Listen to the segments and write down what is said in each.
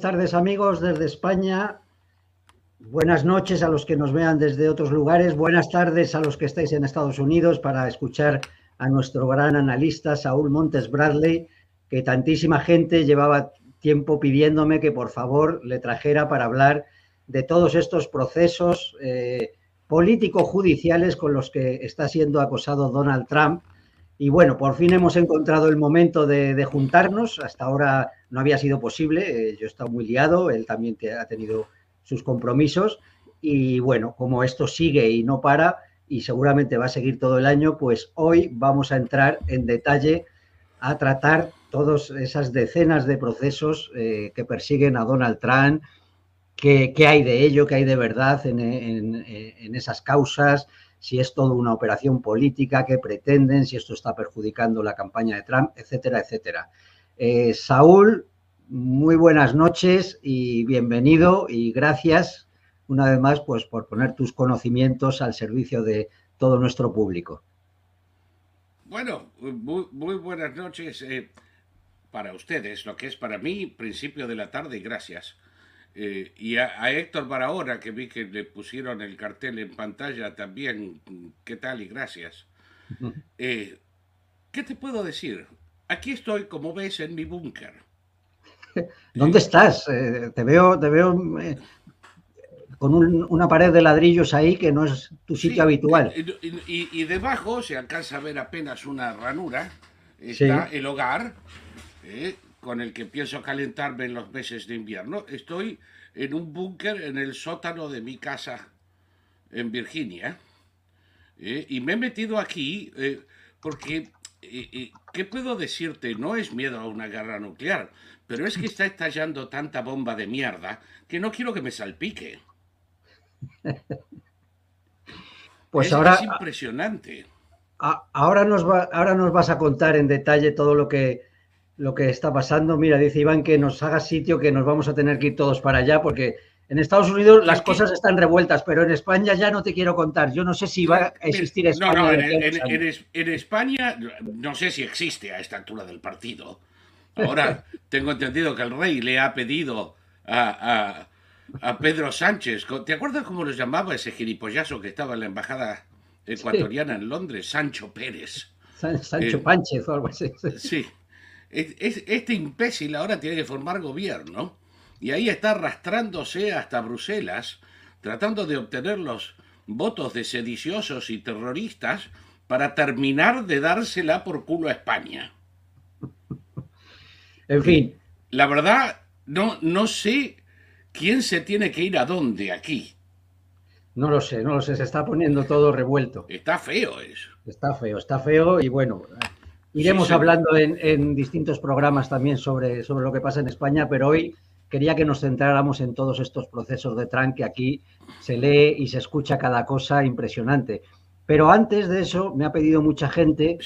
Buenas tardes amigos desde España. Buenas noches a los que nos vean desde otros lugares. Buenas tardes a los que estáis en Estados Unidos para escuchar a nuestro gran analista Saúl Montes Bradley, que tantísima gente llevaba tiempo pidiéndome que por favor le trajera para hablar de todos estos procesos eh, político-judiciales con los que está siendo acosado Donald Trump. Y bueno, por fin hemos encontrado el momento de, juntarnos. Hasta ahora no había sido posible. Eh, yo he estado muy liado, él también ha tenido sus compromisos. Y bueno, como esto sigue y no para, y seguramente va a seguir todo el año, pues hoy vamos a entrar en detalle a tratar todas esas decenas de procesos eh, que persiguen a Donald Trump, qué, hay de ello, qué hay de verdad en, esas causas, si es toda una operación política, qué pretenden, si esto está perjudicando la campaña de Trump, etcétera, etcétera. Eh, Saúl, muy buenas noches y bienvenido y gracias una vez más pues, por poner tus conocimientos al servicio de todo nuestro público. Bueno, muy, buenas noches eh, para ustedes, lo que es para mí principio de la tarde y gracias. Eh, y a, Héctor Barahora, que vi que le pusieron el cartel en pantalla también, ¿qué tal y gracias? Eh, ¿Qué te puedo decir? Aquí estoy, como ves, en mi búnker. ¿Dónde estás? Eh, te veo, te veo con una pared de ladrillos ahí que no es tu sitio habitual. Y, debajo se alcanza a ver apenas una ranura. Está el hogar con el que pienso calentarme en los meses de invierno. Estoy en un búnker en el sótano de mi casa en Virginia. ¿eh? y me he metido aquí eh, porque, eh, ¿qué puedo decirte? No es miedo a una guerra nuclear, pero es que está estallando tanta bomba de mierda que no quiero que me salpique. Pues ahora... Es impresionante. ahora, nos va, ahora nos vas a contar en detalle todo lo que lo que está pasando. Mira, dice Iván que nos haga sitio, que nos vamos a tener que ir todos para allá, porque en Estados Unidos las cosas están revueltas, pero en España ya no te quiero contar. Yo no sé si va a existir España. No, no, en, España no sé si existe a esta altura del partido. Ahora tengo entendido que el rey le ha pedido a, Pedro Sánchez. ¿Te acuerdas cómo lo llamaba ese gilipollazo que estaba en la embajada ecuatoriana en Londres? Sancho Pérez. Sancho eh, Pánchez o algo así. Sí este imbécil ahora tiene que formar gobierno y ahí está arrastrándose hasta Bruselas, tratando de obtener los votos de sediciosos y terroristas para terminar de dársela por culo a España. En fin. La verdad, no, no sé quién se tiene que ir a dónde aquí. No lo sé, no lo sé, se está poniendo todo revuelto. Está feo eso. Está feo, está feo y bueno, Iremos hablando en, distintos programas también sobre, sobre lo que pasa en España, pero hoy quería que nos centráramos en todos estos procesos de Trump que aquí se lee y se escucha cada cosa impresionante. Pero antes de eso, me ha pedido mucha gente,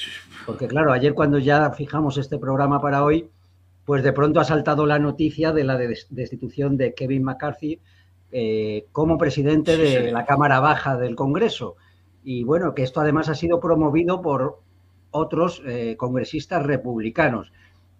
porque claro, ayer cuando ya fijamos este programa para hoy, pues de pronto ha saltado la noticia de la destitución de Kevin McCarthy eh, como presidente de la Cámara Baja del Congreso. Y bueno, que esto además ha sido promovido por otros eh, congresistas republicanos.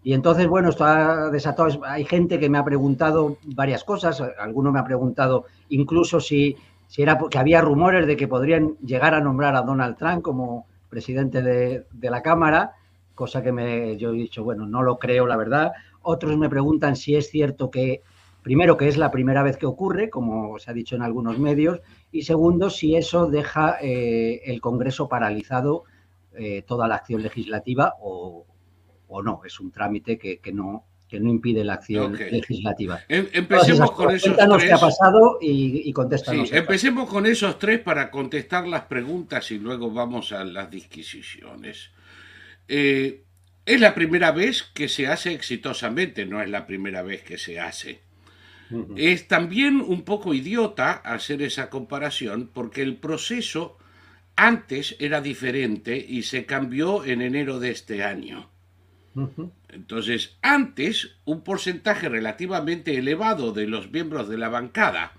Y entonces, bueno, esto ha desatado, hay gente que me ha preguntado varias cosas, alguno me ha preguntado incluso si, si era que había rumores de que podrían llegar a nombrar a Donald Trump como presidente de, la Cámara, cosa que me, yo he dicho, bueno, no lo creo, la verdad. Otros me preguntan si es cierto que, primero, que es la primera vez que ocurre, como se ha dicho en algunos medios, y segundo, si eso deja eh, el Congreso paralizado eh, toda la acción legislativa o, no. Es un trámite que, no, que no impide la acción legislativa. Em, empecemos con esos tres. qué ha pasado y, y contéstanos. empecemos con esos tres para contestar las preguntas y luego vamos a las disquisiciones. Eh, es la primera vez que se hace exitosamente, no es la primera vez que se hace. Es también un poco idiota hacer esa comparación porque el proceso antes era diferente y se cambió en enero de este año. Entonces, antes un porcentaje relativamente elevado de los miembros de la bancada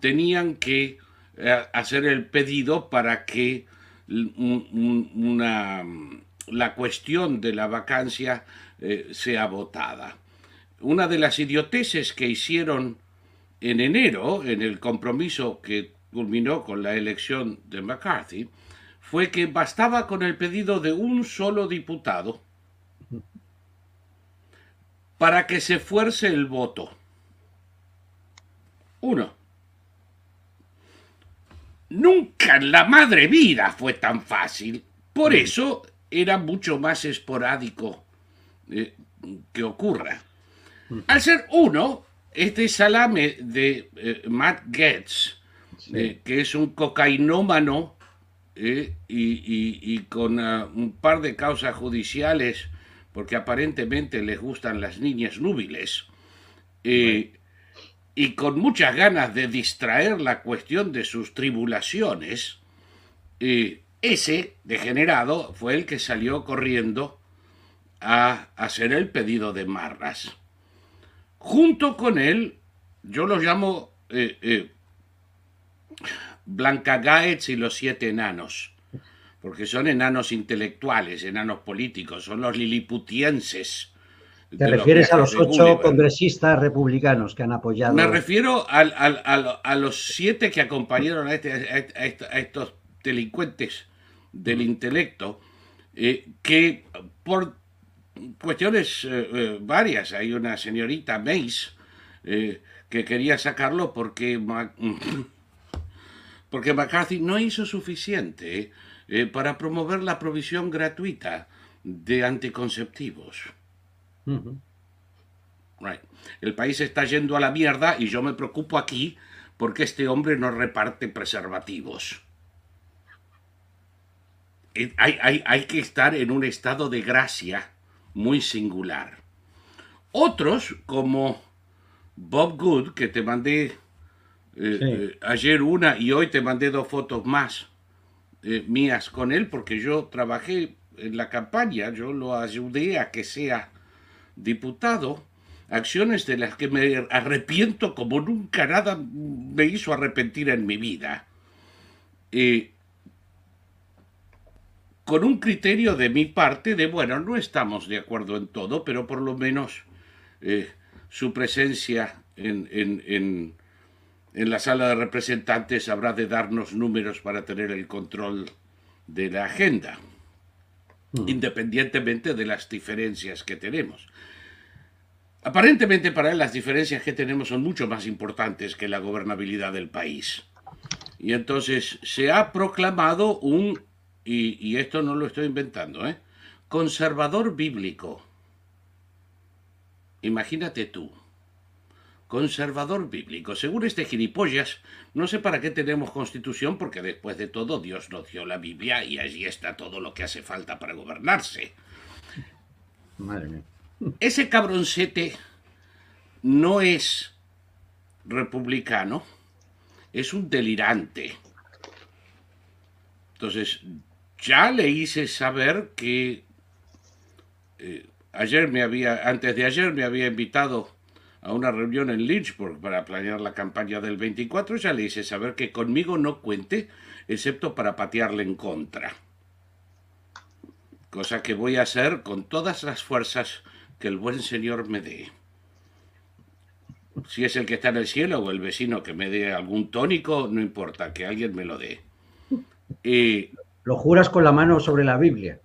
tenían que eh, hacer el pedido para que una, la cuestión de la vacancia eh, sea votada. una de las idioteces que hicieron en enero, en el compromiso que culminó con la elección de McCarthy, fue que bastaba con el pedido de un solo diputado para que se fuerce el voto. Uno. Nunca en la madre vida fue tan fácil. Por eso era mucho más esporádico eh, que ocurra. Al ser uno, este salame de eh, Matt Eh, que es un cocainómano y, con ah, un par de causas judiciales, porque aparentemente les gustan las niñas núbiles, y con muchas ganas de distraer la cuestión de sus tribulaciones, ese degenerado fue el que salió corriendo a hacer el pedido de marras. Junto con él, yo los llamo eh, eh, Blanca Gaetz y los siete enanos, porque son enanos intelectuales, enanos políticos, son los liliputienses. ¿Te refieres a los ocho congresistas republicanos que han apoyado? Me refiero a los siete que acompañaron a, este, a estos delincuentes del intelecto, eh, que por cuestiones eh, eh, varias, hay una señorita Mace que quería sacarlo porque, porque McCarthy no hizo suficiente para promover la provisión gratuita de anticonceptivos. El país está yendo a la mierda y yo me preocupo aquí porque este hombre no reparte preservativos. Eh, hay, que estar en un estado de gracia muy singular. Otros, como Bob Good, que te mandé eh, eh, ayer una y hoy te mandé dos fotos más mías con él, porque yo trabajé en la campaña, yo lo ayudé a que sea diputado, acciones de las que me arrepiento como nunca nada me hizo arrepentir en mi vida. Con un criterio de mi parte de, bueno, no estamos de acuerdo en todo, pero por lo menos eh, su presencia en, en, en, la sala de representantes habrá de darnos números para tener el control de la agenda, mm. independientemente de las diferencias que tenemos. Aparentemente para él las diferencias que tenemos son mucho más importantes que la gobernabilidad del país. Y entonces se ha proclamado un y, esto no lo estoy inventando, ¿eh? conservador bíblico. Imagínate tú, conservador bíblico. Según este gilipollas, no sé para qué tenemos constitución, porque después de todo Dios nos dio la Biblia y allí está todo lo que hace falta para gobernarse. Madre mía. Ese cabroncete no es republicano, es un delirante. Entonces, ya le hice saber que eh, ayer me había, antes de ayer me había invitado a una reunión en Lynchburg para planear la campaña del 24, ya le hice saber que conmigo no cuente, excepto para patearle en contra. Cosa que voy a hacer con todas las fuerzas que el buen Señor me dé. Si es el que está en el cielo o el vecino que me dé algún tónico, no importa, que alguien me lo dé. Y lo juras con la mano sobre la Biblia.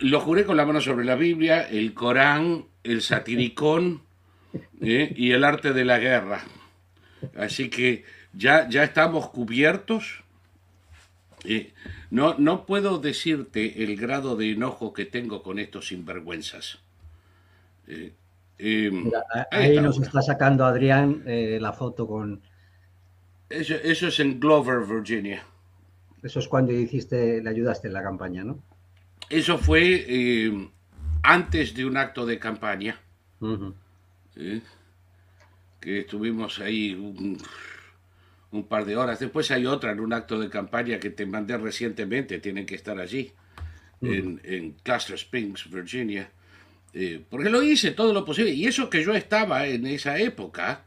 Lo juré con la mano sobre la Biblia, el Corán, el satiricón ¿eh? y el arte de la guerra. Así que ya, ya estamos cubiertos. Eh, no, no puedo decirte el grado de enojo que tengo con estos sinvergüenzas. Eh, ahí nos está sacando Adrián la foto con... Eso, eso es en Glover, Virginia. Eso es cuando hiciste, le ayudaste en la campaña, ¿no? Eso fue eh, antes de un acto de campaña. ¿Eh? que estuvimos ahí un, par de horas. Después hay otra en un acto de campaña que te mandé recientemente, tienen que estar allí, en, en, Cluster Springs, Virginia. Eh, porque lo hice todo lo posible. Y eso que yo estaba en esa época,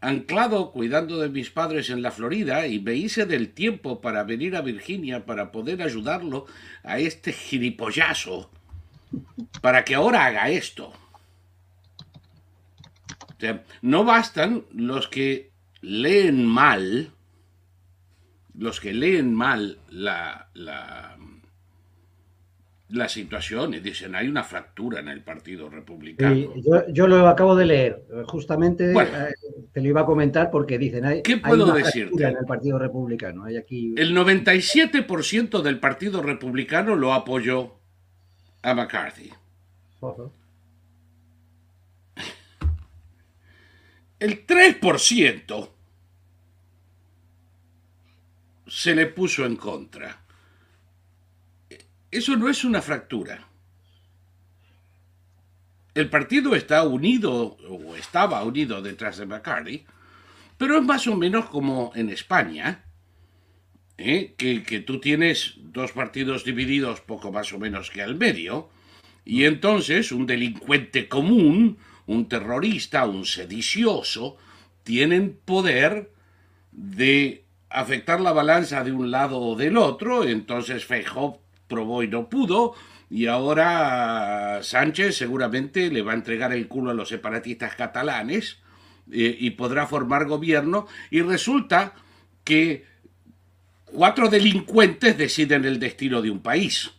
anclado cuidando de mis padres en la Florida y me hice del tiempo para venir a Virginia para poder ayudarlo a este gilipollazo para que ahora haga esto. Sea, no bastan los que leen mal, los que leen mal la, la, la situación y dicen hay una fractura en el Partido Republicano. yo, lo acabo de leer, justamente eh, te lo iba a comentar porque dicen hay, ¿qué puedo una decirte? en el Partido Republicano. Hay aquí... El 97% del Partido Republicano lo apoyó a McCarthy. El 3% se le puso en contra. Eso no es una fractura. El partido está unido, o estaba unido detrás de McCarthy, pero es más o menos como en España, ¿eh? que, que, tú tienes dos partidos divididos poco más o menos que al medio, y entonces un delincuente común, un terrorista, un sedicioso, tienen poder de afectar la balanza de un lado o del otro, entonces Feijóo probó y no pudo, y ahora Sánchez seguramente le va a entregar el culo a los separatistas catalanes eh, y podrá formar gobierno, y resulta que cuatro delincuentes deciden el destino de un país.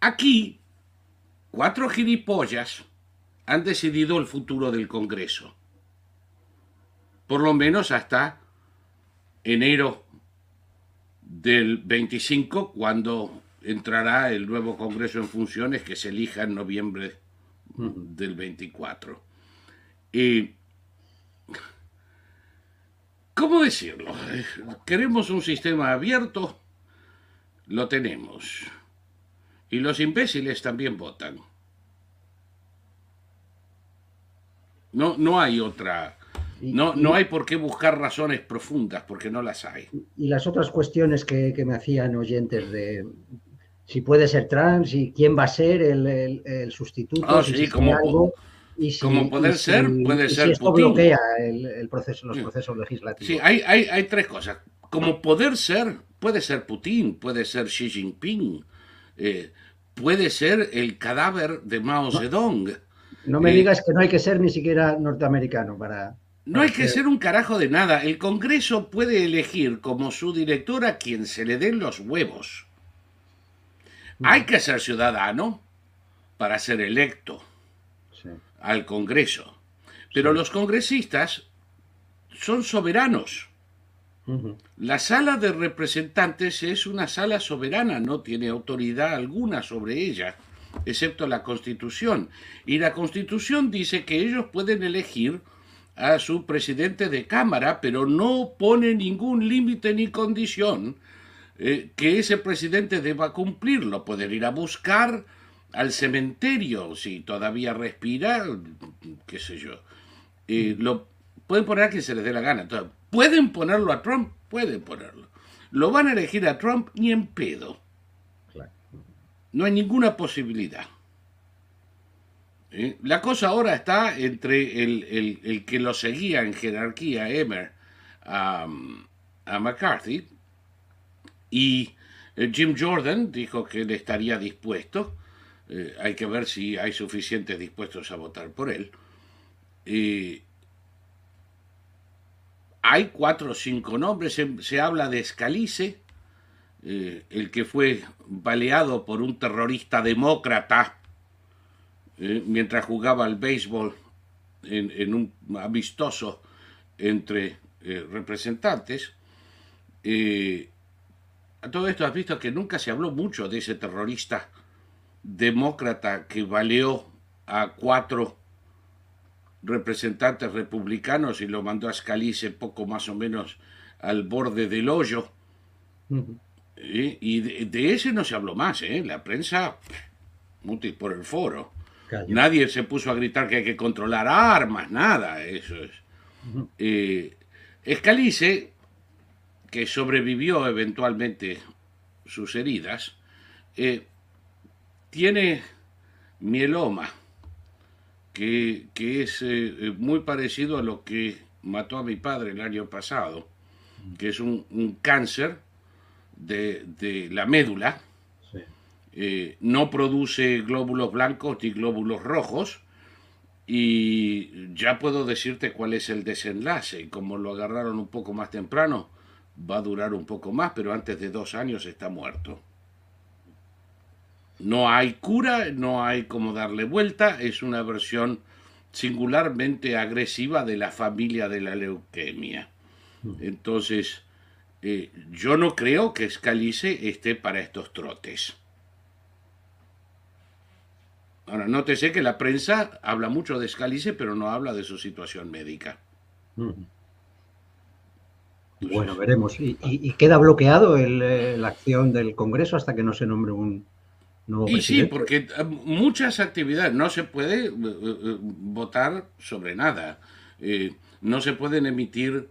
Aquí, cuatro gilipollas han decidido el futuro del Congreso. Por lo menos hasta enero del 25, cuando entrará el nuevo Congreso en funciones que se elija en noviembre del 24. Y, ¿Cómo decirlo? ¿Queremos un sistema abierto? Lo tenemos. Y los imbéciles también votan. No, no hay otra no, no hay por qué buscar razones profundas, porque no las hay. Y las otras cuestiones que, me hacían oyentes de si puede ser trans y quién va a ser el, sustituto. Ah, sí, como, y como poder ser, puede ser. Si esto bloquea el, proceso, los procesos legislativos. Sí, hay, hay, hay, tres cosas. Como poder ser, puede ser Putin, puede ser Xi Jinping, eh, puede ser el cadáver de Mao Zedong. No, me eh, digas que no hay que ser ni siquiera norteamericano para. No hay que ser un carajo de nada. El Congreso puede elegir como su director a quien se le den los huevos. Hay que ser ciudadano para ser electo al Congreso. Pero los congresistas son soberanos. La sala de representantes es una sala soberana, no tiene autoridad alguna sobre ella, excepto la Constitución. Y la Constitución dice que ellos pueden elegir a su presidente de Cámara, pero no pone ningún límite ni condición eh, que ese presidente deba cumplirlo. Pueden ir a buscar al cementerio si todavía respira, qué sé yo. lo pueden poner a quien se les dé la gana. ¿Pueden ponerlo a Trump? Pueden ponerlo. ¿Lo van a elegir a Trump? Ni en pedo. No hay ninguna posibilidad. ¿eh? La cosa ahora está entre el, que lo seguía en jerarquía, Emer, a, McCarthy, y eh, Jim Jordan dijo que él estaría dispuesto. Eh, hay que ver si hay suficientes dispuestos a votar por él. hay cuatro o cinco nombres. Se, habla de Scalise, el que fue baleado por un terrorista demócrata eh, mientras jugaba al béisbol en, un amistoso entre eh, representantes. Eh, a todo esto has visto que nunca se habló mucho de ese terrorista demócrata que baleó a cuatro representantes republicanos y lo mandó a Scalise poco más o menos al borde del hoyo. Y de, ese no se habló más, ¿eh? La prensa, mutis por el foro. Nadie se puso a gritar que hay que controlar armas, nada, eso es. Eh, Escalice, que sobrevivió eventualmente sus heridas, eh, tiene mieloma, que, es eh, muy parecido a lo que mató a mi padre el año pasado, que es un, cáncer de, de la médula, eh, no produce glóbulos blancos ni glóbulos rojos y ya puedo decirte cuál es el desenlace. Como lo agarraron un poco más temprano, va a durar un poco más, pero antes de dos años está muerto. No hay cura, no hay cómo darle vuelta, es una versión singularmente agresiva de la familia de la leuquemia. Entonces, eh, yo no creo que Scalice esté para estos trotes. Ahora, nótese que la prensa habla mucho de Scalice, pero no habla de su situación médica. bueno, veremos. ¿Y, queda bloqueado eh, la acción del Congreso hasta que no se nombre un nuevo y sí, porque eh, muchas actividades no se puede votar sobre nada. no se pueden emitir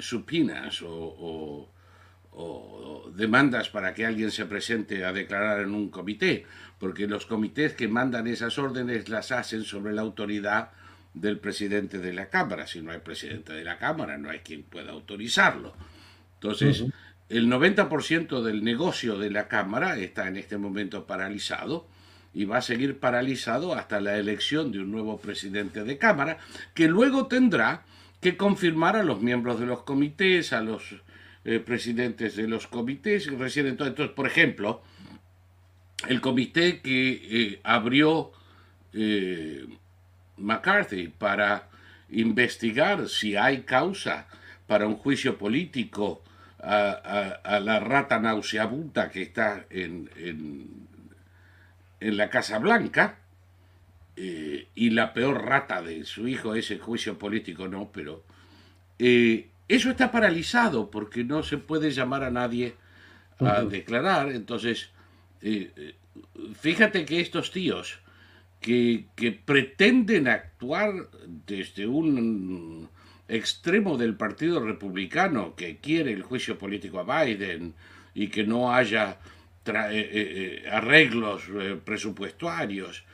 supinas o demandas para que alguien se presente a declarar en un comité porque los comités que mandan esas órdenes las hacen sobre la autoridad del presidente de la Cámara. Si no hay presidente de la Cámara, no hay quien pueda autorizarlo. Entonces, el 90% del negocio de la Cámara está en este momento paralizado y va a seguir paralizado hasta la elección de un nuevo presidente de Cámara, que luego tendrá que confirmar a los miembros de los comités, a los eh, presidentes de los comités, recién entonces, por ejemplo, el comité que eh, abrió eh, McCarthy para investigar si hay causa para un juicio político a, la rata nauseabunda que está en, en, la Casa Blanca, eh, y la peor rata de su hijo, ese juicio político no, pero eso está paralizado porque no se puede llamar a nadie a declarar, entonces eh, fíjate que estos tíos que, pretenden actuar desde un extremo del Partido Republicano que quiere el juicio político a Biden y que no haya eh, eh, arreglos presupuestarios,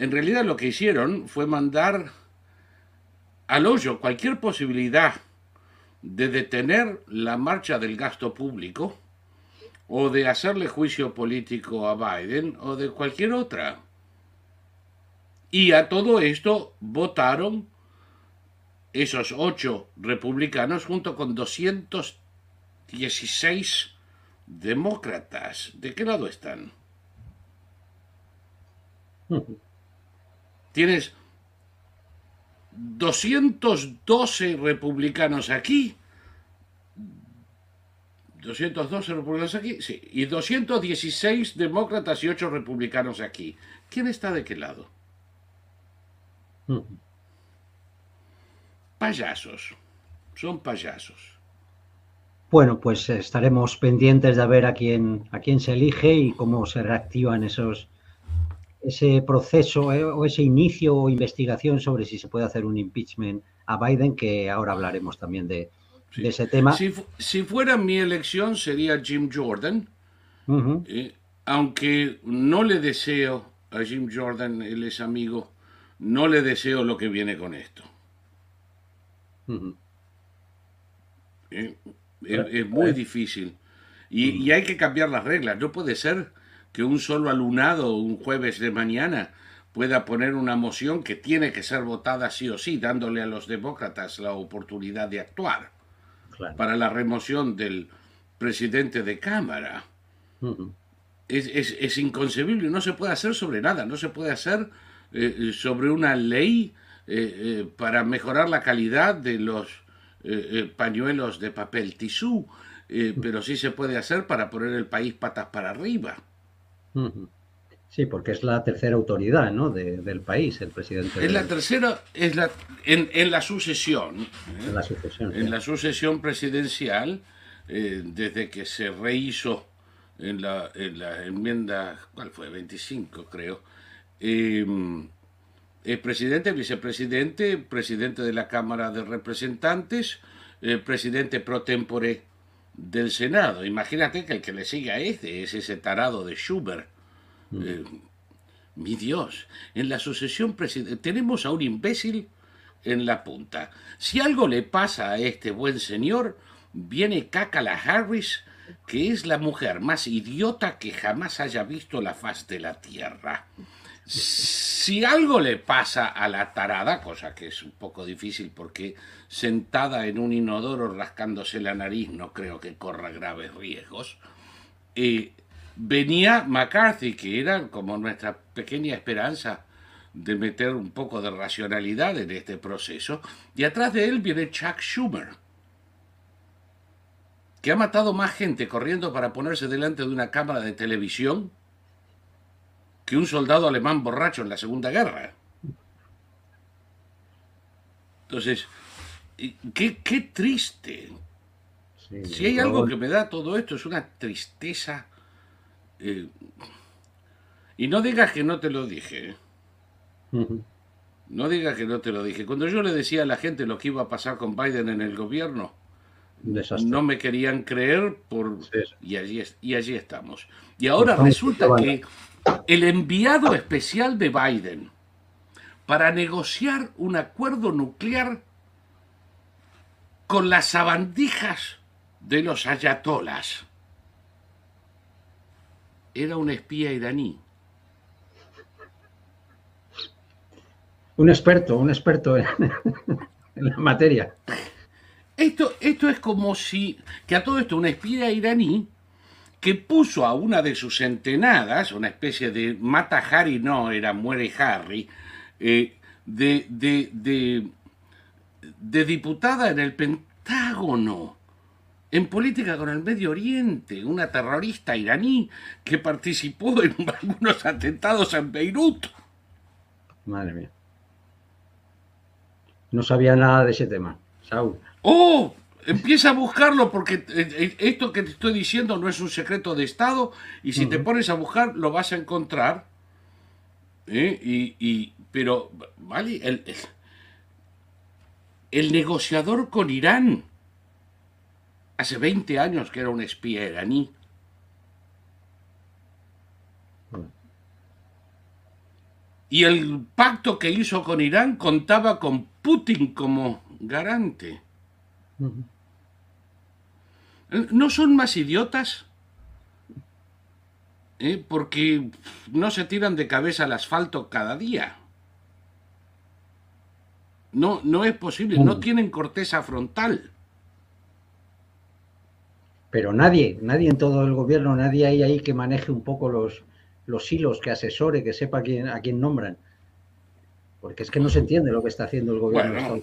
en realidad lo que hicieron fue mandar al hoyo cualquier posibilidad de detener la marcha del gasto público o de hacerle juicio político a Biden o de cualquier otra. Y a todo esto votaron esos ocho republicanos junto con 216 demócratas. ¿De qué lado están? Tienes 212 republicanos aquí 212 republicanos aquí, sí, y 216 demócratas y 8 republicanos aquí. ¿Quién está de qué lado? Payasos, son payasos. Bueno, pues estaremos pendientes de ver a quién, a quién se elige y cómo se reactivan esos, ese proceso eh, o ese inicio o investigación sobre si se puede hacer un impeachment a Biden, que ahora hablaremos también de, ese tema. Si, fuera mi elección sería Jim Jordan, eh, aunque no le deseo a Jim Jordan, él es amigo, no le deseo lo que viene con esto. Eh, es, muy difícil. Y, y, hay que cambiar las reglas. No puede ser que un solo alumnado un jueves de mañana pueda poner una moción que tiene que ser votada sí o sí, dándole a los demócratas la oportunidad de actuar para la remoción del presidente de Cámara. es, inconcebible, no se puede hacer sobre nada, no se puede hacer eh, sobre una ley eh, eh, para mejorar la calidad de los pañuelos de papel tisú, pero sí se puede hacer para poner el país patas para arriba. Sí, porque es la tercera autoridad ¿no? del país, el presidente. Es la tercera, es la, en, la sucesión. ¿eh? En la sucesión. En la sucesión presidencial, eh, desde que se rehizo en la, enmienda, ¿cuál fue? 25, creo. Em, el presidente, vicepresidente, presidente de la Cámara de Representantes, el presidente pro tempore del Senado. Imagínate que el que le sigue a este es ese tarado de Schubert eh, mi Dios, en la sucesión presidencial tenemos a un imbécil en la punta. Si algo le pasa a este buen señor, viene Kakala Harris, que es la mujer más idiota que jamás haya visto la faz de la tierra. Si Si algo le pasa a la tarada, cosa que es un poco difícil porque sentada en un inodoro rascándose la nariz no creo que corra graves riesgos, eh, venía McCarthy, que era como nuestra pequeña esperanza de meter un poco de racionalidad en este proceso, y atrás de él viene Chuck Schumer, que ha matado más gente corriendo para ponerse delante de una cámara de televisión que un soldado alemán borracho en la Segunda Guerra. Entonces, qué, qué triste. si hay algo que me da todo esto es una tristeza. Eh, y no digas que no te lo dije. No digas que no te lo dije. Cuando yo le decía a la gente lo que iba a pasar con Biden en el gobierno, no me querían creer por y allí y allí estamos. Y ahora resulta que el enviado especial de Biden para negociar un acuerdo nuclear con las sabandijas de los ayatolas era un espía iraní. Un experto, un experto en, la materia. Esto, esto es como si, que a todo esto, un espía iraní que puso a una de sus entenadas, una especie de mata Harry, no, era muere Harry, eh, de, de, de, de diputada en el Pentágono en política con el Medio Oriente, una terrorista iraní que participó en algunos atentados en Beirut. Madre mía. No sabía nada de ese tema, Saúl. ¡Oh! Empieza a buscarlo porque eh, eh, esto que te estoy diciendo no es un secreto de Estado y si te pones a buscar lo vas a encontrar. ¿eh? Y, pero, ¿vale? El, el, negociador con Irán hace 20 años que era un espía iraní. Y el pacto que hizo con Irán contaba con Putin como garante. ¿No son más idiotas? ¿Eh? Porque no se tiran de cabeza al asfalto cada día. No, no es posible, no tienen corteza frontal. Pero nadie, nadie en todo el gobierno, nadie hay ahí que maneje un poco los, los hilos, que asesore, que sepa quién, a quién nombran. Porque es que no se entiende lo que está haciendo el gobierno.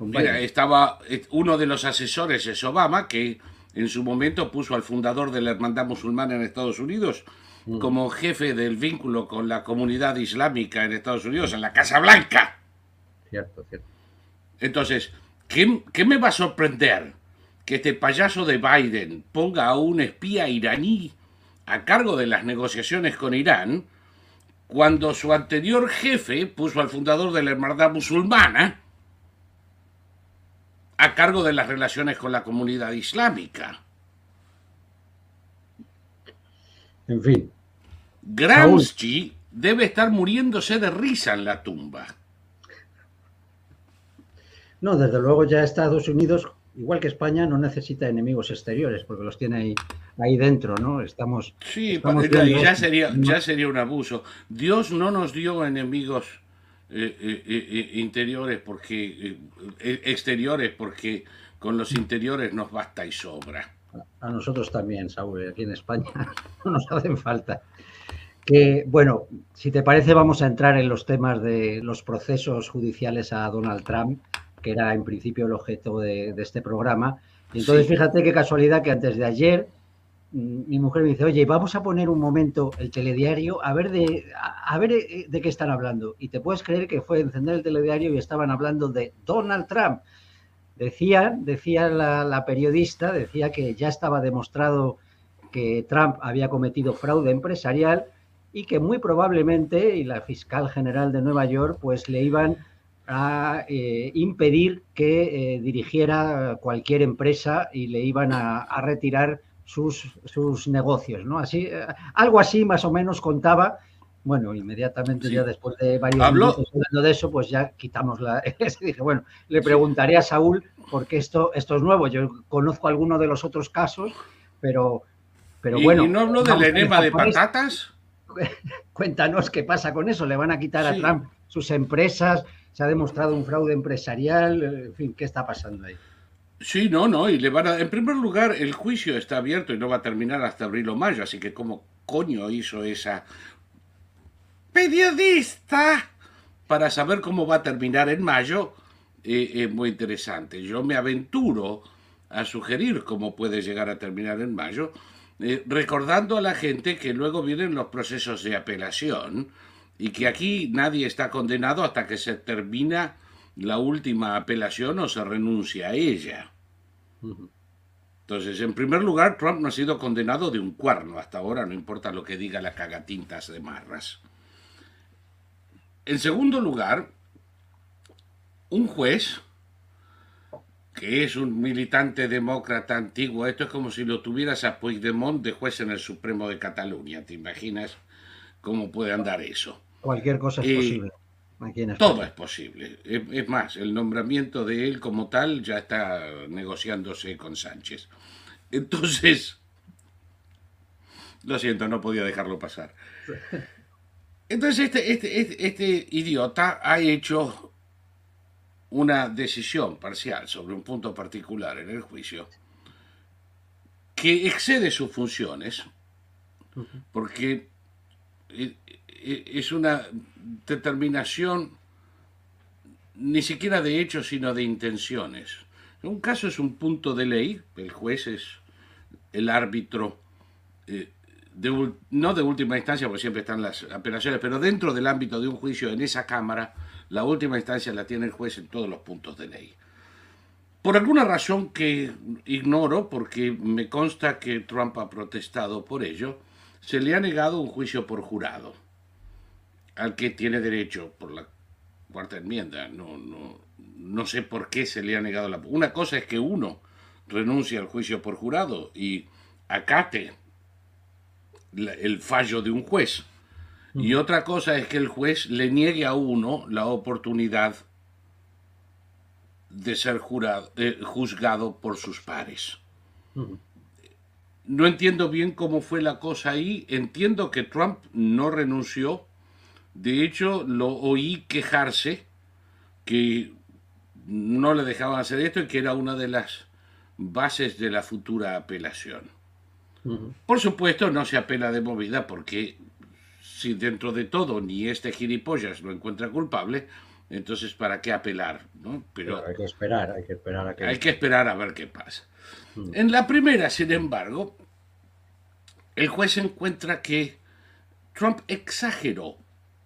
Mira, estaba uno de los asesores es Obama, que en su momento puso al fundador de la Hermandad Musulmana en Estados Unidos mm. como jefe del vínculo con la comunidad islámica en Estados Unidos, en la Casa Blanca. Cierto, cierto. Entonces, ¿qué, qué me va a sorprender? Que este payaso de Biden ponga a un espía iraní a cargo de las negociaciones con Irán, cuando su anterior jefe puso al fundador de la Hermandad Musulmana a cargo de las relaciones con la comunidad islámica. En fin. Gramsci debe estar muriéndose de risa en la tumba. No, desde luego ya Estados Unidos, igual que España, no necesita enemigos exteriores, porque los tiene ahí, ahí dentro, ¿no? Estamos. Sí, ya, sería, ya sería un abuso. Dios no nos dio enemigos eh, eh, eh, interiores porque exteriores porque con los interiores nos basta y sobra. A nosotros también, Saúl, aquí en España no nos hacen falta. Que bueno, si te parece, vamos a entrar en los temas de los procesos judiciales a Donald Trump, que era en principio el objeto de, este programa. Y entonces, fíjate qué casualidad que antes de ayer Mm, mi mujer me dice, oye, vamos a poner un momento el telediario a ver de, a, ver eh, de qué están hablando. Y te puedes creer que fue encender el telediario y estaban hablando de Donald Trump. Decía, decía la, periodista, decía que ya estaba demostrado que Trump había cometido fraude empresarial y que muy probablemente, y la fiscal general de Nueva York, pues le iban a eh, impedir que eh, dirigiera cualquier empresa y le iban a retirar sus, sus negocios, ¿no? Así, eh, algo así más o menos contaba. Bueno, inmediatamente ya después de varios minutos hablando de eso, pues ya quitamos la. dije, bueno, le preguntaré a Saúl porque esto, esto es nuevo. Yo conozco alguno de los otros casos, pero, pero bueno. ¿Y no habló del enema de patatas? cuéntanos qué pasa con eso. ¿Le van a quitar a Trump sus empresas? ¿Se ha demostrado un fraude empresarial? En fin, ¿qué está pasando ahí? Sí, no, no, y le van a... En primer lugar, el juicio está abierto y no va a terminar hasta abril o mayo, así que ¿cómo coño hizo esa periodista para saber cómo va a terminar en mayo? Eh, es muy interesante. Yo me aventuro a sugerir cómo puede llegar a terminar en mayo, eh, recordando a la gente que luego vienen los procesos de apelación y que aquí nadie está condenado hasta que se termina la última apelación o se renuncia a ella. Entonces, en primer lugar, Trump no ha sido condenado de un cuerno hasta ahora, no importa lo que diga la cagatintas de Marras. En segundo lugar, un juez que es un militante demócrata antiguo, esto es como si lo tuvieras a Puigdemont de juez en el Supremo de Cataluña, ¿te imaginas cómo puede andar eso? Cualquier cosa es posible. todo es posible. Es, más, el nombramiento de él como tal ya está negociándose con Sánchez. Entonces, lo siento, no podía dejarlo pasar. Entonces, este, este, este, este idiota ha hecho una decisión parcial sobre un punto particular en el juicio que excede sus funciones, porque e, e, es una determinación ni siquiera de hechos, sino de intenciones. Un caso es un punto de ley, el juez es el árbitro, eh, no de última instancia, porque siempre están las apelaciones, pero dentro del ámbito de un juicio en esa Cámara, la última instancia la tiene el juez en todos los puntos de ley. Por alguna razón que ignoro, porque me consta que Trump ha protestado por ello, se le ha negado un juicio por jurado, al que tiene derecho por la cuarta enmienda. No, no, no sé por qué se le ha negado la... Una cosa es que uno renuncie al juicio por jurado y acate el fallo de un juez. Y otra cosa es que el juez le niegue a uno la oportunidad de ser jurado, eh, juzgado por sus pares. No entiendo bien cómo fue la cosa ahí. Entiendo que Trump no renunció. De hecho, lo oí quejarse que no le dejaban hacer esto y que era una de las bases de la futura apelación. Por supuesto, no se apela de movida porque si dentro de todo ni este gilipollas lo encuentra culpable, entonces ¿para qué apelar? ¿no? Pero, hay que esperar, hay que esperar a que... Hay que esperar a ver qué pasa. En la primera, sin embargo, el juez encuentra que Trump exageró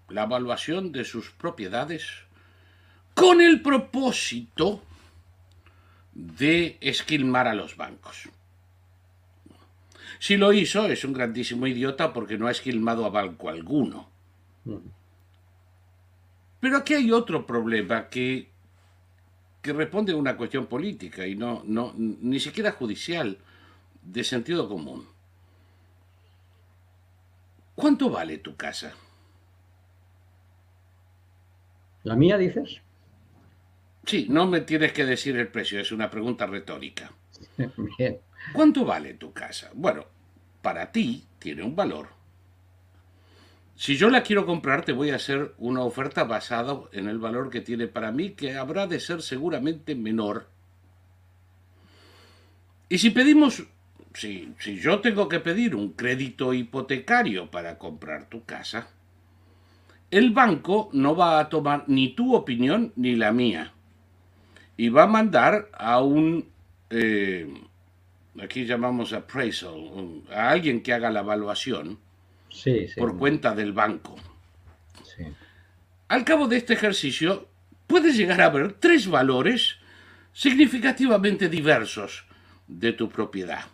la evaluación de sus propiedades con el propósito de esquilmar a los bancos. Si lo hizo, es un grandísimo idiota porque no ha esquilmado a banco alguno. Pero aquí hay otro problema que, que responde a una cuestión política y no, no, ni siquiera judicial, de sentido común. ¿Cuánto vale tu casa? ¿La mía dices? Sí, no me tienes que decir el precio, es una pregunta retórica. Bien. ¿Cuánto vale tu casa? Bueno, para ti tiene un valor. Si yo la quiero comprar, te voy a hacer una oferta basada en el valor que tiene para mí, que habrá de ser seguramente menor. Y si pedimos, si, si yo tengo que pedir un crédito hipotecario para comprar tu casa, el banco no va a tomar ni tu opinión ni la mía. Y va a mandar a un, eh, aquí llamamos appraisal, a alguien que haga la evaluación por cuenta del banco. Al cabo de este ejercicio, puedes llegar a ver tres valores significativamente diversos de tu propiedad.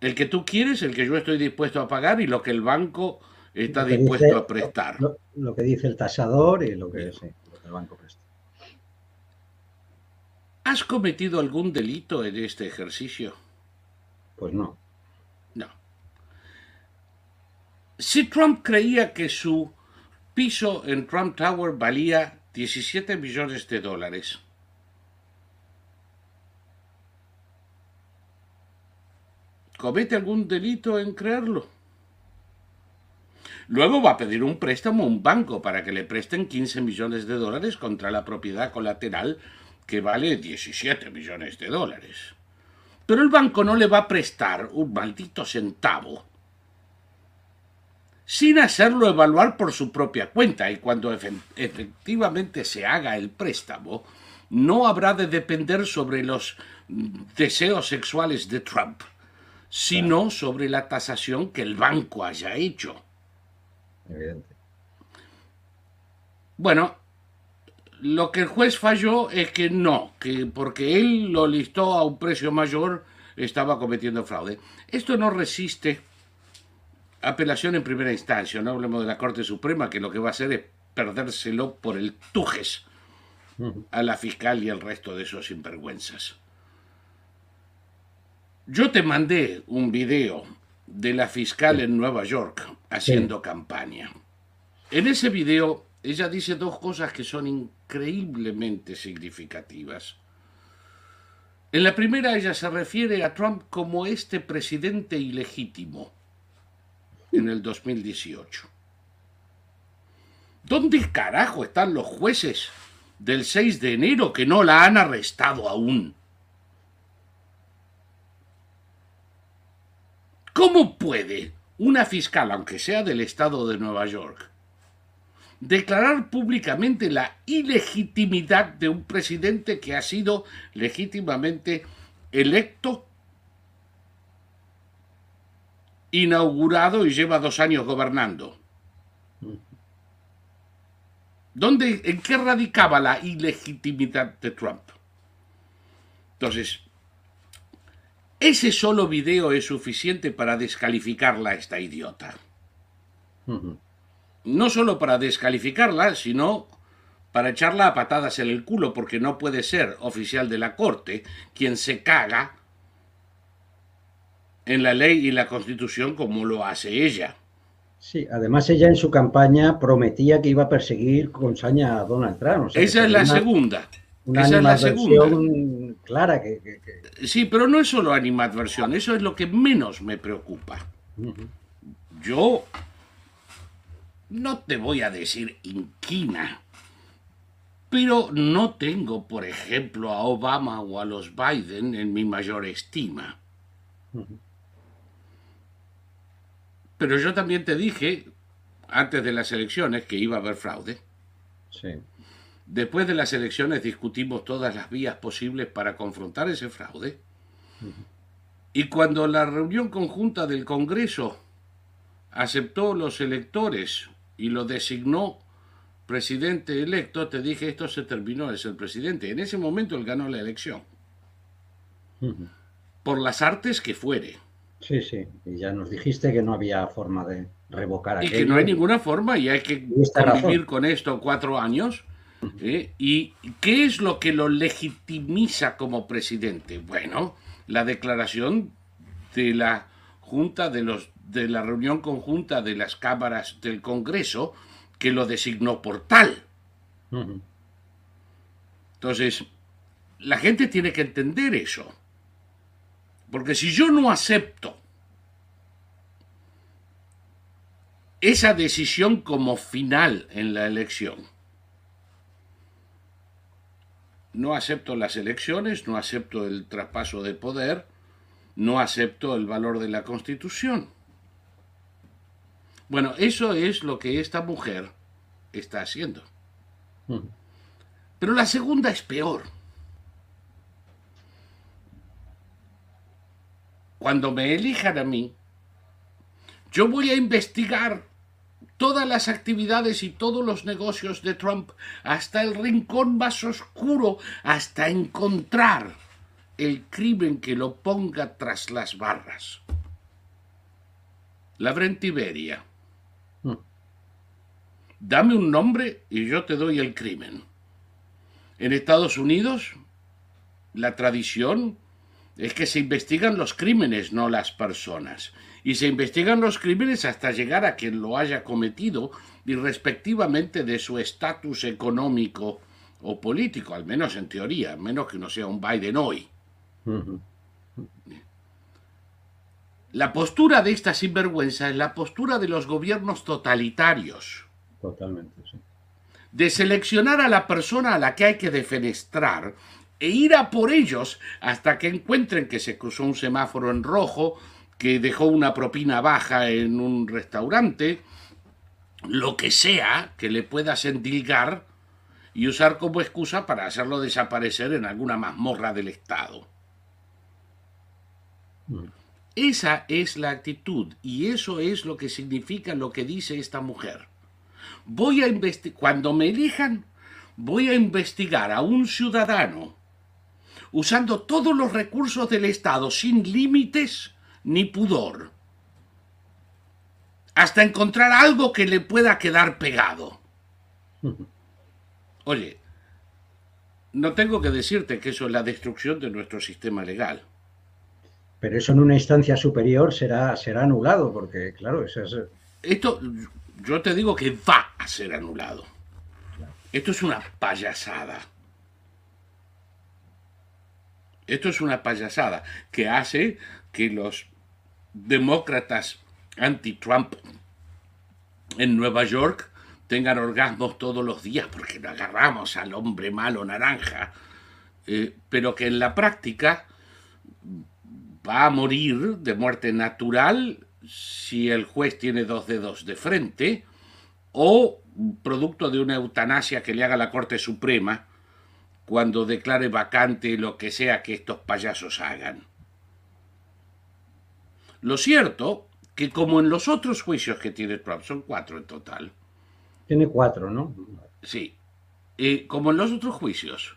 El que tú quieres, el que yo estoy dispuesto a pagar y lo que el banco está dispuesto a prestar. Lo, que dice el tasador y lo que, el banco presta. ¿Has cometido algún delito en este ejercicio? Pues no. No. Si Trump creía que su piso en Trump Tower valía 17 millones de dólares, ¿comete algún delito en creerlo? Luego va a pedir un préstamo a un banco para que le presten 15 millones de dólares contra la propiedad colateral que vale 17 millones de dólares. Pero el banco no le va a prestar un maldito centavo sin hacerlo evaluar por su propia cuenta y cuando efectivamente se haga el préstamo, no habrá de depender sobre los deseos sexuales de Trump, sino sobre la tasación que el banco haya hecho. Evidente. Bueno, lo que el juez falló es que no, que porque él lo listó a un precio mayor estaba cometiendo fraude. Esto no resiste apelación en primera instancia, no hablemos de la Corte Suprema, que lo que va a hacer es perdérselo por el tujes a la fiscal y al resto de esos sinvergüenzas. Yo te mandé un video de la fiscal en Nueva York haciendo campaña. En ese video ella dice dos cosas que son increíblemente significativas. En la primera ella se refiere a Trump como este presidente ilegítimo en el 2018. ¿Dónde carajo están los jueces del 6 de enero que no la han arrestado aún? ¿Cómo puede una fiscal, aunque sea del estado de Nueva York, declarar públicamente la ilegitimidad de un presidente que ha sido legítimamente electo inaugurado y lleva dos años gobernando. ¿Dónde, ¿En qué radicaba la ilegitimidad de Trump? Entonces, ese solo video es suficiente para descalificarla a esta idiota. No solo para descalificarla, sino para echarla a patadas en el culo, porque no puede ser oficial de la corte quien se caga en la ley y la constitución como lo hace ella. Sí, además ella en su campaña prometía que iba a perseguir con saña a Donald Trump. Esa es la segunda. Una Esa es la segunda. Clara que, Sí, pero no es solo animadversión, eso es lo que menos me preocupa. Yo no te voy a decir inquina, pero no tengo, por ejemplo, a Obama o a los Biden en mi mayor estima. Pero yo también te dije, antes de las elecciones, que iba a haber fraude. Sí. Después de las elecciones discutimos todas las vías posibles para confrontar ese fraude. Y cuando la reunión conjunta del Congreso aceptó los electores y lo designó presidente electo, te dije esto se terminó de ser presidente. En ese momento él ganó la elección. Por las artes que fuere. Sí, sí, y ya nos dijiste que no había forma de revocar aquello. Y que no hay ninguna forma y hay que convivir con esto cuatro años. ¿Eh? ¿Y qué es lo que lo legitimiza como presidente? Bueno, la declaración de la Junta de los de la reunión conjunta de las cámaras del Congreso que lo designó por tal. Entonces, la gente tiene que entender eso. Porque si yo no acepto esa decisión como final en la elección, no acepto las elecciones, no acepto el traspaso de poder, no acepto el valor de la Constitución. Bueno, eso es lo que esta mujer está haciendo. Mm. Pero la segunda es peor. cuando me elijan a mí, yo voy a investigar todas las actividades y todos los negocios de Trump hasta el rincón más oscuro, hasta encontrar el crimen que lo ponga tras las barras. La Brentiberia. Hmm. Dame un nombre y yo te doy el crimen. En Estados Unidos, la tradición es que se investigan los crímenes, no las personas. Y se investigan los crímenes hasta llegar a quien lo haya cometido, y respectivamente de su estatus económico o político, al menos en teoría, menos que no sea un Biden hoy. La postura de esta sinvergüenza es la postura de los gobiernos totalitarios. Totalmente, sí. De seleccionar a la persona a la que hay que defenestrar e ir a por ellos hasta que encuentren que se cruzó un semáforo en rojo, que dejó una propina baja en un restaurante, lo que sea que le pueda endilgar y usar como excusa para hacerlo desaparecer en alguna mazmorra del Estado. Mm. Esa es la actitud y eso es lo que significa lo que dice esta mujer. Voy a investigar, cuando me elijan, voy a investigar a un ciudadano usando todos los recursos del Estado sin límites ni pudor, hasta encontrar algo que le pueda quedar pegado. Oye, no tengo que decirte que eso es la destrucción de nuestro sistema legal. Pero eso en una instancia superior será, será anulado, porque claro, eso es... Esto, yo te digo que va a ser anulado. Esto es una payasada. Esto es una payasada que hace que los demócratas anti-Trump en Nueva York tengan orgasmos todos los días porque no agarramos al hombre malo naranja, eh, pero que en la práctica va a morir de muerte natural si el juez tiene dos dedos de frente o producto de una eutanasia que le haga la Corte Suprema cuando declare vacante lo que sea que estos payasos hagan. Lo cierto que como en los otros juicios que tiene Trump, son cuatro en total. Tiene cuatro, ¿no? Sí. Eh, como en los otros juicios,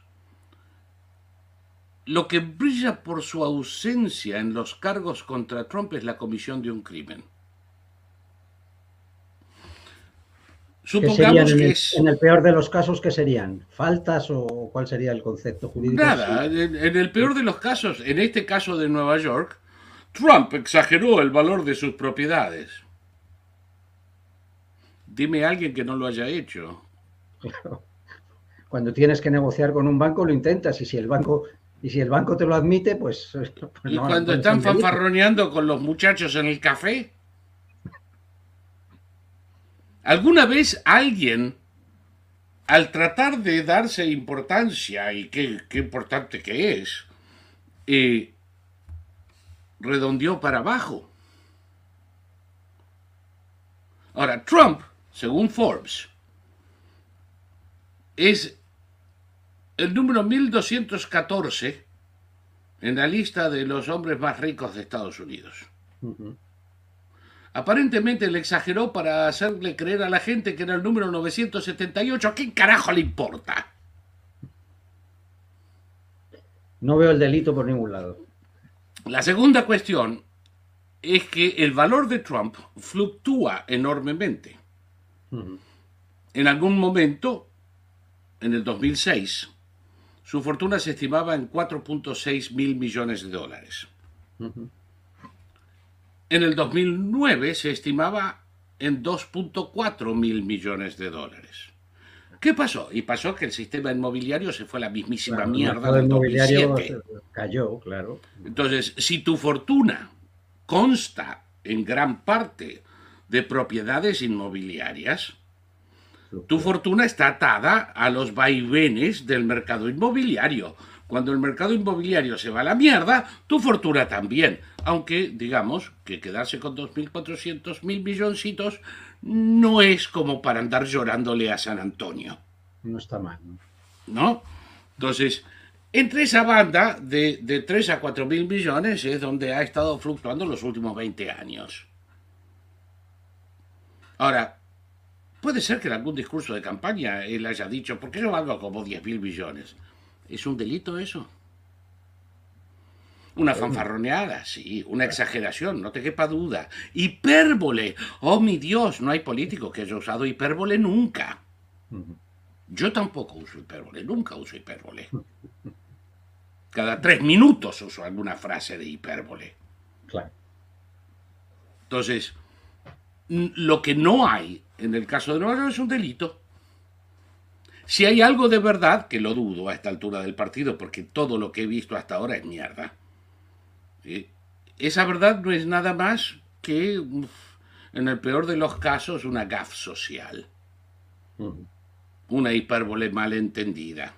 lo que brilla por su ausencia en los cargos contra Trump es la comisión de un crimen. Supongamos en, que el, es... en el peor de los casos, ¿qué serían? ¿Faltas o cuál sería el concepto jurídico? Nada, en, en el peor de los casos, en este caso de Nueva York, Trump exageró el valor de sus propiedades. Dime a alguien que no lo haya hecho. Cuando tienes que negociar con un banco lo intentas y si el banco y si el banco te lo admite, pues... pues ¿Y cuando están fanfarroneando con los muchachos en el café? ¿Alguna vez alguien, al tratar de darse importancia, y qué, qué importante que es, eh, redondeó para abajo? Ahora, Trump, según Forbes, es el número 1214 en la lista de los hombres más ricos de Estados Unidos. Aparentemente le exageró para hacerle creer a la gente que era el número 978. ¿A qué carajo le importa? No veo el delito por ningún lado. La segunda cuestión es que el valor de Trump fluctúa enormemente. En algún momento, en el 2006, su fortuna se estimaba en 4.6 mil millones de dólares. En el 2009 se estimaba en 2.4 mil millones de dólares. ¿Qué pasó? Y pasó que el sistema inmobiliario se fue a la mismísima mierda del 2007. Cayó, claro. Entonces, si tu fortuna consta en gran parte de propiedades inmobiliarias, tu fortuna está atada a los vaivenes del mercado inmobiliario. Cuando el mercado inmobiliario se va a la mierda, tu fortuna también. Aunque, digamos, que quedarse con 2.400 mil milloncitos no es como para andar llorándole a San Antonio. No está mal. ¿No? Entonces, entre esa banda de, de 3 a 4 mil millones es donde ha estado fluctuando los últimos 20 años. Ahora, Puede ser que en algún discurso de campaña él haya dicho, ¿por qué yo valgo como 10 mil millones? ¿Es un delito eso? Una fanfarroneada, sí, una exageración, no te quepa duda. Hipérbole. Oh, mi Dios, no hay político que haya usado hipérbole nunca. Yo tampoco uso hipérbole, nunca uso hipérbole. Cada tres minutos uso alguna frase de hipérbole. Claro. Entonces, lo que no hay en el caso de Nueva York es un delito. Si hay algo de verdad, que lo dudo a esta altura del partido, porque todo lo que he visto hasta ahora es mierda. Esa verdad no es nada más que, en el peor de los casos, una gaf social. Una hipérbole malentendida.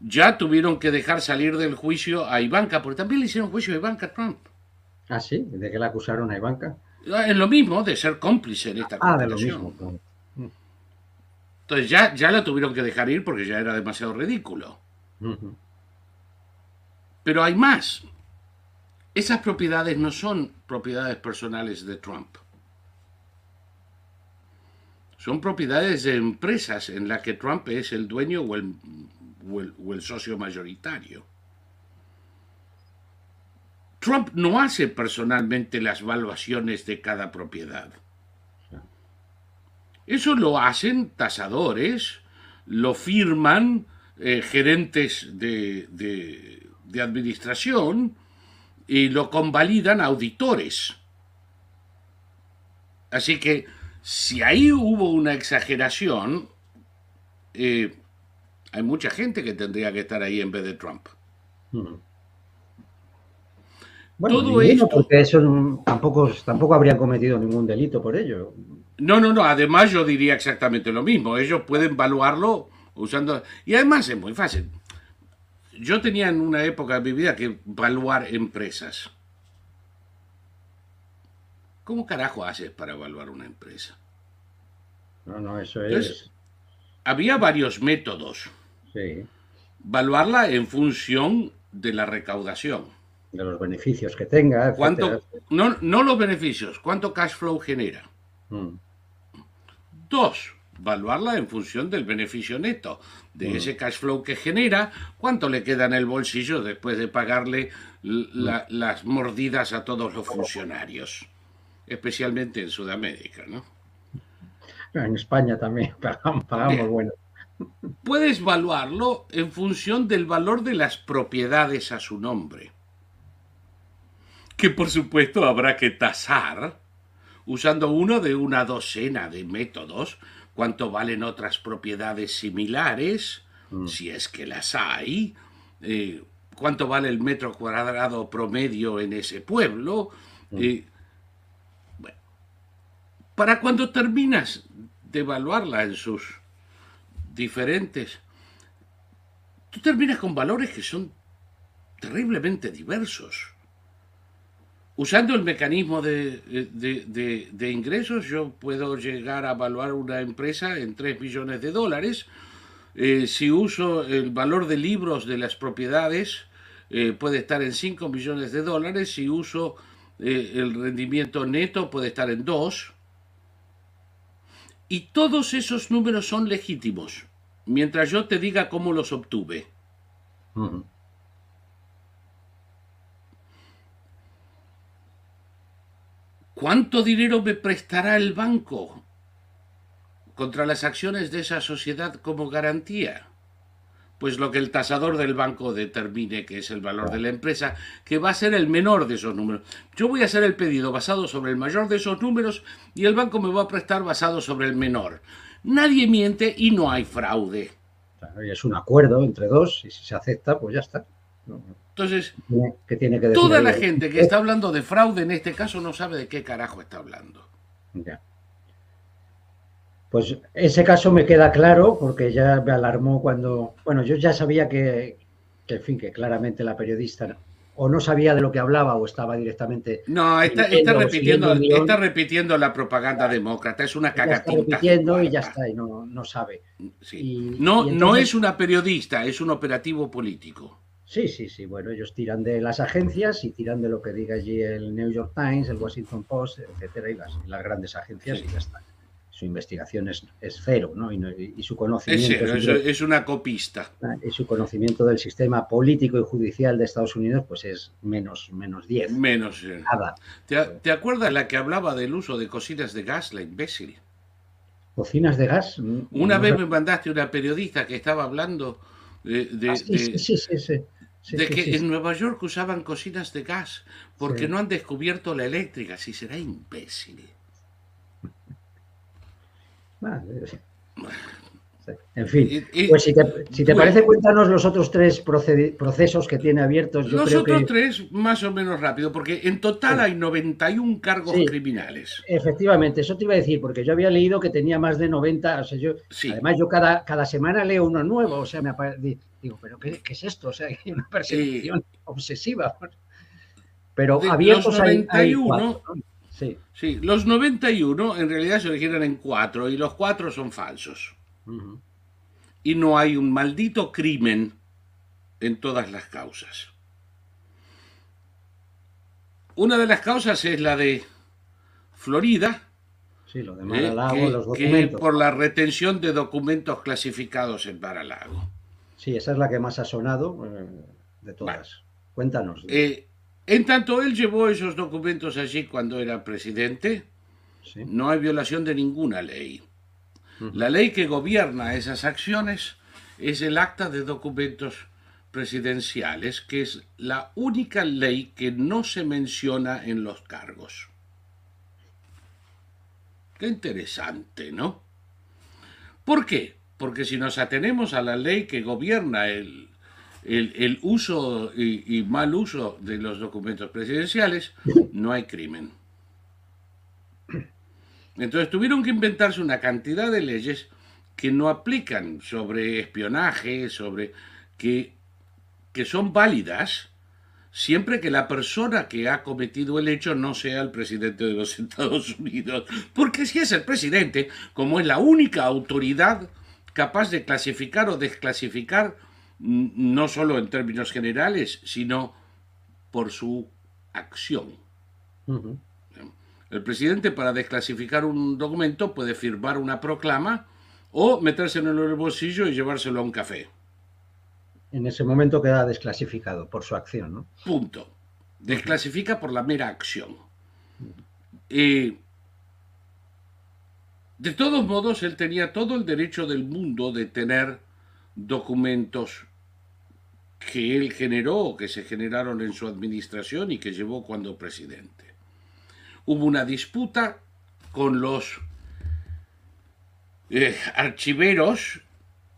Ya tuvieron que dejar salir del juicio a Ivanka, porque también le hicieron juicio a Ivanka Trump. Ah, sí, ¿de qué la acusaron a Ivanka? Ah, es lo mismo, de ser cómplice en esta Ah, de lo mismo. Entonces ya, ya la tuvieron que dejar ir porque ya era demasiado ridículo. Pero hay más. Esas propiedades no son propiedades personales de Trump. Son propiedades de empresas en las que Trump es el dueño o el, socio mayoritario. Trump no hace personalmente las valuaciones de cada propiedad. Eso lo hacen tasadores, lo firman eh, gerentes de administración, y lo convalidan auditores. Así que si ahí hubo una exageración, eh, hay mucha gente que tendría que estar ahí en vez de Trump. Hmm. Bueno, Todo esto, porque eso tampoco, tampoco habrían cometido ningún delito por ello. No, no, no. Además, yo diría exactamente lo mismo. Ellos pueden evaluarlo usando. Y además es muy fácil yo tenía en una época de mi vida que evaluar empresas. ¿Cómo carajo haces para evaluar una empresa? No, no, eso es. había varios métodos. Sí. Evaluarla en función de la recaudación. De los beneficios que tenga. ¿Cuánto, no, no los beneficios, ¿cuánto cash flow genera? Mm. Dos, evaluarla en función del beneficio neto, de mm. ese cash flow que genera, cuánto le queda en el bolsillo después de pagarle las mordidas a todos los funcionarios, especialmente en Sudamérica, ¿no? En España también pagamos, bueno. Puedes evaluarlo en función del valor de las propiedades a su nombre, que por supuesto habrá que tasar usando uno de una docena de métodos cuánto valen otras propiedades similares, mm. si es que las hay, eh, cuánto vale el metro cuadrado promedio en ese pueblo. Mm. Eh, para cuando terminas de evaluarla en sus diferentes, tú terminas con valores que son terriblemente diversos. Usando el mecanismo de, ingresos, yo puedo llegar a evaluar una empresa en 3 millones de dólares. Eh, si uso el valor de libros de las propiedades, eh, puede estar en 5 millones de dólares. Si uso eh, el rendimiento neto, puede estar en 2. Y todos esos números son legítimos, mientras yo te diga cómo los obtuve. ¿Cuánto dinero me prestará el banco contra las acciones de esa sociedad como garantía? Pues lo que el tasador del banco determine que es el valor de la empresa, que va a ser el menor de esos números. Yo voy a hacer el pedido basado sobre el mayor de esos números y el banco me va a prestar basado sobre el menor. Nadie miente y no hay fraude. es un acuerdo entre dos y si se acepta, pues ya está. Entonces, toda la gente que está hablando de fraude en este caso no sabe de qué carajo está hablando. Ya. Pues ese caso me queda claro porque ya me alarmó cuando, bueno, yo ya sabía que, en fin, que claramente la periodista o no sabía de lo que hablaba o estaba directamente. No, está, repitiendo, está repitiendo la propaganda demócrata, es una cagatita. Está repitiendo y ya está, y no, sabe. no, no es una periodista, es un operativo político. Sí, sí, sí. Bueno, ellos tiran de las agencias y tiran de lo que diga allí el New York Times, el Washington Post, etcétera, y las, grandes agencias y ya está. Su investigación es, cero, ¿no? Y, su conocimiento. Es, es, una copista. Ah, y su conocimiento del sistema político y judicial de Estados Unidos, pues es menos, menos 10. Menos. Nada. ¿Te, ¿Te, acuerdas la que hablaba del uso de cocinas de gas, la imbécil? ¿Cocinas de gas? Una vez me mandaste una periodista que estaba hablando de, ah, sí, sí, sí, de que en Nueva York usaban cocinas de gas porque no han descubierto la eléctrica. Si será imbécil. En fin, pues si te, parece, cuéntanos los otros tres procesos que tiene abiertos. los otros tres, más o menos rápido, porque en total hay 91 cargos criminales. Efectivamente, eso te iba a decir, porque yo había leído que tenía más de 90. O sea, yo, Además, yo cada, cada semana leo uno nuevo. O sea, me digo, ¿pero qué, es esto? O sea, hay una persecución obsesiva. Pero abiertos los 91, sí. sí, los 91 en realidad se originan en cuatro y los cuatro son falsos y no hay un maldito crimen en todas las causas. Una de las causas es la de Florida, sí, lo de eh, los documentos. por la retención de documentos clasificados en Mar-a-Lago. Sí, esa es la que más ha sonado eh, de todas. Cuéntanos. Eh, en tanto él llevó esos documentos allí cuando era presidente, no hay violación de ninguna ley. La ley que gobierna esas acciones es el acta de documentos presidenciales, que es la única ley que no se menciona en los cargos. Qué interesante, ¿no? ¿Por qué? Porque si nos atenemos a la ley que gobierna el, el, uso y mal uso de los documentos presidenciales, no hay crimen. Entonces tuvieron que inventarse una cantidad de leyes que no aplican sobre espionaje, sobre que, que son válidas siempre que la persona que ha cometido el hecho no sea el presidente de los Estados Unidos. Porque si es el presidente, como es la única autoridad capaz de clasificar o desclasificar, no solo en términos generales, sino por su acción. El presidente para desclasificar un documento puede firmar una proclama o metérselo en el bolsillo y llevárselo a un café. En ese momento queda desclasificado por su acción, ¿no? Punto. Desclasifica por la mera acción. De todos modos, él tenía todo el derecho del mundo de tener documentos que él generó, que se generaron en su administración y que llevó cuando presidente. Hubo una disputa con los eh, archiveros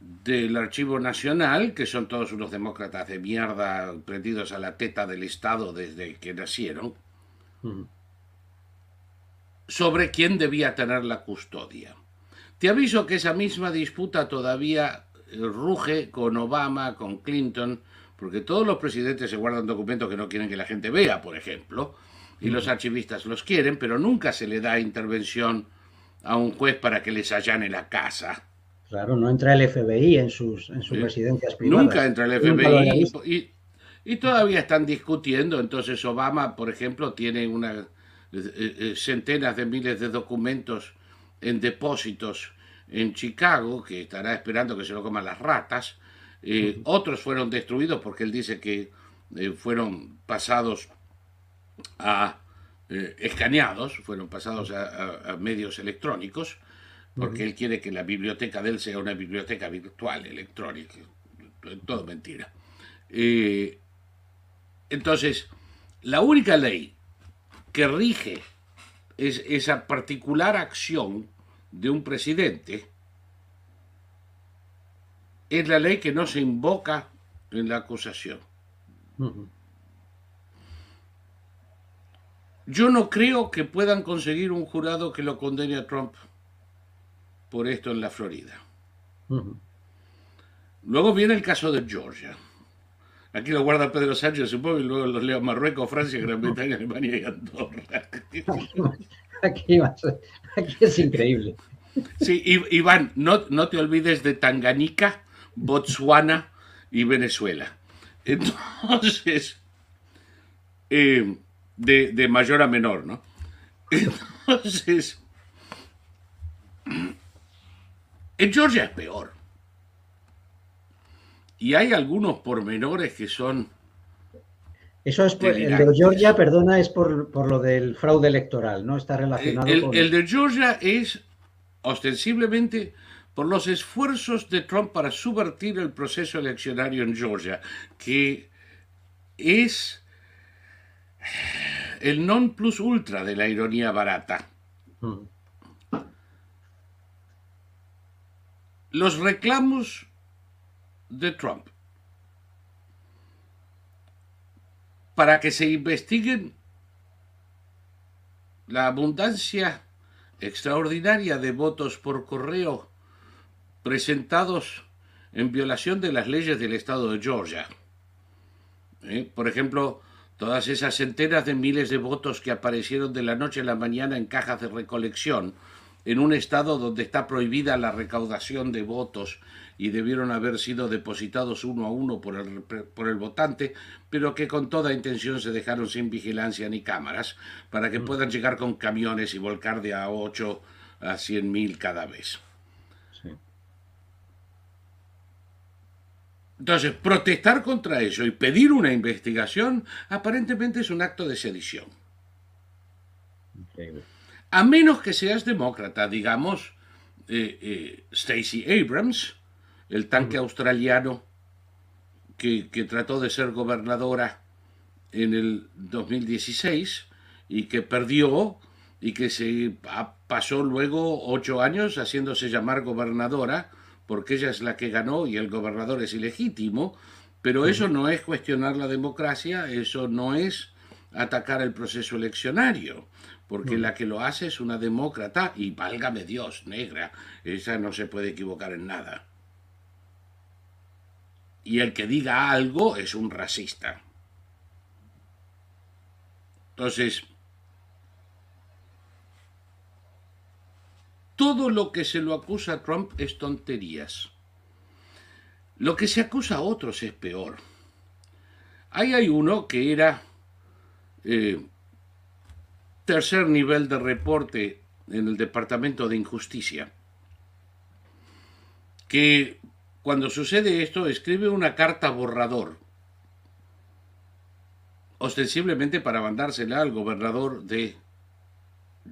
del Archivo Nacional, que son todos unos demócratas de mierda prendidos a la teta del Estado desde que nacieron, sobre quién debía tener la custodia. Te aviso que esa misma disputa todavía eh, ruge con Obama, con Clinton, porque todos los presidentes se guardan documentos que no quieren que la gente vea, por ejemplo, y los archivistas los quieren, pero nunca se le da intervención a un juez para que les allane la casa. Claro, no entra el FBI en sus, en sus residencias privadas. Nunca entra el FBI. Y, todavía están discutiendo. Entonces Obama, por ejemplo, tiene una, centenas de miles de documentos en depósitos en Chicago, que estará esperando que se lo coman las ratas. Eh, otros fueron destruidos porque él dice que fueron pasados a eh, escaneados, fueron pasados a, medios electrónicos, porque él quiere que la biblioteca de él sea una biblioteca virtual, electrónica, todo mentira. Eh, entonces, la única ley que rige es esa particular acción de un presidente es la ley que no se invoca en la acusación. Yo no creo que puedan conseguir un jurado que lo condene a Trump por esto en la Florida. Luego viene el caso de Georgia. Aquí lo guarda Pedro Sánchez, supongo, y luego los leo Marruecos, Francia, Gran Bretaña, Alemania y Andorra. Aquí, aquí es increíble. Sí, Iván, no, no te olvides de Tanganica, Botswana y Venezuela. Entonces, eh, de, mayor a menor, ¿no? Entonces, en Georgia es peor. Y hay algunos pormenores que son... Eso es por, el de Georgia, perdona, es por, lo del fraude electoral, ¿no? Está relacionado el, con... El de Georgia es ostensiblemente por los esfuerzos de Trump para subvertir el proceso eleccionario en Georgia, que es el non plus ultra de la ironía barata. los reclamos de Trump para que se investiguen la abundancia extraordinaria de votos por correo presentados en violación de las leyes del estado de Georgia. ¿Eh? Por ejemplo, todas esas centenas de miles de votos que aparecieron de la noche a la mañana en cajas de recolección, en un estado donde está prohibida la recaudación de votos y debieron haber sido depositados uno a uno por el, por el votante, pero que con toda intención se dejaron sin vigilancia ni cámaras, para que mm. puedan llegar con camiones y volcar de a 8 a 100 mil cada vez. Entonces, protestar contra eso y pedir una investigación aparentemente es un acto de sedición. A menos que seas demócrata, digamos, eh, eh, Stacey Abrams, el tanque australiano que, trató de ser gobernadora en el 2016 y que perdió y que se pasó luego ocho años haciéndose llamar gobernadora porque ella es la que ganó y el gobernador es ilegítimo, pero eso no es cuestionar la democracia, eso no es atacar el proceso eleccionario, porque la que lo hace es una demócrata y válgame Dios, negra, esa no se puede equivocar en nada y el que diga algo es un racista. Entonces, todo lo que se lo acusa a Trump es tonterías. Lo que se acusa a otros es peor. Ahí hay uno que era eh, tercer nivel de reporte en el Departamento de Injusticia, que cuando sucede esto, escribe una carta borrador, ostensiblemente para mandársela al gobernador de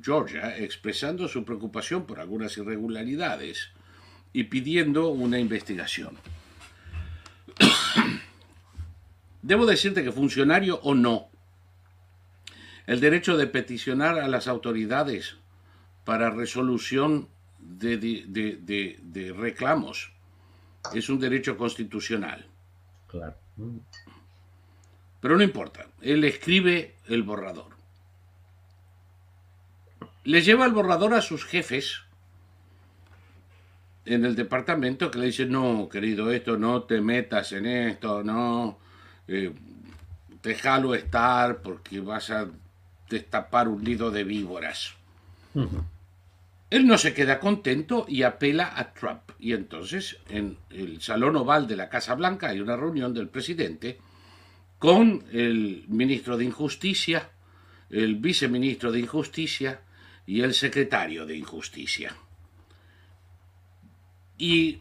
Georgia, expresando su preocupación por algunas irregularidades y pidiendo una investigación. Debo decirte que funcionario o no, el derecho de peticionar a las autoridades para resolución de, de reclamos es un derecho constitucional. Claro. Pero no importa, él escribe el borrador. Le lleva el borrador a sus jefes en el departamento que le dicen, no, querido, esto no te metas en esto, no, eh, déjalo estar porque vas a destapar un nido de víboras. Él no se queda contento y apela a Trump. Y entonces en el Salón Oval de la Casa Blanca hay una reunión del presidente con el ministro de Injusticia, el viceministro de Injusticia y el secretario de Injusticia. Y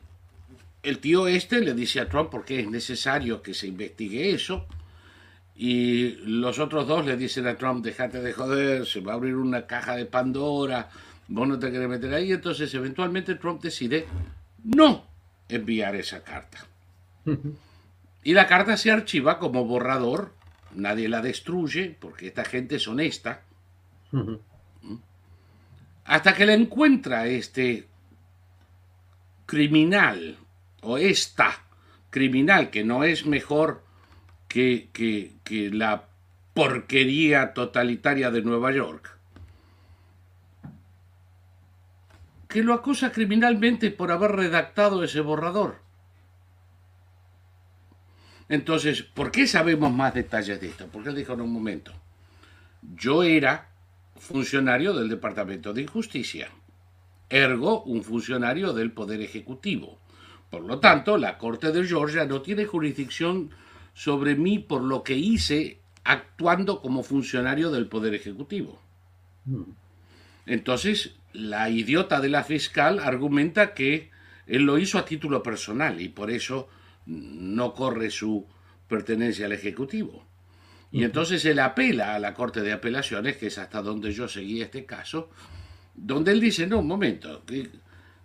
el tío este le dice a Trump por qué es necesario que se investigue eso. Y los otros dos le dicen a Trump, déjate de joder, se va a abrir una caja de Pandora, vos no te querés meter ahí, entonces eventualmente Trump decide no enviar esa carta. Y la carta se archiva como borrador, nadie la destruye, porque esta gente es honesta, hasta que la encuentra este criminal, o esta criminal, que no es mejor que, que la porquería totalitaria de Nueva York, que lo acusa criminalmente por haber redactado ese borrador. Entonces, ¿por qué sabemos más detalles de esto? Porque él dijo en un momento, yo era funcionario del Departamento de Injusticia, ergo un funcionario del Poder Ejecutivo. Por lo tanto, la Corte de Georgia no tiene jurisdicción sobre mí por lo que hice actuando como funcionario del Poder Ejecutivo. Mm. Entonces, la idiota de la fiscal argumenta que él lo hizo a título personal y por eso no corre su pertenencia al Ejecutivo. Y entonces él apela a la Corte de Apelaciones, que es hasta donde yo seguí este caso, donde él dice, no, un momento,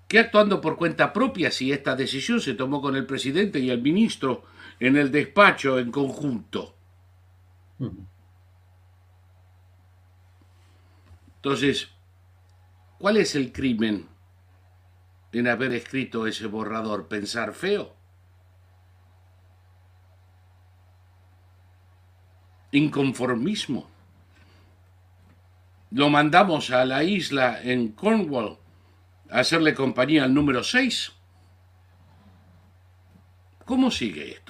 que, actuando por cuenta propia si esta decisión se tomó con el presidente y el ministro en el despacho en conjunto. Entonces, ¿Cuál es el crimen en haber escrito ese borrador? ¿Pensar feo? Inconformismo. Lo mandamos a la isla en Cornwall a hacerle compañía al número 6. ¿Cómo sigue esto?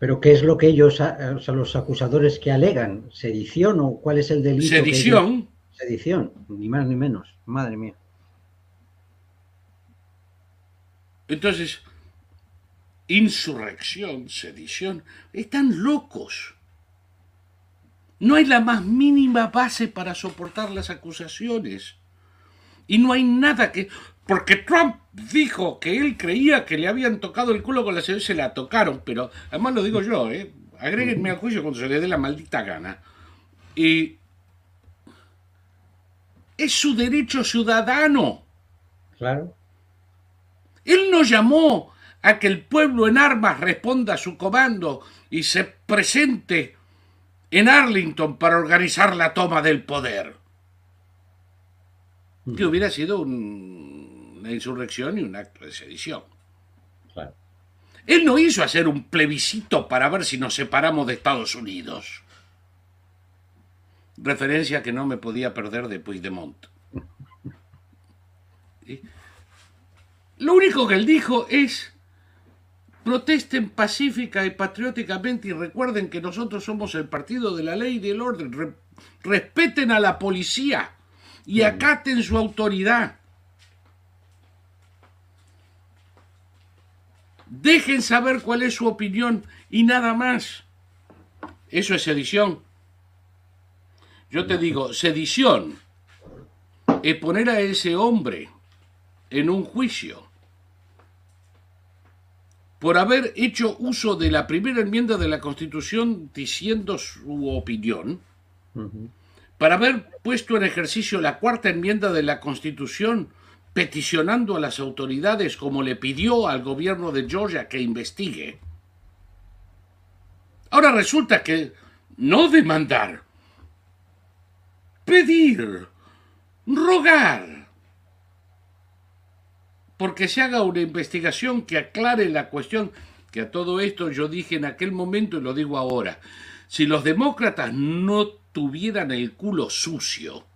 Pero ¿qué es lo que ellos, o sea, los acusadores que alegan? ¿Sedición o cuál es el delito? Sedición. Sedición, ni más ni menos. Madre mía. Entonces, insurrección, sedición, están locos. No hay la más mínima base para soportar las acusaciones. Y no hay nada que... Porque Trump dijo que él creía que le habían tocado el culo con la se la tocaron, pero además lo digo yo, ¿eh? agréguenme al juicio cuando se le dé la maldita gana. Y es su derecho ciudadano. Claro. Él no llamó a que el pueblo en armas responda a su comando y se presente en Arlington para organizar la toma del poder. Que hubiera sido una insurrección y un acto de sedición. Él no hizo hacer un plebiscito para ver si nos separamos de Estados Unidos. Referencia que no me podía perder de Puigdemont. Lo único que él dijo es Protesten pacífica y patrióticamente y recuerden que nosotros somos el partido de la ley y del orden. respeten a la policía y acaten su autoridad. Dejen saber cuál es su opinión y nada más. Eso es sedición. Yo te digo, sedición es poner a ese hombre en un juicio por haber hecho uso de la primera enmienda de la Constitución diciendo su opinión, para haber puesto en ejercicio la cuarta enmienda de la Constitución peticionando a las autoridades como le pidió al gobierno de Georgia que investigue. Ahora resulta que no demandar, pedir, rogar, porque se haga una investigación que aclare la cuestión, que a todo esto yo dije en aquel momento y lo digo ahora. Si los demócratas no tuvieran el culo sucio,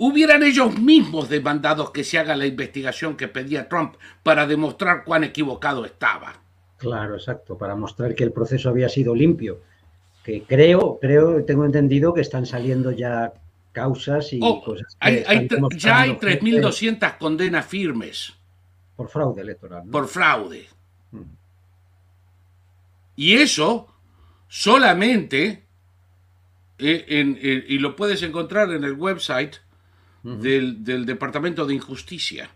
hubieran ellos mismos demandado que se haga la investigación que pedía Trump para demostrar cuán equivocado estaba. Claro, exacto, para mostrar que el proceso había sido limpio. Que creo, creo, tengo entendido que están saliendo ya causas y oh, cosas. Hay, ya hay 3.200 condenas firmes. Por fraude electoral. Por fraude. Mm. Y eso solamente, eh, y lo puedes encontrar en el website del, Departamento de Injusticia.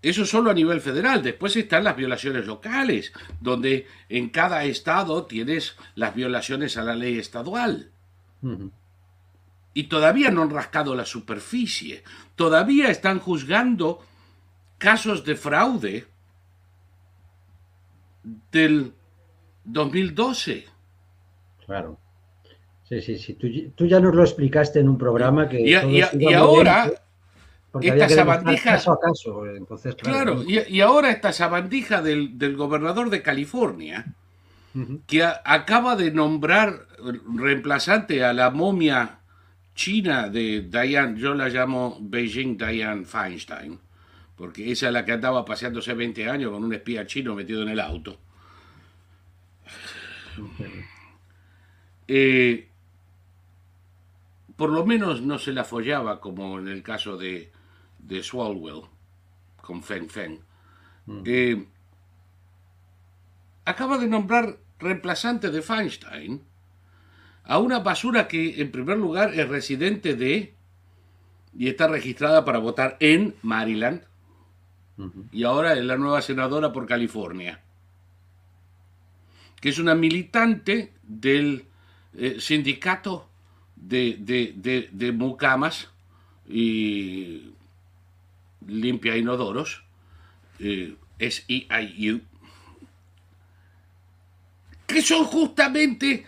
Eso solo a nivel federal. Después están las violaciones locales, donde en cada estado tienes las violaciones a la ley estadual y todavía no han rascado la superficie. Todavía están juzgando casos de fraude del 2012. Claro. Sí, sí, sí. Tú, ya nos lo explicaste en un programa que... Y, ahora... esta sabandija... Caso a caso, entonces, claro, y, ahora esta sabandija del, del gobernador de California, que acaba de nombrar reemplazante a la momia China de Diane, yo la llamo Beijing Diane Feinstein, porque esa es la que andaba paseándose 20 años con un espía chino metido en el auto. Eh, por lo menos no se la follaba como en el caso de, de Swalwell con Feng Feng. Mm. Eh, acaba de nombrar reemplazante de Feinstein a una basura que en primer lugar es residente de y está registrada para votar en Maryland y ahora es la nueva senadora por California, que es una militante del eh, sindicato de, de, mucamas y limpia inodoros, eh, es EIU, que son justamente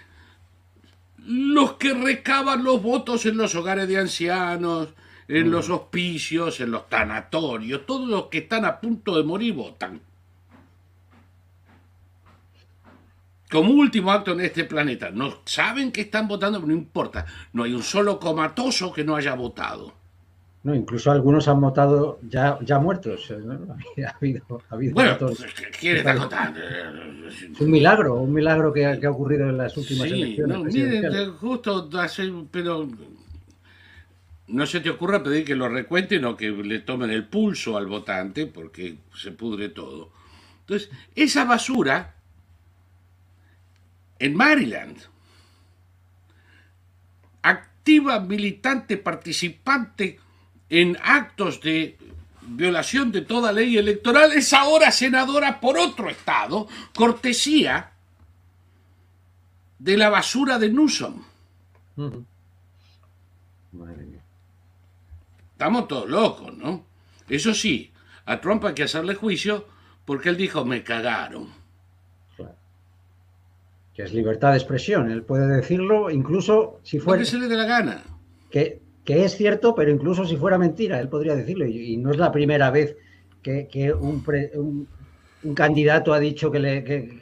los que recaban los votos en los hogares de ancianos, en los hospicios, en los tanatorios, todos los que están a punto de morir votan. Como último acto en este planeta. No saben que están votando, pero no importa. No hay un solo comatoso que no haya votado. No, incluso algunos han votado ya, ya muertos. Ha habido, ha habido bueno, pues, ¿quién está contando? Es un milagro, un milagro que ha, que ha ocurrido en las últimas sí, elecciones. No, miren, justo hace, pero no se te ocurra pedir que lo recuenten o que le tomen el pulso al votante, porque se pudre todo. Entonces, esa basura en Maryland, activa, militante, participante en actos de violación de toda ley electoral, es ahora senadora por otro estado, cortesía de la basura de Newsom. Estamos todos locos, ¿no? Eso sí, a Trump hay que hacerle juicio porque él dijo, me cagaron. Que es libertad de expresión, él puede decirlo incluso si fuera... que se le dé la gana. Que, que es cierto, pero incluso si fuera mentira, él podría decirlo. Y, no es la primera vez que, que un, pre, un, un, candidato ha dicho que le... Que...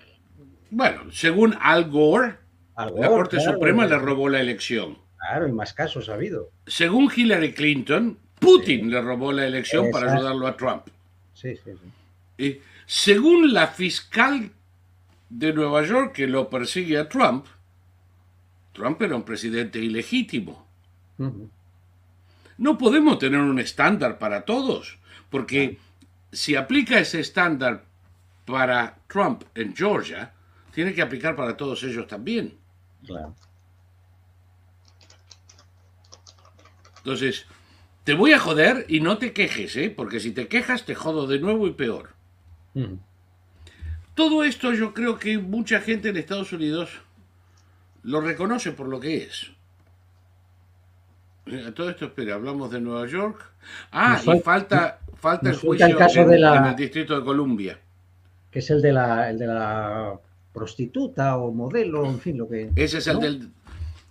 Bueno, según Al Gore, Al Gore la Corte claro, Suprema le robó la elección. Claro, y más casos ha habido. Según Hillary Clinton, Putin sí. le robó la elección Exacto. para ayudarlo a Trump. Sí, sí, sí. Y según la fiscal de Nueva York que lo persigue a Trump, Trump era un presidente ilegítimo. Uh -huh. No podemos tener un estándar para todos, porque si aplica ese estándar para Trump en Georgia, tiene que aplicar para todos ellos también. Claro. Entonces, te voy a joder y no te quejes, ¿eh? porque si te quejas te jodo de nuevo y peor. Mm. Todo esto yo creo que mucha gente en Estados Unidos lo reconoce por lo que es. Todo esto, espera, hablamos de Nueva York. Ah, y falta, falta el juicio el caso en, de la, en, el Distrito de Columbia. Que es el de la, el de la prostituta o modelo, en fin, lo que... Ese es ¿no? el del...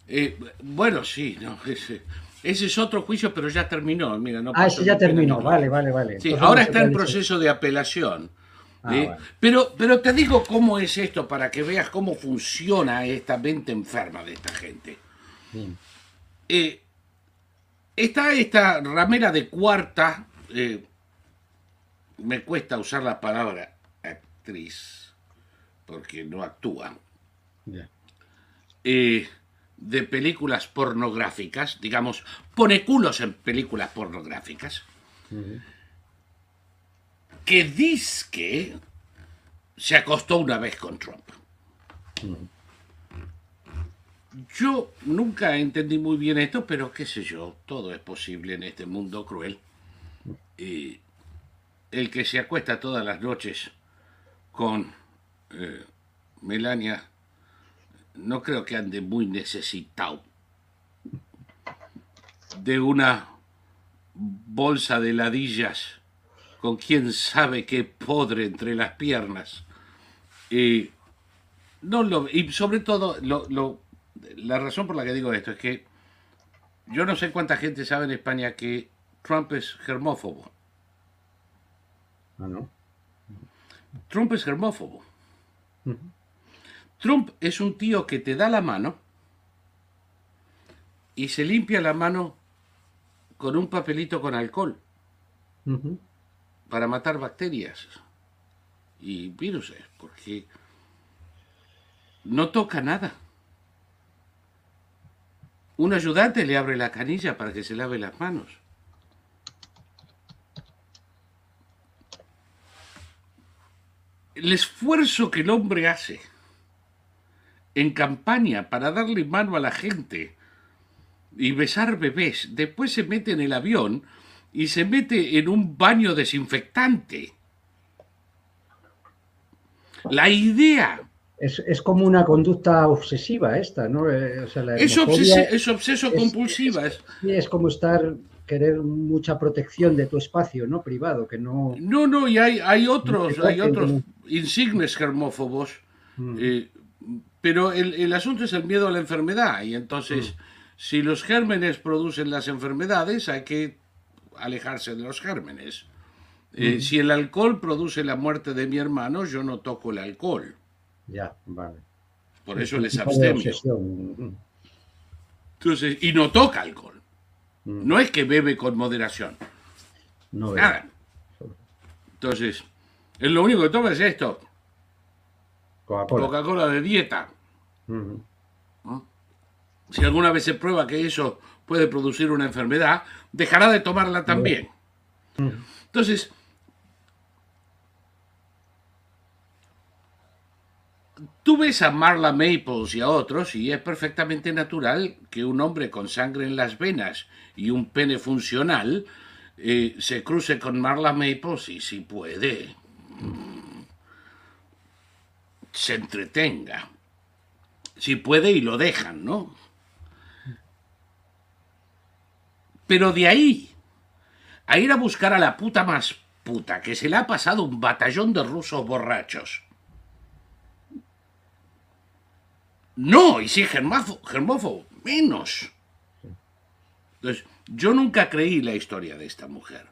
Eh, bueno, sí, no, ese, ese es otro juicio, pero ya terminó. Mira, no ah, ese ya terminó, vale, vale, vale. Sí, Entonces ahora está en proceso de apelación. Ah, ¿eh? pero, pero te digo cómo es esto para que veas cómo funciona esta mente enferma de esta gente. Eh, está esta ramera de cuarta, eh, me cuesta usar la palabra actriz, porque no actúa. Yeah. de películas pornográficas, digamos, pone culos en películas pornográficas, uh -huh. Que dice que se acostó una vez con Trump. Yo nunca entendí muy bien esto, pero qué sé yo, todo es posible en este mundo cruel. Y el que se acuesta todas las noches con eh, Melania no creo que ande muy necesitado de una bolsa de ladillas con quién sabe qué podre entre las piernas. Y, no lo, y sobre todo, lo, lo, la razón por la que digo esto es que yo no sé cuánta gente sabe en España que Trump es germófobo. Ah, no. Trump es germófobo. Uh -huh. Trump es un tío que te da la mano y se limpia la mano con un papelito con alcohol uh -huh. Para matar bacterias y virus, porque no toca nada. Un ayudante le abre la canilla para que se lave las manos. El esfuerzo que el hombre hace en campaña para darle mano a la gente y besar bebés, después se mete en el avión y se mete en un baño desinfectante. La idea es, es, como una conducta obsesiva esta, ¿no? Eh, o sea, la es, es, obseso compulsiva. Es, es, como estar, querer mucha protección de tu espacio, ¿no? Privado, que no... No, no, y hay, hay otros, hay otros insignes germófobos, mm. eh, pero el, el, asunto es el miedo a la enfermedad, y entonces, mm. si los gérmenes producen las enfermedades, hay que alejarse de los gérmenes. Eh, si el alcohol produce la muerte de mi hermano, yo no toco el alcohol. Ya, vale. Por eso les abstemio. Entonces, y no toca alcohol. No es que bebe con moderación. No Nada. Entonces, es lo único que toma es esto. Coca-Cola de dieta. Si alguna vez se prueba que eso puede producir una enfermedad, dejará de tomarla también. Entonces, tú ves a Marla Maples y a otros y es perfectamente natural que un hombre con sangre en las venas y un pene funcional eh, se cruce con Marla Maples y si puede se entretenga. Si puede y lo dejan, ¿no? Pero de ahí a ir a buscar a la puta más puta que se le ha pasado un batallón de rusos borrachos. No, y si germófobo, menos. Entonces, yo nunca creí la historia de esta mujer.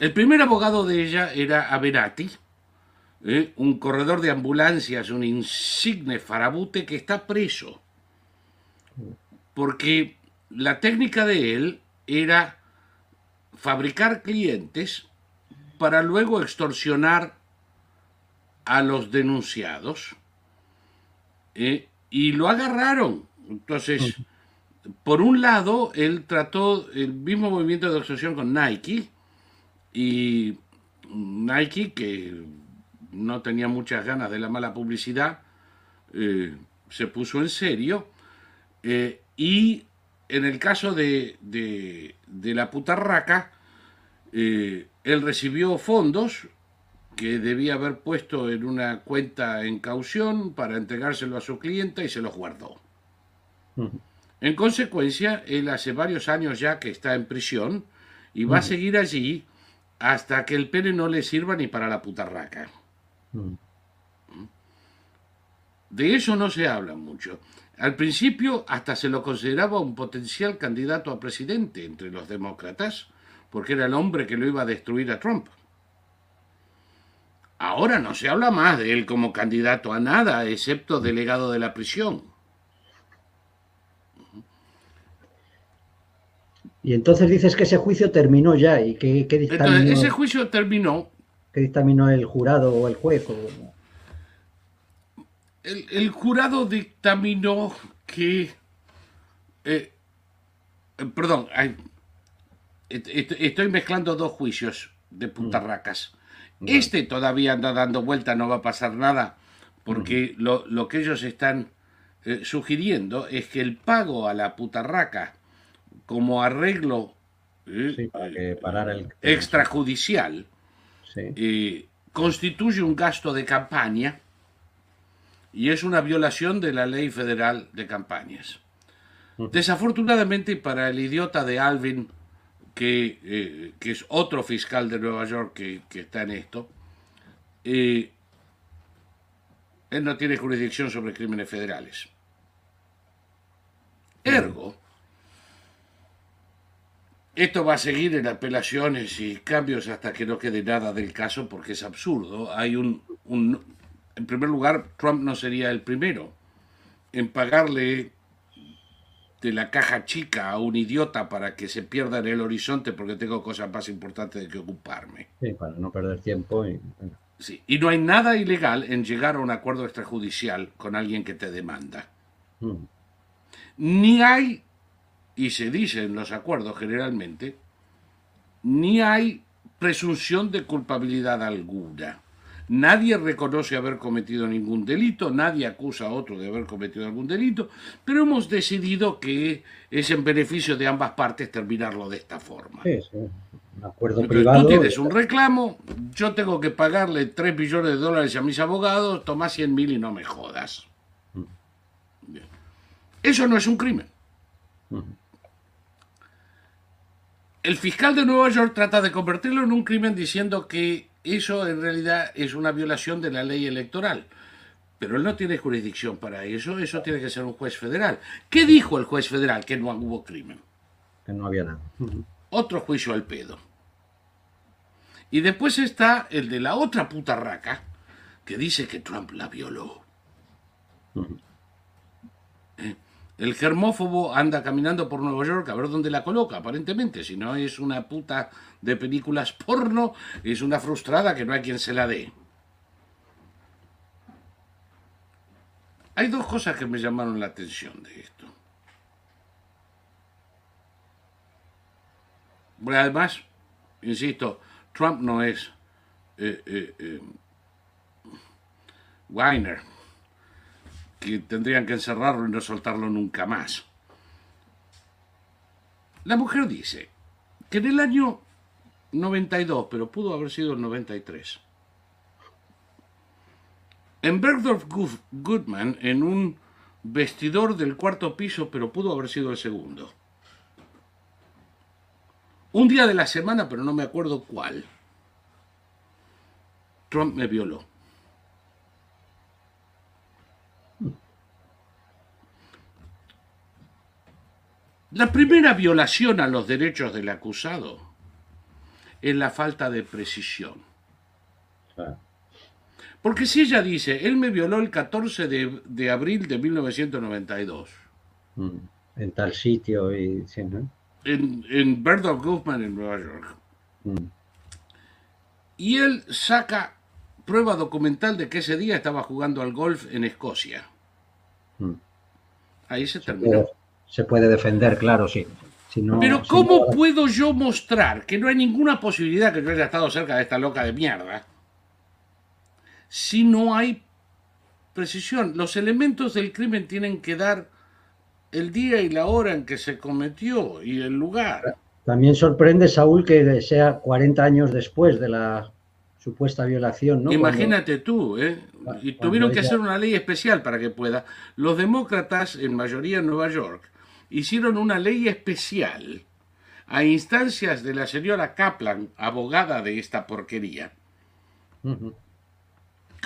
El primer abogado de ella era Averati, ¿eh? un corredor de ambulancias, un insigne farabute que está preso. Porque la técnica de él era fabricar clientes para luego extorsionar a los denunciados. ¿eh? Y lo agarraron. Entonces, por un lado, él trató el mismo movimiento de extorsión con Nike. Y Nike, que no tenía muchas ganas de la mala publicidad, eh, se puso en serio. Eh, y en el caso de, la putarraca, eh, él recibió fondos que debía haber puesto en una cuenta en caución para entregárselo a su cliente y se los guardó. En consecuencia, él hace varios años ya que está en prisión y va a seguir allí hasta que el pene no le sirva ni para la putarraca. De eso no se habla mucho. Al principio hasta se lo consideraba un potencial candidato a presidente entre los demócratas, porque era el hombre que lo iba a destruir a Trump. Ahora no se habla más de él como candidato a nada, excepto delegado de la prisión. Y entonces dices que ese juicio terminó ya y que, Entonces, ese juicio terminó. ¿Qué dictaminó el jurado o el juez? El, jurado dictaminó que... Eh, eh, perdón, estoy mezclando dos juicios de putarracas. Este todavía anda dando vuelta, no va a pasar nada, porque lo, que ellos están eh, sugiriendo es que el pago a la putarraca como arreglo eh, el... extrajudicial eh, constituye un gasto de campaña y es una violación de la ley federal de campañas. Desafortunadamente para el idiota de Alvin, que, eh, que es otro fiscal de Nueva York que, está en esto, él no tiene jurisdicción sobre crímenes federales. Ergo, esto va a seguir en apelaciones y cambios hasta que no quede nada del caso porque es absurdo. Hay un, en primer lugar, Trump no sería el primero en pagarle de la caja chica a un idiota para que se pierda en el horizonte porque tengo cosas más importantes de que ocuparme. Sí, para no perder tiempo. Y, sí. y no hay nada ilegal en llegar a un acuerdo extrajudicial con alguien que te demanda. Mm. Ni hay y se dice en los acuerdos generalmente, ni hay presunción de culpabilidad alguna. Nadie reconoce haber cometido ningún delito, nadie acusa a otro de haber cometido algún delito, pero hemos decidido que es en beneficio de ambas partes terminarlo de esta forma. Sí, sí. Un acuerdo privado. Tú tienes un reclamo, yo tengo que pagarle 3 billones de dólares a mis abogados, toma 100 mil y no me jodas. Mm. Eso no es un crimen. Mm el fiscal de Nueva York trata de convertirlo en un crimen diciendo que eso en realidad es una violación de la ley electoral. Pero él no tiene jurisdicción para eso, eso tiene que ser un juez federal. ¿Qué dijo el juez federal? Que no hubo crimen. Que no había nada. otro juicio al pedo. Y después está el de la otra puta raca que dice que Trump la violó. Eh, el germófobo anda caminando por Nueva York a ver dónde la coloca, aparentemente. Si no es una puta de películas porno, es una frustrada que no hay quien se la dé. Hay dos cosas que me llamaron la atención de esto. Bueno, además, insisto, Trump no es eh, eh, eh, Weiner, que tendrían que encerrarlo y no soltarlo nunca más. La mujer dice que en el año 92, pero pudo haber sido el 93, en Bergdorf Goodman, en un vestidor del cuarto piso, pero pudo haber sido el segundo. Un día de la semana, pero no me acuerdo cuál, Trump me violó. La primera violación a los derechos del acusado es la falta de precisión. Porque si ella dice, él me violó el 14 de, abril de 1992. Mm, en tal sitio y... En, en Bird of en Nueva York. Mm. Y él saca prueba documental de que ese día estaba jugando al golf en Escocia. Mm. Ahí se, terminó. Se puede defender, claro, sí. Pero ¿cómo puedo yo mostrar que no hay ninguna posibilidad que yo haya estado cerca de esta loca de mierda? si no hay precisión. Los elementos del crimen tienen que dar el día y la hora en que se cometió y el lugar. También sorprende, Saúl, que sea 40 años después de la supuesta violación, ¿no? Imagínate tú, ¿eh? Y tuvieron que hacer una ley especial para que pueda. Los demócratas, en mayoría en Nueva York, hicieron una ley especial a instancias de la señora Kaplan, abogada de esta porquería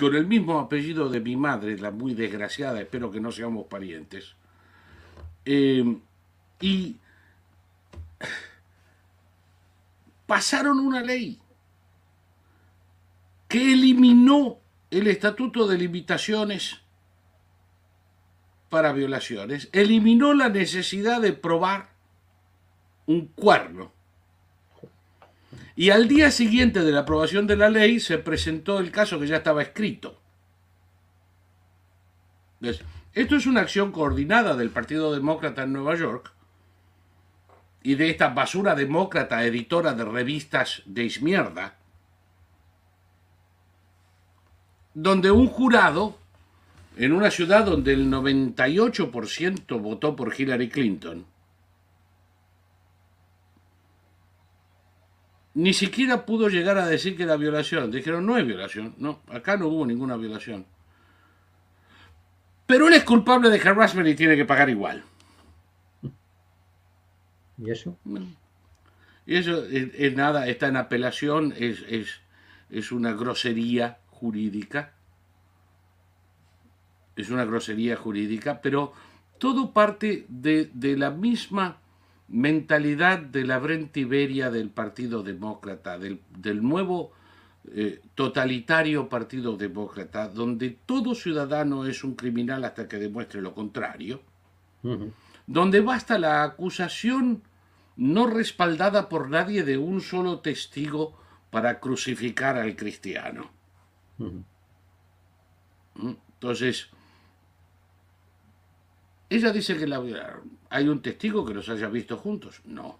con el mismo apellido de mi madre, la muy desgraciada, espero que no seamos parientes. Eh, y pasaron una ley que eliminó el estatuto de limitaciones para violaciones, eliminó la necesidad de probar un cuerno y al día siguiente de la aprobación de la ley se presentó el caso que ya estaba escrito. esto es una acción coordinada del Partido Demócrata en Nueva York y de esta basura demócrata editora de revistas de izmierda, donde un jurado, en una ciudad donde el 98% votó por Hillary Clinton, ni siquiera pudo llegar a decir que era violación. Dijeron, no es violación. No, acá no hubo ninguna violación. Pero él es culpable de harassment y tiene que pagar igual. ¿Y eso? Y eso es, nada, está en apelación, es, es, una grosería jurídica. Es una grosería jurídica, pero todo parte de, de la misma mentalidad de la Brentiberia del Partido Demócrata, del, nuevo eh, totalitario Partido Demócrata, donde todo ciudadano es un criminal hasta que demuestre lo contrario, donde basta la acusación no respaldada por nadie de un solo testigo para crucificar al cristiano. ¿Mm? Entonces, ella dice que la violaron. ¿Hay un testigo que los haya visto juntos? No.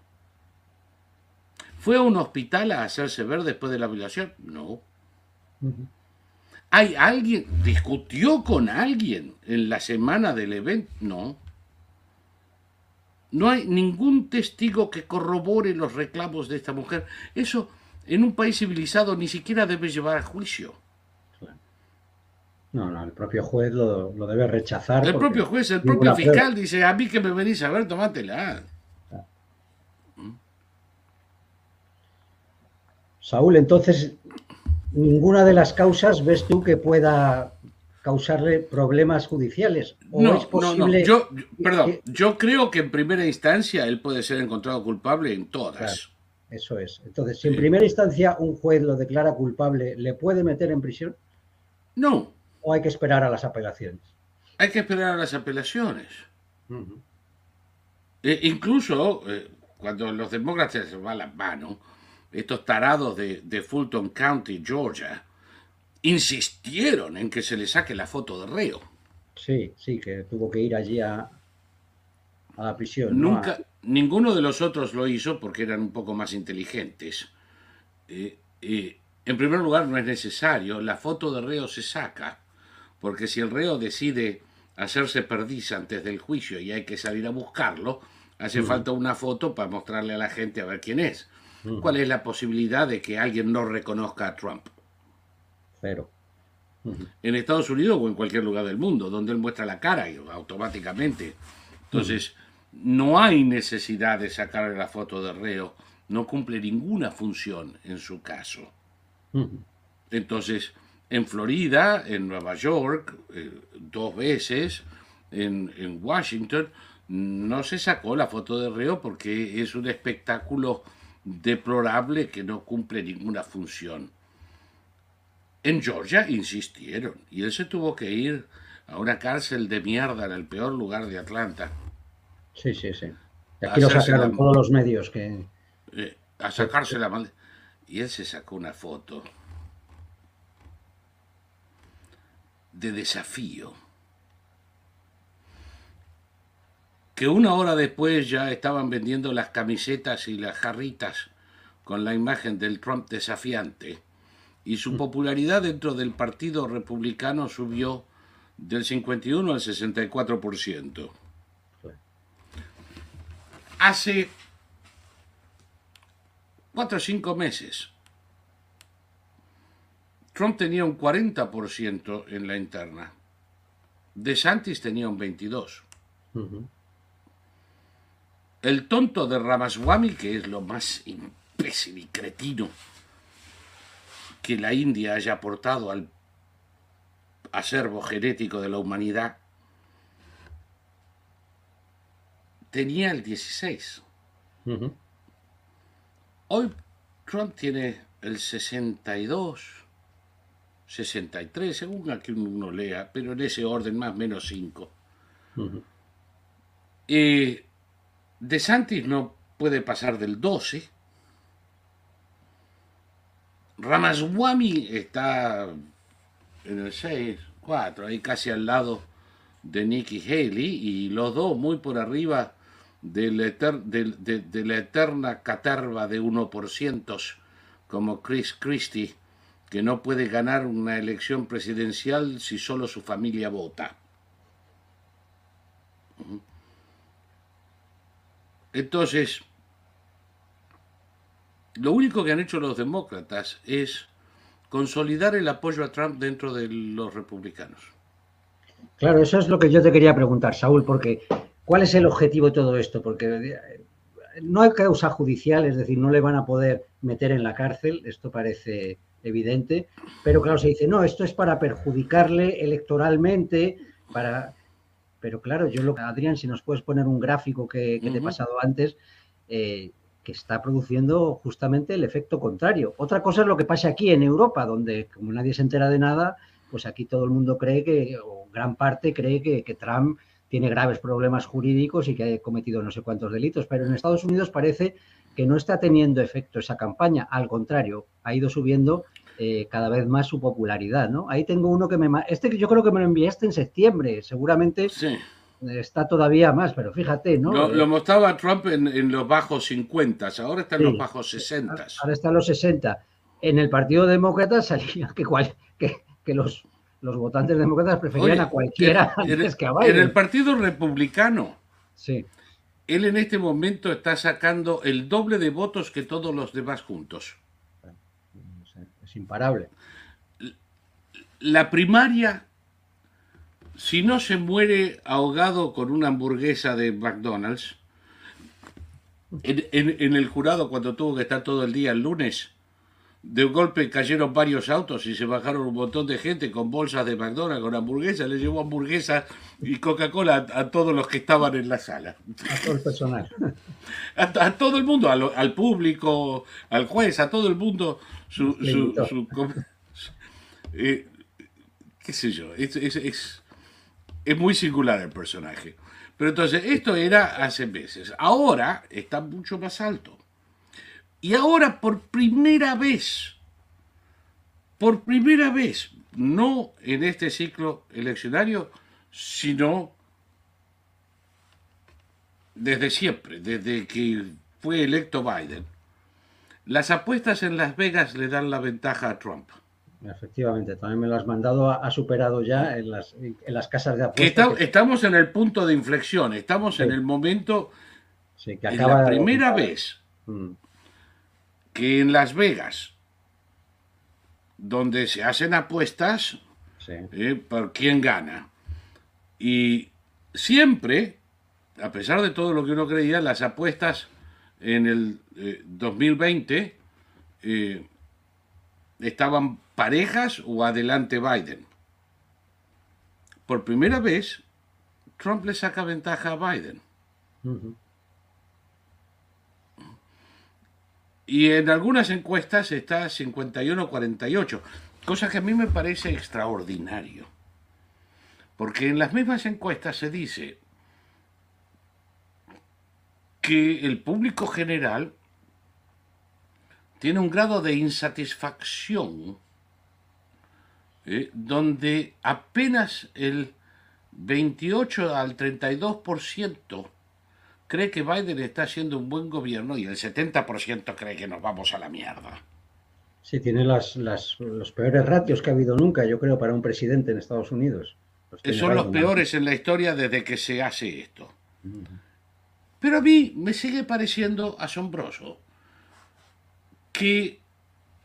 ¿Fue a un hospital a hacerse ver después de la violación? No. ¿Hay alguien, discutió con alguien en la semana del evento? No. No hay ningún testigo que corrobore los reclamos de esta mujer. Eso en un país civilizado ni siquiera debe llevar a juicio. No, no, el propio juez lo, debe rechazar. El propio juez, el propio fiscal dice, a mí que me venís a ver, tomátela. Saúl, entonces, ninguna de las causas ves tú que pueda causarle problemas judiciales. no, es posible no, Yo, perdón, yo creo que en primera instancia él puede ser encontrado culpable en todas. Eso es. Entonces, si en primera instancia un juez lo declara culpable, ¿le puede meter en prisión? No. ¿O hay que esperar a las apelaciones? Hay que esperar a las apelaciones. E incluso eh, cuando los demócratas se van las manos, estos tarados de, de, Fulton County, Georgia, insistieron en que se le saque la foto de reo. Sí, sí, que tuvo que ir allí a, a la prisión. Nunca, ninguno de los otros lo hizo porque eran un poco más inteligentes. Eh, eh, en primer lugar, no es necesario, la foto de reo se saca, porque si el reo decide hacerse perdiz antes del juicio y hay que salir a buscarlo, hace falta una foto para mostrarle a la gente a ver quién es. ¿Cuál es la posibilidad de que alguien no reconozca a Trump? Cero. En Estados Unidos o en cualquier lugar del mundo, donde él muestra la cara y automáticamente. Entonces, no hay necesidad de sacarle la foto de reo, no cumple ninguna función en su caso. Entonces, en Florida, en Nueva York, eh, dos veces, en, en, Washington, no se sacó la foto de reo porque es un espectáculo deplorable que no cumple ninguna función. En Georgia insistieron y él se tuvo que ir a una cárcel de mierda en el peor lugar de Atlanta. Sí, sí, sí. Aquí lo sacaron todos los medios que... Eh, a sacarse la mal... Y él se sacó una foto de desafío. Que una hora después ya estaban vendiendo las camisetas y las jarritas con la imagen del Trump desafiante. Y su mm. popularidad dentro del Partido Republicano subió del 51 al 64% hace cuatro o cinco meses, Trump tenía un 40% en la interna. De Santis tenía un 22%. El tonto de Ramaswamy, que es lo más imbécil y cretino que la India haya aportado al acervo genético de la humanidad, tenía el 16. Hoy Trump tiene el 62, 63, según a que uno lea, pero en ese orden más o menos 5. y de Santis no puede pasar del 12. Ramaswamy está en el 6, 4, ahí casi al lado de Nikki Haley, y los dos muy por arriba de la, eterna caterva de 1% como Chris Christie, que no puede ganar una elección presidencial si solo su familia vota. Entonces, lo único que han hecho los demócratas es consolidar el apoyo a Trump dentro de los republicanos. Claro, eso es lo que yo te quería preguntar, Saúl, porque ¿Cuál es el objetivo de todo esto? Porque eh, no hay causa judicial, es decir, no le van a poder meter en la cárcel, esto parece evidente, pero claro, se dice, no, esto es para perjudicarle electoralmente, para... Pero claro, yo lo Adrián, si nos puedes poner un gráfico que, te he pasado antes, eh, que está produciendo justamente el efecto contrario. Otra cosa es lo que pasa aquí en Europa, donde como nadie se entera de nada, pues aquí todo el mundo cree que, o gran parte cree que, que Trump tiene graves problemas jurídicos y que ha cometido no sé cuántos delitos, pero en Estados Unidos parece que no está teniendo efecto esa campaña, al contrario, ha ido subiendo eh, cada vez más su popularidad, ¿no? Ahí tengo uno que me... Este yo creo que me lo enviaste en septiembre, seguramente está todavía más, pero fíjate, ¿no? Lo, mostraba Trump en, los bajos 50, ahora está en los bajos 60. Ahora está en los 60. En el Partido Demócrata salía que, que, que los los votantes demócratas preferían a cualquiera antes que a Biden. En el Partido Republicano, sí. Él en este momento está sacando el doble de votos que todos los demás juntos. Es imparable. La primaria, si no se muere ahogado con una hamburguesa de McDonald's, en, en el jurado cuando tuvo que estar todo el día el lunes, de un golpe cayeron varios autos y se bajaron un montón de gente con bolsas de McDonald's, con hamburguesas, le llevó hamburguesas y Coca-Cola a, todos los que estaban en la sala. A todo el personal. A, todo el mundo, al, público, al juez, a todo el mundo. Su, eh, qué sé yo, es, es, es muy singular el personaje. Pero entonces, esto era hace meses. Ahora está mucho más alto. Y ahora por primera vez, por primera vez, no en este ciclo eleccionario, sino desde siempre, desde que fue electo Biden, las apuestas en Las Vegas le dan la ventaja a Trump. Efectivamente, también me lo has mandado, ha superado ya en las, en las casas de apuestas. Estamos en el punto de inflexión, estamos en el momento, que acaba la primera vez mm que en Las Vegas, donde se hacen apuestas eh, por quién gana, y siempre, a pesar de todo lo que uno creía, las apuestas en el 2020 eh, eh, estaban parejas o adelante Biden. Por primera vez, Trump le saca ventaja a Biden. Y en algunas encuestas está 51-48, cosa que a mí me parece extraordinario. Porque en las mismas encuestas se dice que el público general tiene un grado de insatisfacción eh, donde apenas el 28 al 32% cree que Biden está haciendo un buen gobierno y el 70% cree que nos vamos a la mierda. Sí, tiene las, los peores ratios que ha habido nunca, yo creo, para un presidente en Estados Unidos. Son los peores en la historia desde que se hace esto. Pero a mí me sigue pareciendo asombroso que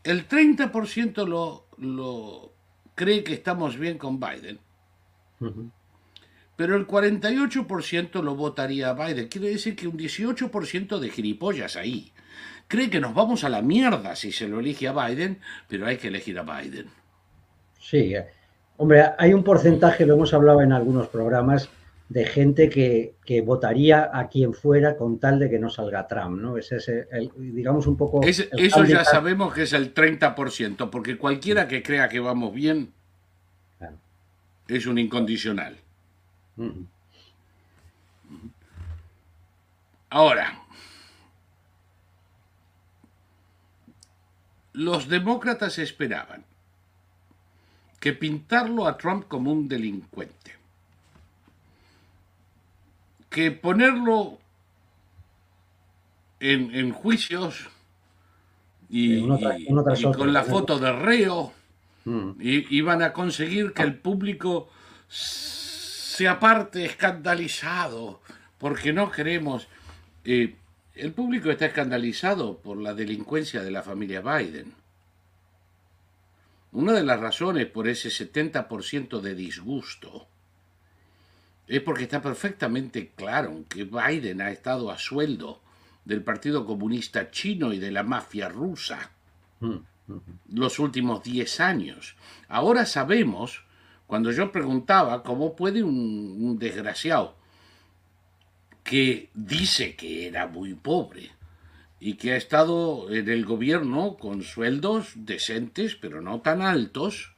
el 30% lo, lo cree que estamos bien con Biden pero el 48% lo votaría a Biden. Quiere decir que un 18% de gilipollas ahí. Cree que nos vamos a la mierda si se lo elige a Biden, pero hay que elegir a Biden. Sí, eh, hombre, hay un porcentaje, lo hemos hablado en algunos programas, de gente que, votaría a quien fuera con tal de que no salga Trump, ¿no? Ese es, el, digamos, un poco... eso ya sabemos que es el 30%, porque cualquiera que crea que vamos bien es un incondicional. Ahora, los demócratas esperaban que pintarlo a Trump como un delincuente, que ponerlo en, juicios y, con la foto de reo, mm. iban a conseguir que el público se aparte escandalizado, porque no queremos... Eh, el público está escandalizado por la delincuencia de la familia Biden. Una de las razones por ese 70% de disgusto es porque está perfectamente claro que Biden ha estado a sueldo del Partido Comunista Chino y de la mafia rusa mm, mm. los últimos 10 años. Ahora sabemos cuando yo preguntaba cómo puede un, desgraciado que dice que era muy pobre y que ha estado en el gobierno con sueldos decentes, pero no tan altos,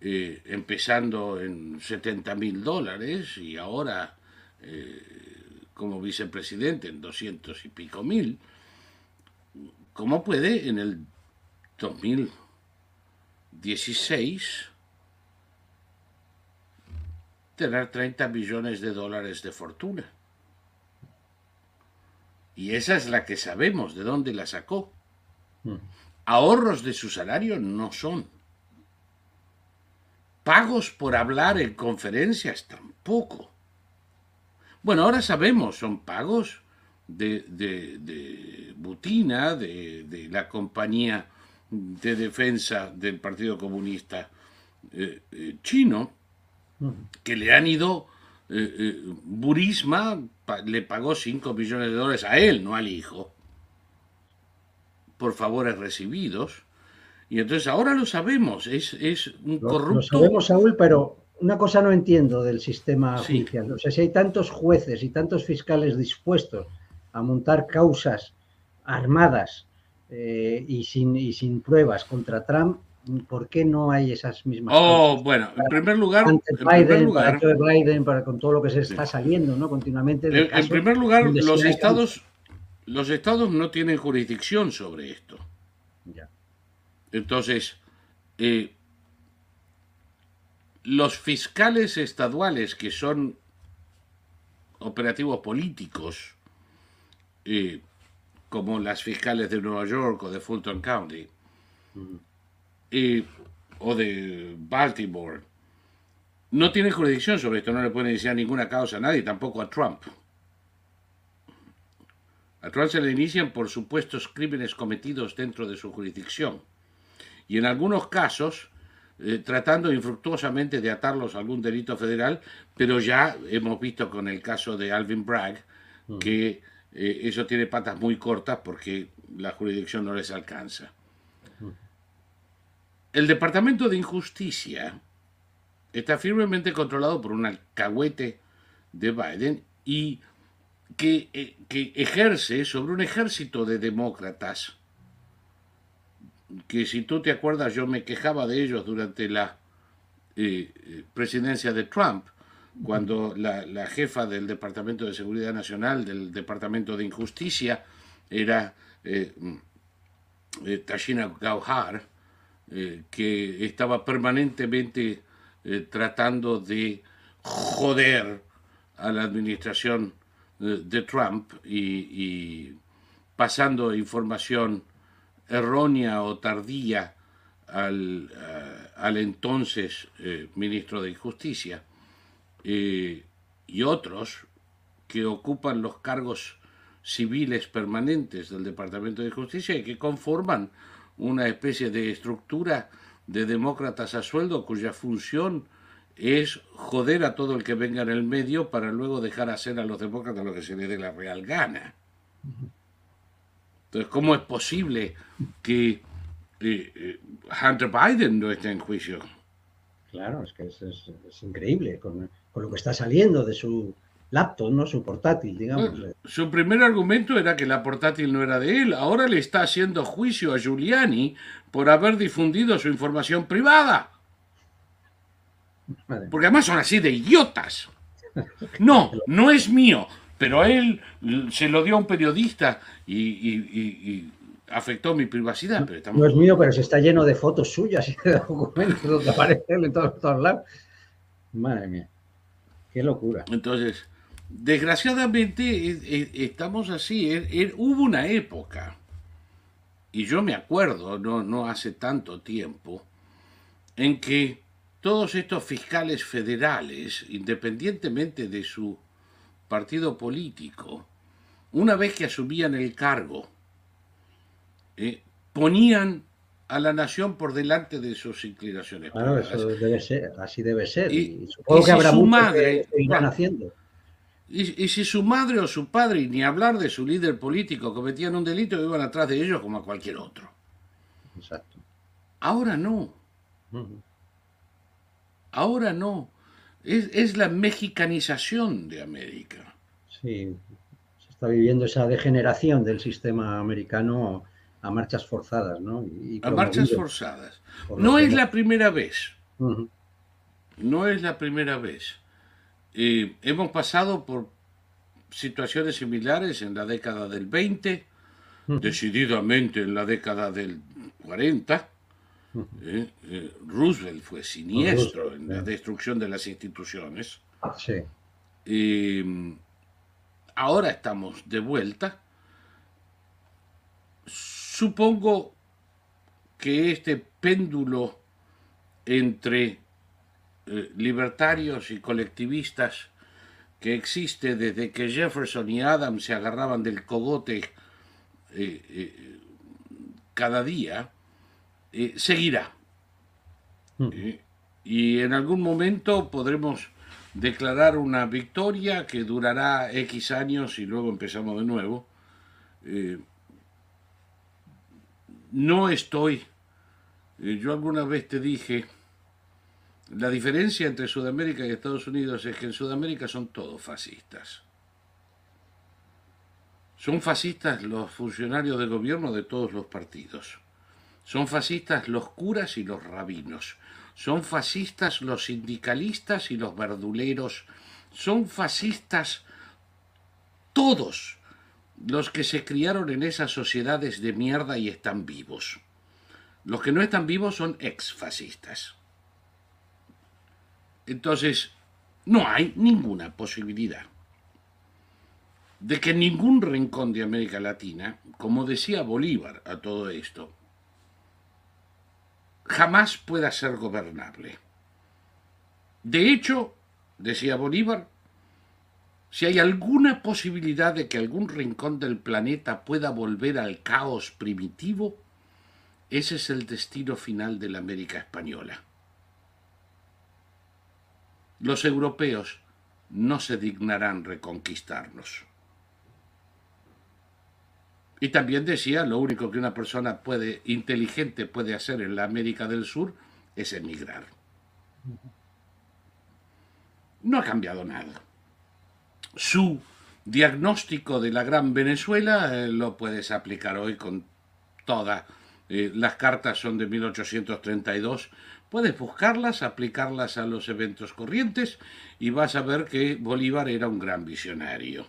eh, empezando en 70 mil dólares y ahora eh, como vicepresidente en 200 y pico mil, ¿cómo puede en el 2016 tener 30 millones de dólares de fortuna. Y esa es la que sabemos de dónde la sacó. Hmm. Ahorros de su salario no son. Pagos por hablar en conferencias tampoco. Bueno, ahora sabemos, son pagos de, de, Butina, de, la compañía de defensa del Partido Comunista eh, eh, chino, que le han ido, eh, eh, Burisma le pagó 5 millones de dólares a él, no al hijo, por favores recibidos, Y entonces ahora lo sabemos, es, es un corrupto. Lo sabemos, Saúl, pero una cosa no entiendo del sistema judicial. O sea, si hay tantos jueces y tantos fiscales dispuestos a montar causas armadas eh, y, sin, y sin pruebas contra Trump, ¿por qué no hay esas mismas Oh, bueno, en primer lugar, en Biden, primer lugar para Biden, para con todo lo que se está saliendo, ¿no? Continuamente. En, en, primer lugar, los estados, los estados no tienen jurisdicción sobre esto. Ya. Entonces, eh, los fiscales estaduales que son operativos políticos, eh, como las fiscales de Nueva York o de Fulton County, eh, o de Baltimore, no tienen jurisdicción sobre esto, no le pueden iniciar ninguna causa a nadie, tampoco a Trump. A Trump se le inician por supuestos crímenes cometidos dentro de su jurisdicción y en algunos casos eh, tratando infructuosamente de atarlos a algún delito federal, pero ya hemos visto con el caso de Alvin Bragg mm. que eh, eso tiene patas muy cortas porque la jurisdicción no les alcanza. Mm. El Departamento de Injusticia está firmemente controlado por un alcahuete de Biden y que, eh, que ejerce sobre un ejército de demócratas que si tú te acuerdas yo me quejaba de ellos durante la eh, eh, presidencia de Trump, cuando la, jefa del Departamento de Seguridad Nacional, del Departamento de Injusticia, era eh Tashina Gauhar, que estaba permanentemente tratando de joder a la administración de Trump y, pasando información errónea o tardía al, al entonces eh, ministro de Justicia eh, y otros que ocupan los cargos civiles permanentes del Departamento de Justicia y que conforman una especie de estructura de demócratas a sueldo cuya función es joder a todo el que venga en el medio para luego dejar hacer a los demócratas lo que se les dé la real gana. Entonces, ¿cómo es posible que eh, eh, Hunter Biden no esté en juicio? Claro, es que es, es, es increíble con, con, lo que está saliendo de su laptop, ¿no? Su portátil, digamos. Bueno, su primer argumento era que la portátil no era de él. Ahora le está haciendo juicio a Giuliani por haber difundido su información privada. Porque además son así de idiotas. No, no es mío pero él se lo dio a un periodista y, y, y, y afectó mi privacidad. Pero estamos... No es mío, pero se está lleno de fotos suyas y de documentos donde aparece él en todos, todos lados. Madre mía, qué locura. Entonces, desgraciadamente estamos así. Hubo una época, y yo me acuerdo, no, no hace tanto tiempo, en que todos estos fiscales federales, independientemente de su partido político, una vez que asumían el cargo, eh, ponían a la nación por delante de sus inclinaciones. Claro, eso debe ser, así debe ser. Y, y supongo y que si habrá su madre, que irán haciendo. Y, y, si su madre o su padre, y ni hablar de su líder político, cometían un delito, iban atrás de ellos como a cualquier otro. Exacto. Ahora no. Uh -huh. Ahora no. Es, es, la mexicanización de América. Sí, se está viviendo esa degeneración del sistema americano a marchas forzadas, ¿no? Y a marchas forzadas. No es la primera vez. Uh -huh. No es la primera vez. Eh, hemos pasado por situaciones similares en la década del 20, uh -huh. decididamente en la década del 40, eh, eh, Roosevelt fue siniestro en la destrucción de las instituciones. Sí. Eh, ahora estamos de vuelta. Supongo que este péndulo entre eh, libertarios y colectivistas que existe desde que Jefferson y Adams se agarraban del cogote eh, cada día, eh, seguirá. Mm. Eh, y en algún momento podremos declarar una victoria que durará X años y luego empezamos de nuevo. Eh, no estoy Eh, yo alguna vez te dije, la diferencia entre Sudamérica y Estados Unidos es que en Sudamérica son todos fascistas. Son fascistas los funcionarios de gobierno de todos los partidos. Son fascistas los curas y los rabinos. Son fascistas los sindicalistas y los verduleros. Son fascistas todos los que se criaron en esas sociedades de mierda y están vivos. Los que no están vivos son ex-fascistas. Entonces, no hay ninguna posibilidad de que ningún rincón de América Latina, como decía Bolívar a todo esto, jamás pueda ser gobernable. De hecho, decía Bolívar, si hay alguna posibilidad de que algún rincón del planeta pueda volver al caos primitivo, ese es el destino final de la América española. Los europeos no se dignarán reconquistarnos. Y también decía, lo único que una persona puede, inteligente puede hacer en la América del Sur es emigrar. No ha cambiado nada su diagnóstico de la gran Venezuela eh, lo puedes aplicar hoy con todas. Eh, las cartas son de 1832. Puedes buscarlas, aplicarlas a los eventos corrientes y vas a ver que Bolívar era un gran visionario.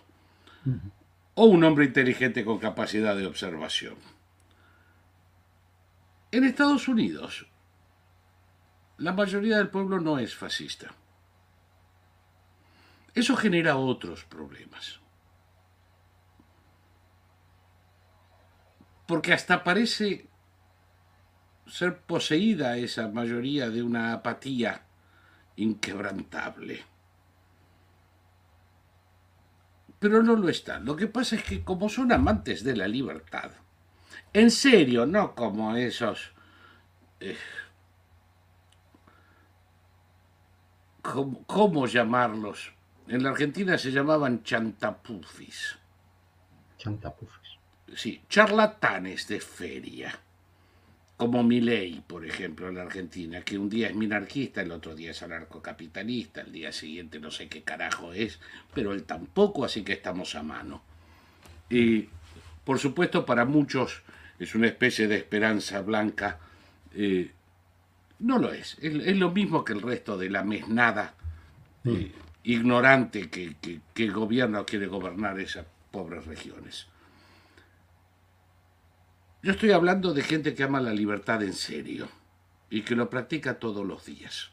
O un hombre inteligente con capacidad de observación. En Estados Unidos, la mayoría del pueblo no es fascista. Eso genera otros problemas. Porque hasta parece ser poseída esa mayoría de una apatía inquebrantable. Pero no lo está. Lo que pasa es que como son amantes de la libertad, en serio, no como esos... Eh, ¿cómo, llamarlos? En la Argentina se llamaban chantapufis. Chantapufis. Sí, charlatanes de feria. Como Milei, por ejemplo, en la Argentina, que un día es minarquista, el otro día es anarcocapitalista, el día siguiente no sé qué carajo es, pero él tampoco, así que estamos a mano. Y, por supuesto, para muchos es una especie de esperanza blanca. Eh, no lo es. es. lo mismo que el resto de la mesnada. Eh, mm ignorante que, el gobierno quiere gobernar esas pobres regiones. Yo estoy hablando de gente que ama la libertad en serio y que lo practica todos los días.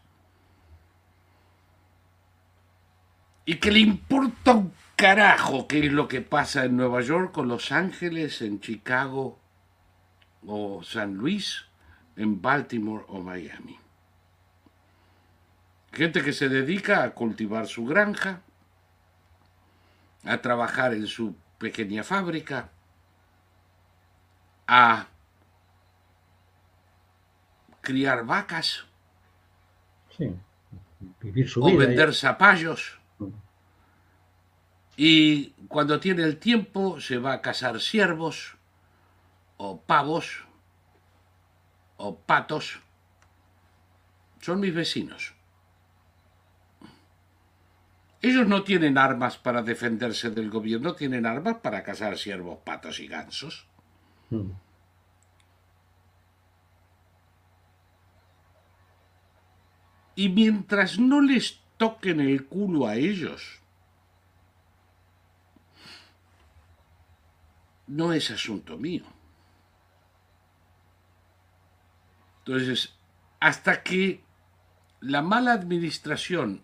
Y que le importa un carajo qué es lo que pasa en Nueva York o Los Ángeles, en Chicago o San Luis, en Baltimore o Miami. Gente que se dedica a cultivar su granja, a trabajar en su pequeña fábrica, a criar vacas, o vender zapallos. Mm. Y cuando tiene el tiempo se va a cazar ciervos o pavos o patos. Son mis vecinos. Ellos no tienen armas para defenderse del gobierno, tienen armas para cazar ciervos, patos y gansos. Y mientras no les toquen el culo a ellos, no es asunto mío. Entonces, hasta que la mala administración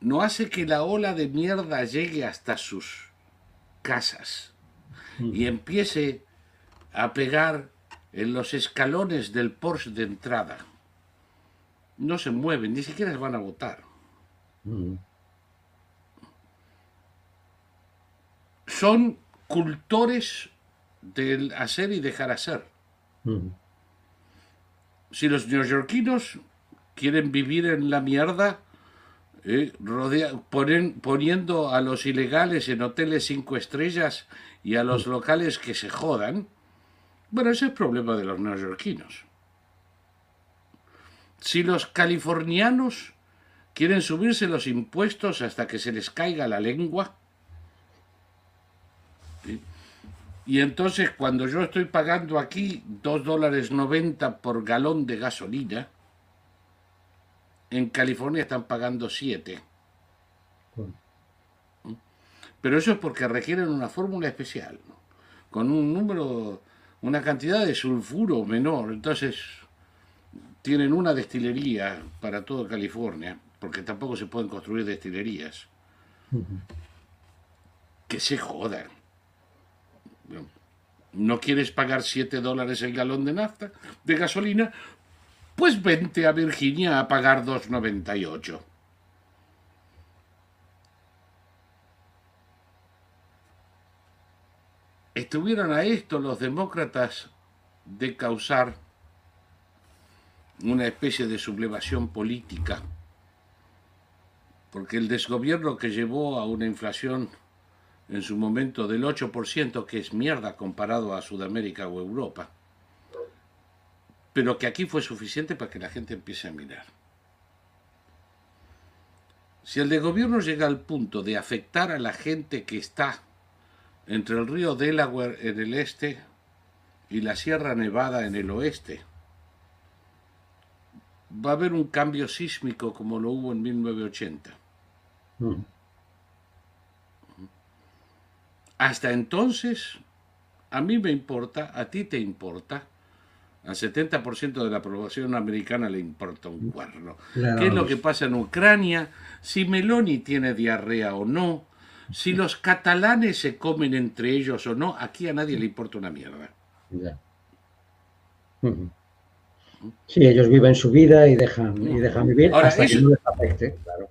no hace que la ola de mierda llegue hasta sus casas. Y empiece a pegar en los escalones del Porsche de entrada. No se mueven, ni siquiera se van a votar. Mm. Son cultores del hacer y dejar hacer. Mm. Si los neoyorquinos quieren vivir en la mierda, eh, poniendo a los ilegales en hoteles cinco estrellas y a los locales que se jodan, bueno, ese es el problema de los neoyorquinos. si los californianos quieren subirse los impuestos hasta que se les caiga la lengua, y entonces cuando yo estoy pagando aquí 2 dólares 90 por galón de gasolina, en California están pagando 7. Pero eso es porque requieren una fórmula especial, con un número, una cantidad de sulfuro menor. Entonces tienen una destilería para toda California, porque tampoco se pueden construir destilerías. Que se jodan. ¿No quieres pagar 7 dólares el galón de nafta, de gasolina? Pues vente a Virginia a pagar 2,98. Estuvieron a esto los demócratas de causar una especie de sublevación política, porque el desgobierno que llevó a una inflación en su momento del 8%, que es mierda comparado a Sudamérica o Europa, pero que aquí fue suficiente para que la gente empiece a mirar. Si el desgobierno llega al punto de afectar a la gente que está entre el río Delaware en el este y la Sierra Nevada en el oeste. Va a haber un cambio sísmico como lo hubo en 1980. Mm. Hasta entonces, a mí me importa, a ti te importa, al 70% de la población americana le importa un cuerno. ¿Qué es lo que pasa en Ucrania? Si Meloni tiene diarrea o no, si los catalanes se comen entre ellos o no, aquí a nadie le importa una mierda. Sí, ellos viven su vida y dejan, y dejan vivir hasta que no les afecte, claro.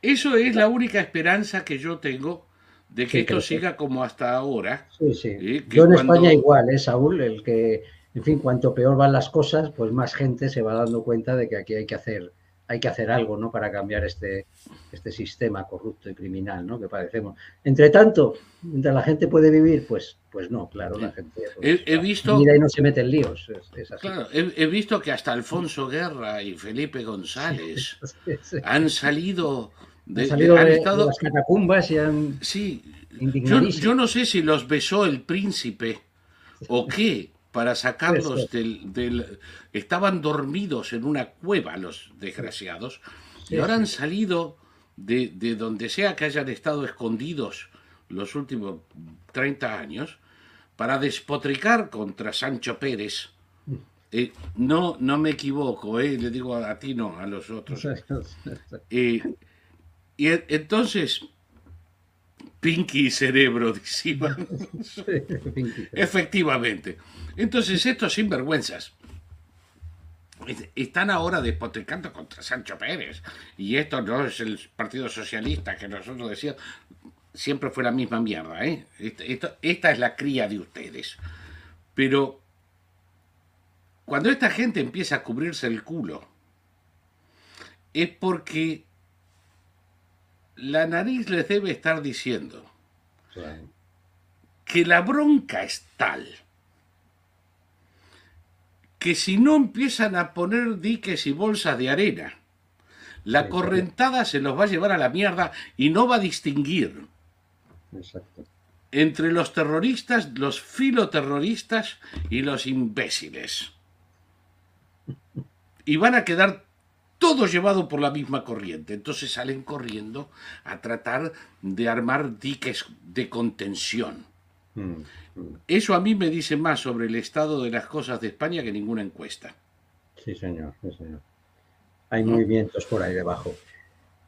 Eso es la única esperanza que yo tengo de que esto siga como hasta ahora. Sí, sí. Yo en España igual, ¿eh, Saúl? El que, en fin, cuanto peor van las cosas, pues más gente se va dando cuenta de que aquí hay que hacer hay que hacer algo ¿no? para cambiar este, este sistema corrupto y criminal ¿no? que padecemos. Entre tanto, mientras la gente puede vivir, pues, pues no, claro, la gente pues, he, visto, mira y no se mete en líos. Claro, he, visto que hasta Alfonso Guerra y Felipe González han salido de, han salido de, las catacumbas y han... Sí, yo, yo no sé si los besó el príncipe o qué, para sacarlos del, Estaban dormidos en una cueva los desgraciados y ahora han salido de, donde sea que hayan estado escondidos los últimos 30 años para despotricar contra Sancho Pérez. Eh, no, no me equivoco, eh, le digo a, ti no, a los otros. Eh, y entonces Pinky y cerebro, decía. Efectivamente. Entonces, estos sinvergüenzas están ahora despotricando contra Sancho Pérez. Y esto no es el Partido Socialista que nosotros decíamos. Siempre fue la misma mierda, ¿eh? esta es la cría de ustedes. Pero cuando esta gente empieza a cubrirse el culo, es porque la nariz les debe estar diciendo que la bronca es tal que si no empiezan a poner diques y bolsas de arena, la correntada se los va a llevar a la mierda y no va a distinguir entre los terroristas, los filoterroristas y los imbéciles. Y van a quedar todo llevado por la misma corriente. Entonces salen corriendo a tratar de armar diques de contención. Mm, mm. Eso a mí me dice más sobre el estado de las cosas de España que ninguna encuesta. Sí, señor, sí, señor. Hay movimientos por ahí debajo.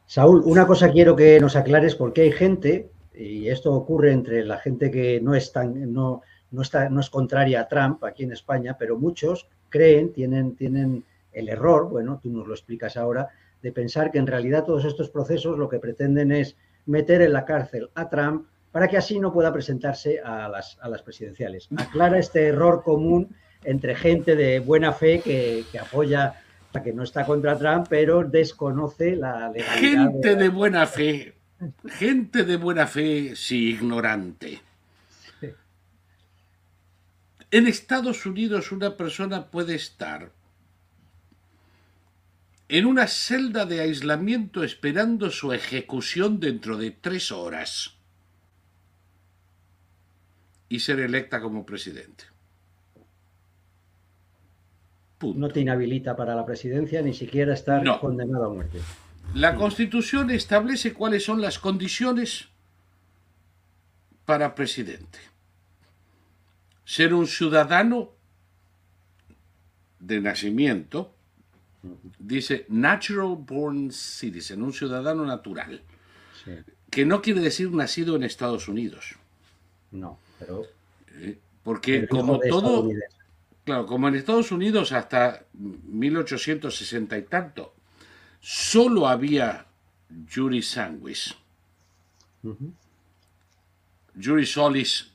Saúl, una cosa quiero que nos aclares porque hay gente, y esto ocurre entre la gente que no es, tan, no, no, está, no es contraria a Trump aquí en España, pero muchos creen, tienen, tienen el error, bueno, tú nos lo explicas ahora, de pensar que en realidad todos estos procesos lo que pretenden es meter en la cárcel a Trump para que así no pueda presentarse a las, a las presidenciales. Aclara este error común entre gente de buena fe que, apoya a que no está contra Trump, pero desconoce la legalidad. Gente de, buena fe, gente de buena fe, sí, ignorante. En Estados Unidos una persona puede estar en una celda de aislamiento esperando su ejecución dentro de tres horas y ser electa como presidente. No te inhabilita para la presidencia ni siquiera estar condenado a muerte. La Constitución establece cuáles son las condiciones para presidente. Ser un ciudadano de nacimiento, dice natural born citizen, un ciudadano natural, que no quiere decir nacido en Estados Unidos. No, pero... Eh, porque como todo... Claro, como en Estados Unidos hasta 1860 y tanto, solo había juris sanguis. Juris solis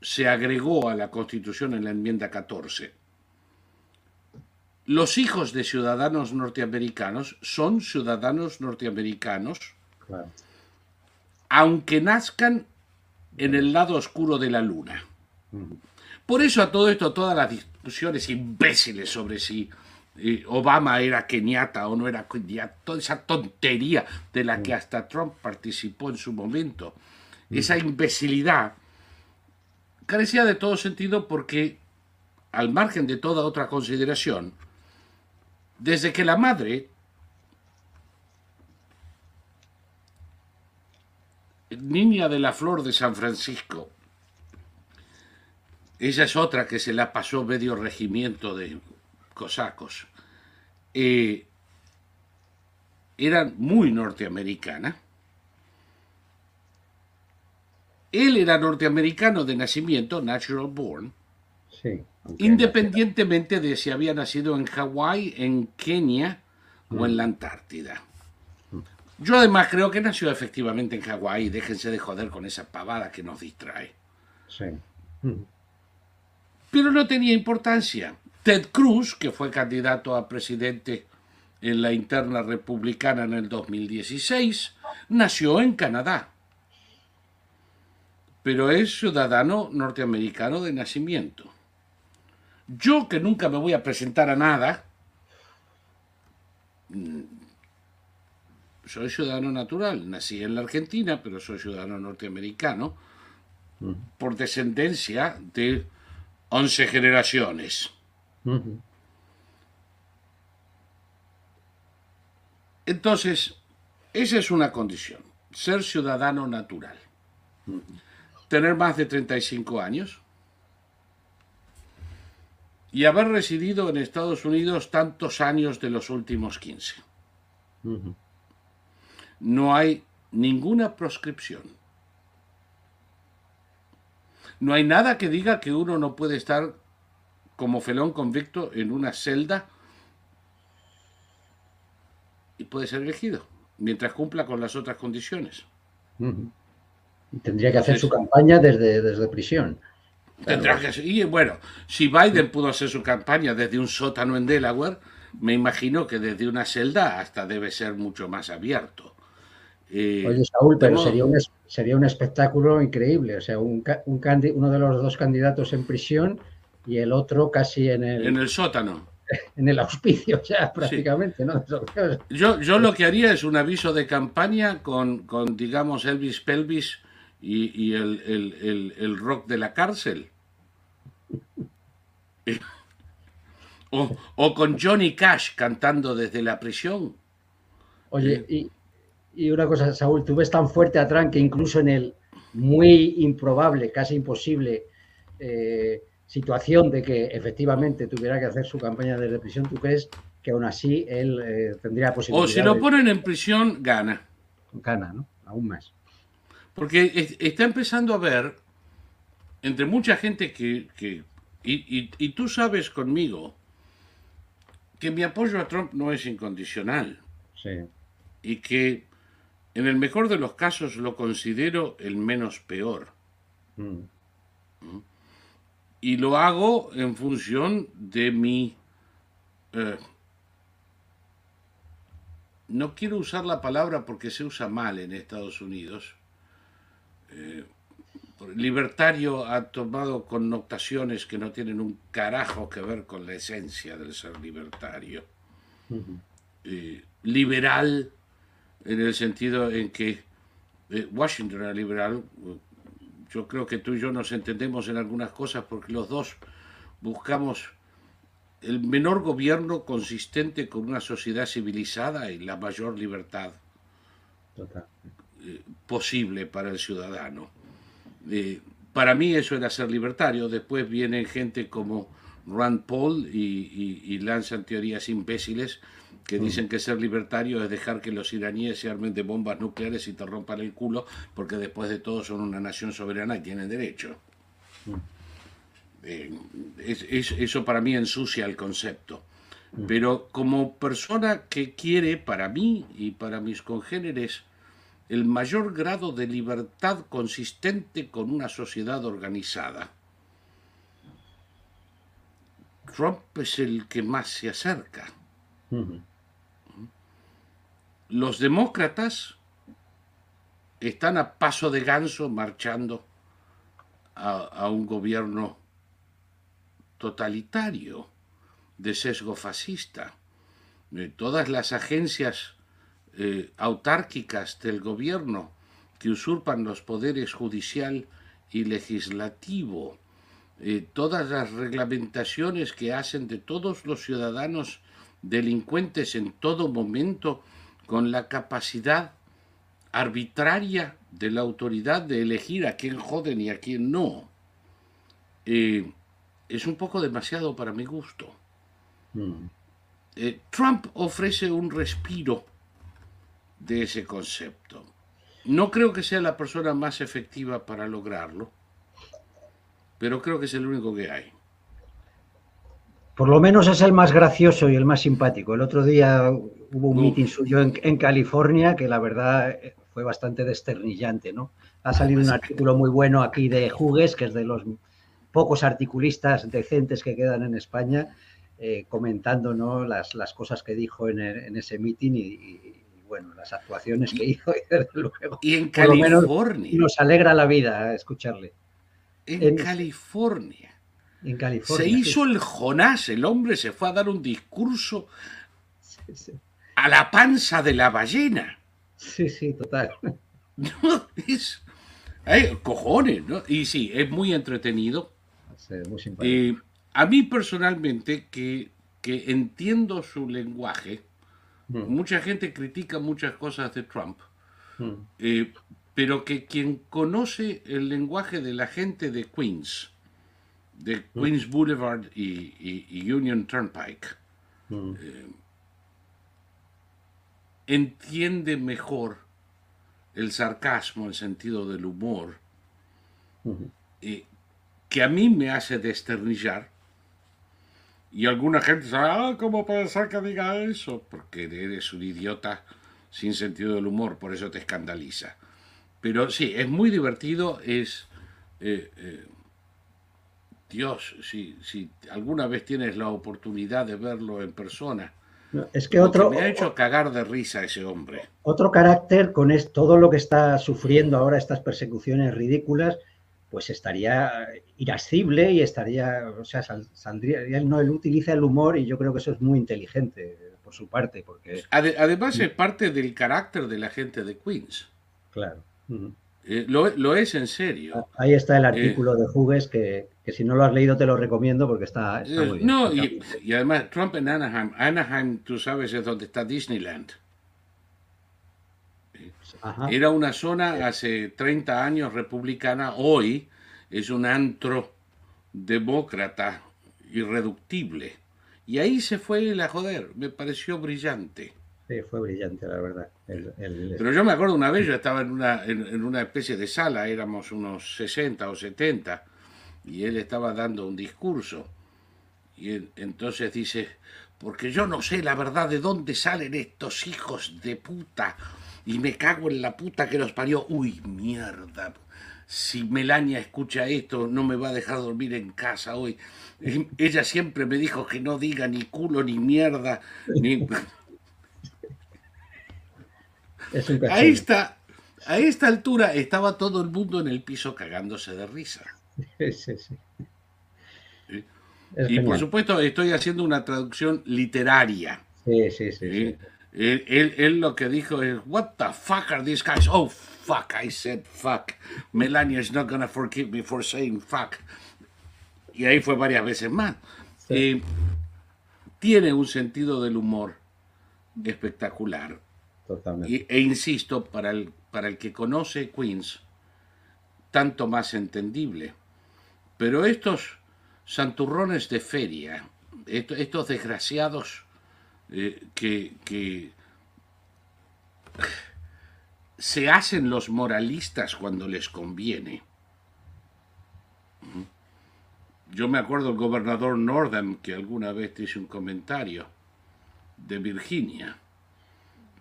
se agregó a la Constitución en la enmienda 14. Los hijos de ciudadanos norteamericanos son ciudadanos norteamericanos, aunque nazcan en el lado oscuro de la luna. Por eso a todo esto, todas las discusiones imbéciles sobre si eh, Obama era keniata o no era keniata, toda esa tontería de la que hasta Trump participó en su momento, esa imbecilidad, carecía de todo sentido porque, al margen de toda otra consideración, desde que la madre niña de la flor de San Francisco, ella es otra que se la pasó medio regimiento de cosacos, eh, eran muy norteamericana. Él era norteamericano de nacimiento, natural born, independientemente de si había nacido en Hawái, en Kenia o en la Antártida. Yo además creo que nació efectivamente en Hawái. Déjense de joder con esa pavada que nos distrae. Sí. Pero no tenía importancia. Ted Cruz, que fue candidato a presidente en la interna republicana en el 2016, nació en Canadá, pero es ciudadano norteamericano de nacimiento. Yo, que nunca me voy a presentar a nada, mm, soy ciudadano natural, nací en la Argentina, pero soy ciudadano norteamericano, por descendencia de 11 generaciones. Entonces, esa es una condición, ser ciudadano natural. Tener más de 35 años y haber residido en Estados Unidos tantos años de los últimos 15. No hay ninguna proscripción. No hay nada que diga que uno no puede estar como felón convicto en una celda y puede ser elegido mientras cumpla con las otras condiciones. Tendría que hacer su campaña desde, desde prisión. Tendrá que y bueno, si Biden pudo hacer su campaña desde un sótano en Delaware, me imagino que desde una celda hasta debe ser mucho más abierto. Eh, Oye, Saúl, pero sería, un, sería un espectáculo increíble. O sea, un, un uno de los dos candidatos en prisión y el otro casi en el... En el sótano. En el auspicio, ya prácticamente, ¿no? Yo, yo lo que haría es un aviso de campaña con, con digamos, Elvis Pelvis y, el, rock de la cárcel. O, o, con Johnny Cash cantando desde la prisión. Oye, y, y, una cosa, Saúl, tú ves tan fuerte a Trump que incluso en el muy improbable, casi imposible eh, situación de que efectivamente tuviera que hacer su campaña de prisión, ¿tú crees que aún así él eh, tendría posibilidad? O si lo ponen en prisión, gana. Gana, ¿no? Aún más. Porque está empezando a ver, entre mucha gente que... y, tú sabes conmigo que mi apoyo a Trump no es incondicional. Sí. Y que en el mejor de los casos lo considero el menos peor. Mm. ¿Mm? y lo hago en función de mi... Eh, no quiero usar la palabra porque se usa mal en Estados Unidos. Eh, libertario ha tomado connotaciones que no tienen un carajo que ver con la esencia del ser libertario. eh, liberal en el sentido en que eh, Washington era liberal. Yo creo que tú y yo nos entendemos en algunas cosas porque los dos buscamos el menor gobierno consistente con una sociedad civilizada y la mayor libertad eh, posible para el ciudadano. Para mí eso era ser libertario. Después vienen gente como Rand Paul y lanzan teorías imbéciles que mm. dicen que ser libertario es dejar que los iraníes se armen de bombas nucleares y te rompan el culo, porque después de todo son una nación soberana y tienen derecho. Mm. Eh, eso para mí ensucia el concepto. Mm. Pero como persona que quiere para mí y para mis congéneres el mayor grado de libertad consistente con una sociedad organizada, Trump es el que más se acerca. Los demócratas están a paso de ganso marchando a, un gobierno totalitario, de sesgo fascista. Eh, todas las agencias eh, autárquicas del gobierno que usurpan los poderes judicial y legislativo, eh, todas las reglamentaciones que hacen de todos los ciudadanos delincuentes en todo momento con la capacidad arbitraria de la autoridad de elegir a quién joden y a quién no, eh, es un poco demasiado para mi gusto. Mm. Eh, Trump ofrece un respiro de ese concepto. No creo que sea la persona más efectiva para lograrlo, pero creo que es el único que hay. Por lo menos es el más gracioso y el más simpático. El otro día hubo un meeting suyo en, California que la verdad fue bastante desternillante, ¿no? Ha salido un artículo muy bueno aquí de Jugues, que es de los pocos articulistas decentes que quedan en España, eh, comentando ¿no? las, las, cosas que dijo en, ese meeting y, bueno, las actuaciones que hizo, y desde luego. Y en California. Nos alegra la vida escucharle. En, California. En California. Se hizo el Jonás, el hombre se fue a dar un discurso sí, sí a la panza de la ballena. Sí, sí, total. No, es. Hay cojones, ¿no? Y sí, es muy entretenido. Muy eh, a mí personalmente, que, que entiendo su lenguaje, mm. mucha gente critica muchas cosas de Trump, mm. eh, pero que quien conoce el lenguaje de la gente de Queens, de mm. Queens Boulevard y, Union Turnpike, eh, entiende mejor el sarcasmo, el sentido del humor, eh, que a mí me hace desternillar. Y alguna gente sabe, ah, ¿cómo puede ser que diga eso? Porque eres un idiota sin sentido del humor, por eso te escandaliza. Pero sí, es muy divertido, es... Eh, eh, Dios, si, si alguna vez tienes la oportunidad de verlo en persona, es que otro. me ha hecho cagar de risa ese hombre. Otro carácter con todo lo que está sufriendo ahora, estas persecuciones ridículas, pues estaría irascible y estaría. O sea, saldría. Él no él utiliza el humor y yo creo que eso es muy inteligente por su parte. porque Además, es parte del carácter de la gente de Queens. Claro. Eh, lo, es en serio. Ahí está el artículo de Hugues que, si no lo has leído te lo recomiendo porque está, eh, muy bien. No, y, además Trump en Anaheim. Anaheim, tú sabes, es donde está Disneyland. Era una zona hace 30 años republicana, hoy es un antro demócrata irreductible. Y ahí se fue la joder, me pareció brillante. Sí, fue brillante, la verdad. Pero yo me acuerdo una vez, yo estaba en una, en, una especie de sala, éramos unos 60 o 70, y él estaba dando un discurso. Y entonces dice, porque yo no sé la verdad de dónde salen estos hijos de puta, y me cago en la puta que los parió. Uy, mierda. Si Melania escucha esto, no me va a dejar dormir en casa hoy. Ella siempre me dijo que no diga ni culo ni mierda, ni... a, esta, a esta altura estaba todo el mundo en el piso cagándose de risa. Y por supuesto estoy haciendo una traducción literaria. Sí, sí, sí. Él, él, lo que dijo es, what the fuck are these guys? Oh, fuck, I said fuck. Melania is not gonna forgive me for saying fuck. Y ahí fue varias veces más. Eh, tiene un sentido del humor espectacular. Totalmente. e insisto, para el, para el que conoce Queens, tanto más entendible. Pero estos santurrones de feria, estos, desgraciados eh, que, se hacen los moralistas cuando les conviene. Yo me acuerdo del gobernador Northam que alguna vez hizo un comentario de Virginia,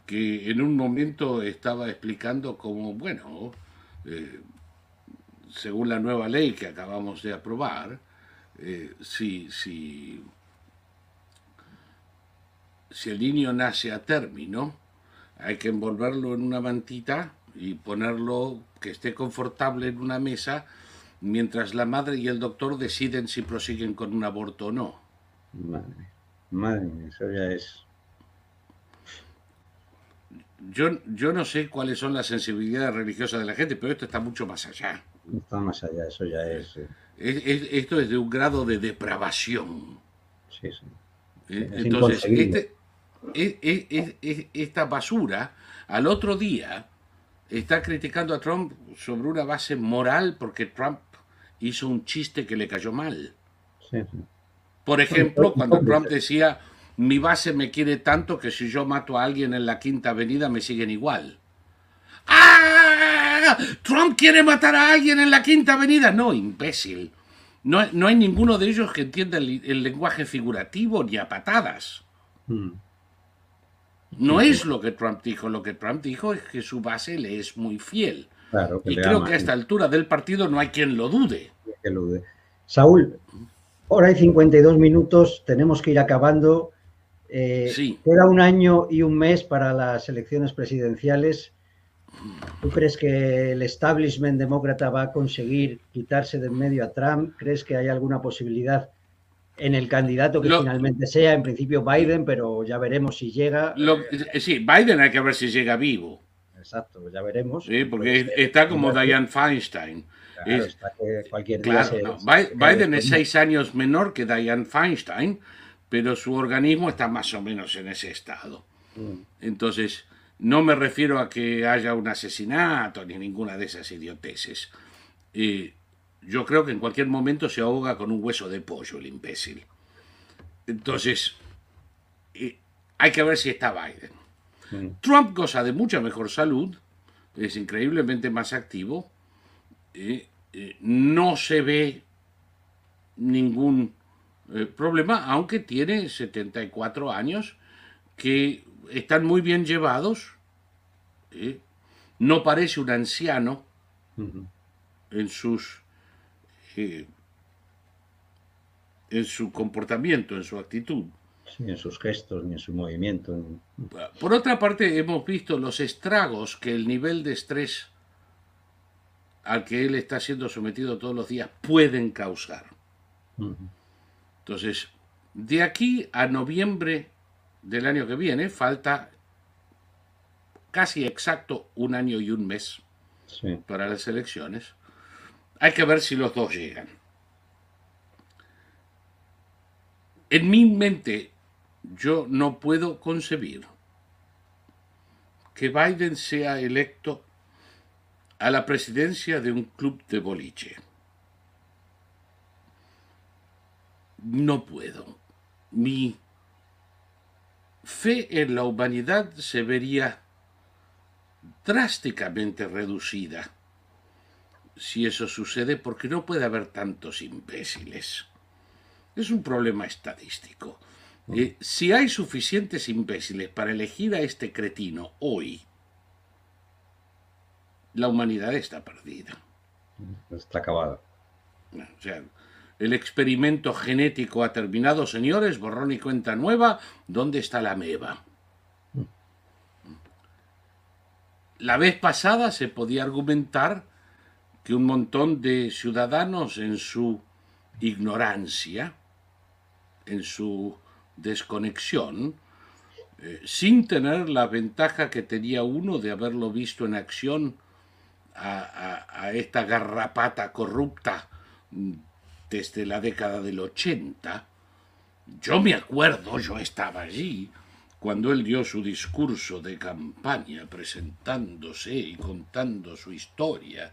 que en un momento estaba explicando cómo, bueno, eh, según la nueva ley que acabamos de aprobar, eh, si, si, si el niño nace a término, hay que envolverlo en una mantita y ponerlo que esté confortable en una mesa mientras la madre y el doctor deciden si prosiguen con un aborto o no. Madre, madre, eso ya es yo, yo no sé cuáles son las sensibilidades religiosas de la gente, pero esto está mucho más allá. Está más allá, eso ya es. esto es de un grado de depravación. Sí, sí. Eh, entonces, este, esta basura al otro día está criticando a Trump sobre una base moral porque Trump hizo un chiste que le cayó mal. Sí, Por ejemplo, cuando Trump decía mi base me quiere tanto que si yo mato a alguien en la Quinta Avenida me siguen igual. ¡Ah! ¿Trump quiere matar a alguien en la Quinta Avenida? No, imbécil. No, no hay ninguno de ellos que entienda el, lenguaje figurativo ni a patadas. Hmm. No es lo que Trump dijo. Lo que Trump dijo es que su base le es muy fiel. y creo que a esta altura del partido no hay quien lo dude. Que lo dude. Saúl, ahora hay 52 minutos, tenemos que ir acabando. Eh, queda un año y un mes para las elecciones presidenciales. ¿Tú crees que el establishment demócrata va a conseguir quitarse de en medio a Trump? ¿Crees que hay alguna posibilidad en el candidato que finalmente sea? En principio Biden, pero ya veremos si llega. Eh, sí, Biden hay que ver si llega vivo. Exacto, ya veremos. Sí, porque pues, está como Diane Feinstein. Biden es seis años menor que Diane Feinstein pero su organismo está más o menos en ese estado. Mm. Entonces, no me refiero a que haya un asesinato ni ninguna de esas idioteces. Eh, yo creo que en cualquier momento se ahoga con un hueso de pollo el imbécil. Entonces, eh, hay que ver si está Biden. Mm. Trump goza de mucha mejor salud, es increíblemente más activo, eh, no se ve ningún problema, aunque tiene 74 años, que están muy bien llevados, ¿eh? no parece un anciano en sus en su comportamiento, en su actitud. ni en sus gestos, ni en su movimiento. Por otra parte, hemos visto los estragos que el nivel de estrés al que él está siendo sometido todos los días pueden causar. Entonces, de aquí a noviembre del año que viene falta casi exacto un año y un mes para las elecciones. Hay que ver si los dos llegan. En mi mente yo no puedo concebir que Biden sea electo a la presidencia de un club de boliche. no puedo. Mi fe en la humanidad se vería drásticamente reducida si eso sucede porque no puede haber tantos imbéciles. Es un problema estadístico. Eh, si hay suficientes imbéciles para elegir a este cretino hoy, la humanidad está perdida. Está acabada. O sea, el experimento genético ha terminado, señores, borrón y cuenta nueva. ¿Dónde está la meba? La vez pasada se podía argumentar que un montón de ciudadanos en su ignorancia, en su desconexión, eh, sin tener la ventaja que tenía uno de haberlo visto en acción a, esta garrapata corrupta desde la década del 80. Yo me acuerdo, yo estaba allí, cuando él dio su discurso de campaña presentándose y contando su historia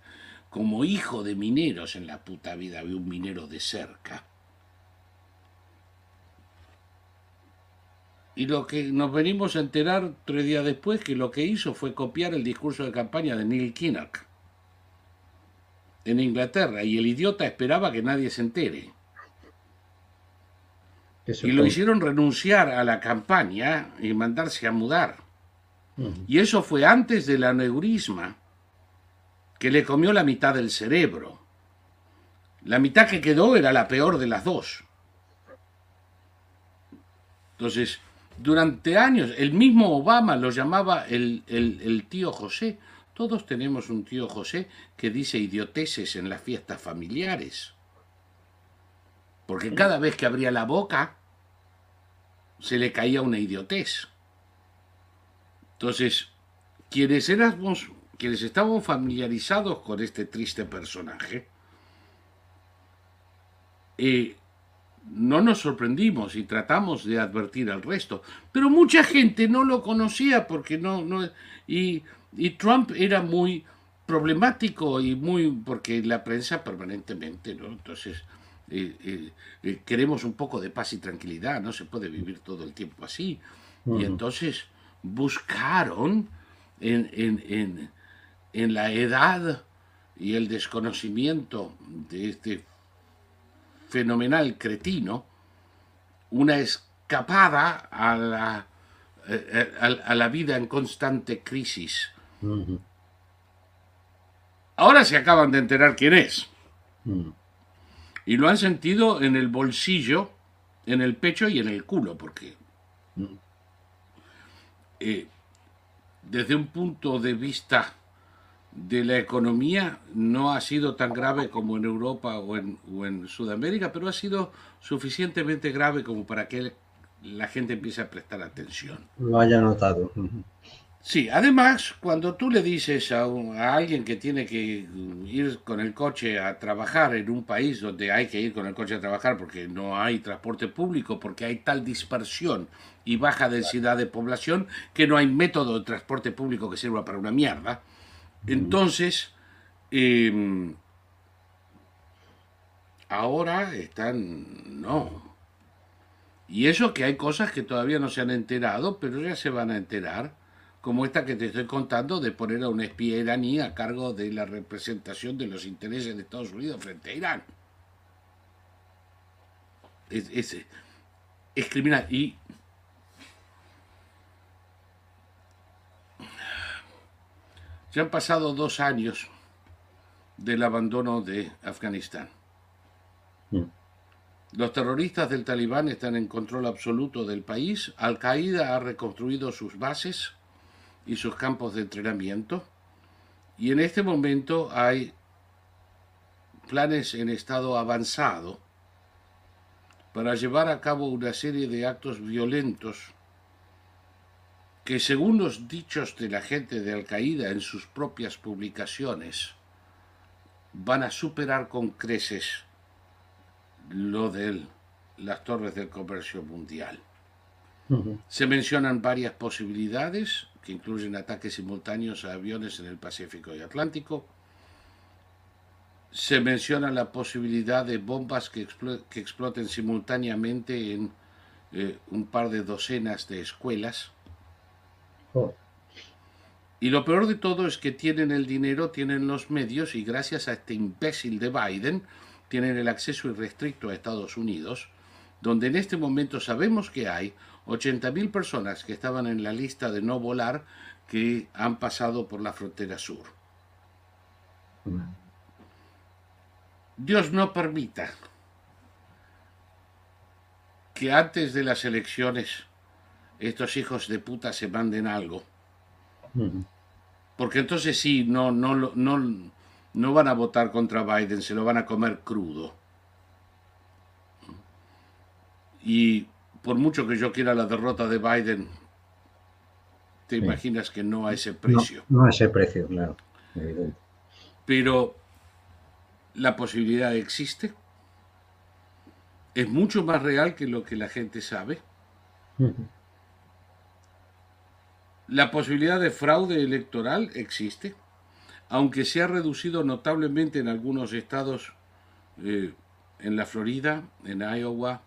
como hijo de mineros en la puta vida de un minero de cerca. Y lo que nos venimos a enterar tres días después que lo que hizo fue copiar el discurso de campaña de Neil Kinnock en Inglaterra y el idiota esperaba que nadie se entere. y lo hicieron renunciar a la campaña y mandarse a mudar. Y eso fue antes del aneurisma, que le comió la mitad del cerebro. La mitad que quedó era la peor de las dos. Entonces, durante años, el mismo Obama lo llamaba el, el tío José, todos tenemos un tío José que dice idioteces en las fiestas familiares. Porque cada vez que abría la boca se le caía una idiotez. Entonces, quienes éramos, quienes estábamos familiarizados con este triste personaje, eh, no nos sorprendimos y tratamos de advertir al resto. Pero mucha gente no lo conocía porque no, no y y Trump era muy problemático y muy, porque la prensa permanentemente, ¿no? Entonces, eh, eh, eh, queremos un poco de paz y tranquilidad, no se puede vivir todo el tiempo así. Y entonces buscaron en, en, en, la edad y el desconocimiento de este fenomenal cretino una escapada a la, a la vida en constante crisis. Ahora se acaban de enterar quién es. Y lo han sentido en el bolsillo, en el pecho y en el culo, porque eh, desde un punto de vista de la economía no ha sido tan grave como en Europa o en, o en Sudamérica, pero ha sido suficientemente grave como para que la gente empiece a prestar atención. Lo haya notado. Sí, además, cuando tú le dices a, alguien que tiene que ir con el coche a trabajar en un país donde hay que ir con el coche a trabajar porque no hay transporte público, porque hay tal dispersión y baja densidad de población que no hay método de transporte público que sirva para una mierda, entonces em, ahora están... no. Y eso que hay cosas que todavía no se han enterado, pero ya se van a enterar como esta que te estoy contando de poner a un espía iraní a cargo de la representación de los intereses de Estados Unidos frente a Irán. Es, criminal. Y ya han pasado dos años del abandono de Afganistán. Mm. Los terroristas del talibán están en control absoluto del país. Al-Qaeda ha reconstruido sus bases y sus campos de entrenamiento. Y en este momento hay planes en estado avanzado para llevar a cabo una serie de actos violentos que según los dichos de la gente de Al-Qaeda en sus propias publicaciones van a superar con creces lo de las torres del comercio mundial. Se mencionan varias posibilidades que incluyen ataques simultáneos a aviones en el Pacífico y Atlántico. Se menciona la posibilidad de bombas que, exploten simultáneamente en eh, un par de docenas de escuelas. Y lo peor de todo es que tienen el dinero, tienen los medios y gracias a este imbécil de Biden tienen el acceso irrestricto a Estados Unidos, donde en este momento sabemos que hay 80.000 personas que estaban en la lista de no volar que han pasado por la frontera sur. Dios no permita que antes de las elecciones estos hijos de puta se manden algo. Porque entonces sí, no, no, no, no van a votar contra Biden, se lo van a comer crudo. Y por mucho que yo quiera la derrota de Biden, te imaginas que no a ese precio. No, a ese precio, claro. Pero la posibilidad existe. Es mucho más real que lo que la gente sabe. La posibilidad de fraude electoral existe, aunque se ha reducido notablemente en algunos estados, eh, en la Florida, en Iowa,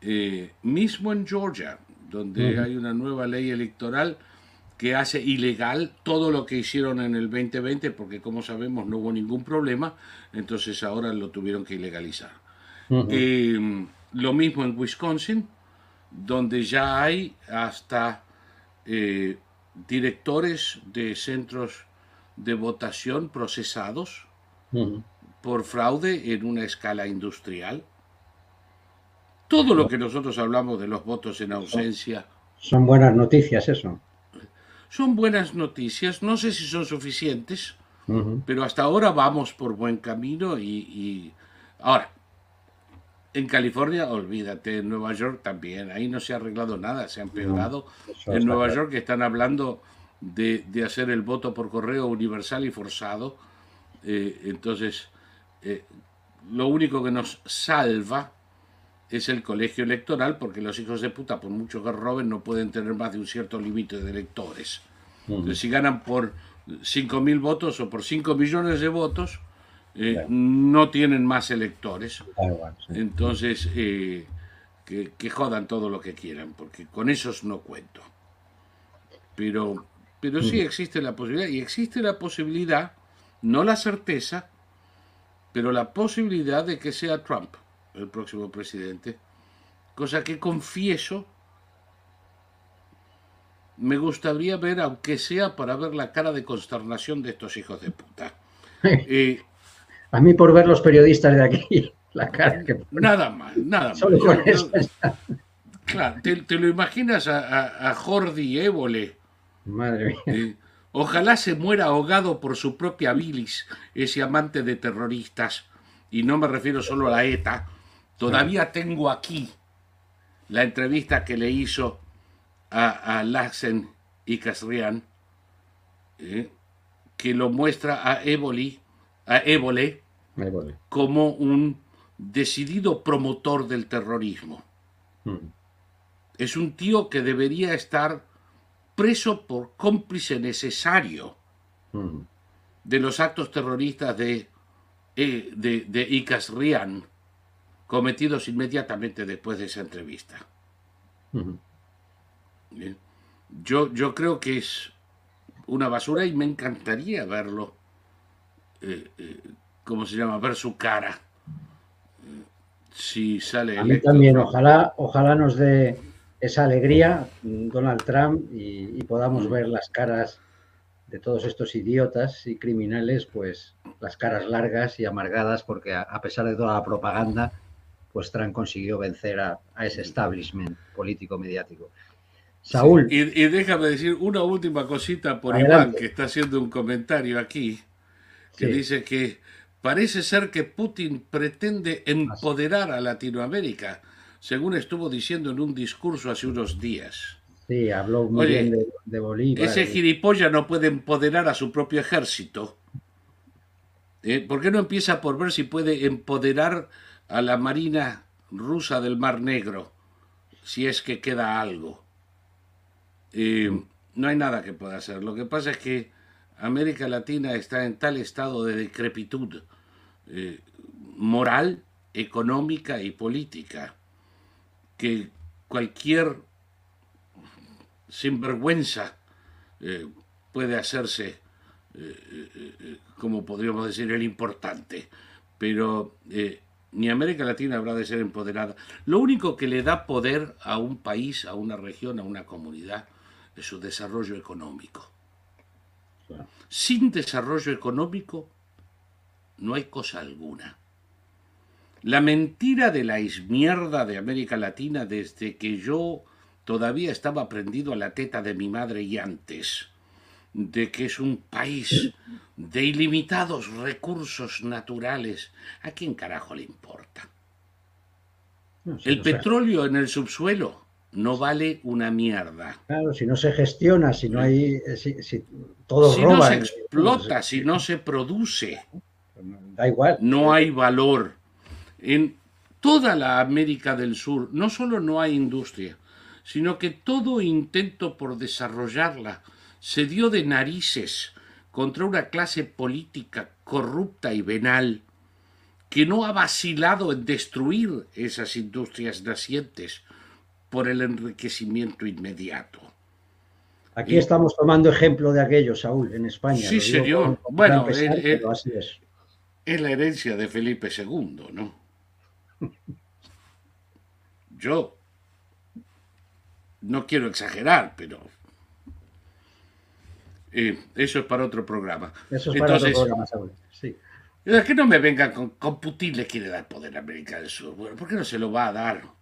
eh, mismo en Georgia, donde hay una nueva ley electoral que hace ilegal todo lo que hicieron en el 2020, porque como sabemos no hubo ningún problema, entonces ahora lo tuvieron que ilegalizar. Eh, lo mismo en Wisconsin, donde ya hay hasta eh, directores de centros de votación procesados por fraude en una escala industrial. Todo lo que nosotros hablamos de los votos en ausencia. Son buenas noticias eso. Son buenas noticias, no sé si son suficientes, pero hasta ahora vamos por buen camino y, y... Ahora, en California, olvídate, en Nueva York también, ahí no se ha arreglado nada, se ha empeorado. en Nueva York están hablando de, hacer el voto por correo universal y forzado. Eh, entonces, eh, lo único que nos salva es el colegio electoral, porque los hijos de puta, por mucho que roben, no pueden tener más de un cierto límite de electores. Entonces, si ganan por 5.000 votos o por 5 millones de votos, eh, no tienen más electores. Entonces, eh, que, jodan todo lo que quieran, porque con esos no cuento. Pero, pero sí existe la posibilidad, y existe la posibilidad, no la certeza, pero la posibilidad de que sea Trump el próximo presidente, cosa que confieso me gustaría ver, aunque sea para ver la cara de consternación de estos hijos de puta. Eh, a mí por ver los periodistas de aquí, la cara que Nada más, nada más. Claro, te, lo imaginas a, Jordi Évole. Madre mía. ojalá se muera ahogado por su propia bilis, ese amante de terroristas. Y no me refiero solo a la ETA. Todavía tengo aquí la entrevista que le hizo a, a Lassen y Casrián, eh, que lo muestra a Évole, a Évole como un decidido promotor del terrorismo. Mm. Es un tío que debería estar preso por cómplice necesario mm. de los actos terroristas de, eh, de, de Icas Rian cometidos inmediatamente después de esa entrevista. Mm. Yo, yo creo que es una basura y me encantaría verlo eh, eh, ¿cómo se llama? Ver su cara. Si sale. A mí también, ojalá, ojalá nos dé esa alegría Donald Trump y, podamos ver las caras de todos estos idiotas y criminales, pues las caras largas y amargadas, porque a, pesar de toda la propaganda, pues Trump consiguió vencer a, ese establishment político mediático. Saúl. y, déjame decir una última cosita por Iván, que está haciendo un comentario aquí, que dice que Parece ser que Putin pretende empoderar a Latinoamérica, según estuvo diciendo en un discurso hace unos días. Sí, habló muy bien de, Bolivia. Ese gilipollas no puede empoderar a su propio ejército. ¿Eh? ¿Por qué no empieza por ver si puede empoderar a la Marina rusa del Mar Negro, si es que queda algo? Eh, no hay nada que pueda hacer. Lo que pasa es que América Latina está en tal estado de decrepitud eh, moral, económica y política que cualquier sinvergüenza eh, puede hacerse, eh, como podríamos decir, el importante. Pero ni América Latina habrá de ser empoderada. Lo único que le da poder a un país, a una región, a una comunidad, es su desarrollo económico. Sin desarrollo económico no hay cosa alguna. La mentira de la ismierda de América Latina desde que yo todavía estaba prendido a la teta de mi madre y antes, de que es un país de ilimitados recursos naturales, ¿a quién carajo le importa? el petróleo en el subsuelo no vale una mierda. Claro, si no se gestiona, si no hay, eh, si, todo si no se explota, si no se produce, da igual. No hay valor. En toda la América del Sur no solo no hay industria, sino que todo intento por desarrollarla se dio de narices contra una clase política corrupta y venal que no ha vacilado en destruir esas industrias nacientes por el enriquecimiento inmediato. Aquí estamos tomando ejemplo de aquello, Saúl, en España. Sí, señor. bueno, así es. es la herencia de Felipe II, ¿no? Yo no quiero exagerar, pero eh, eso es para otro programa. Eso es para otro programa, Sí. Es que no me vengan con, con Putin le quiere dar poder a América del Sur. Bueno, ¿por qué no se lo va a dar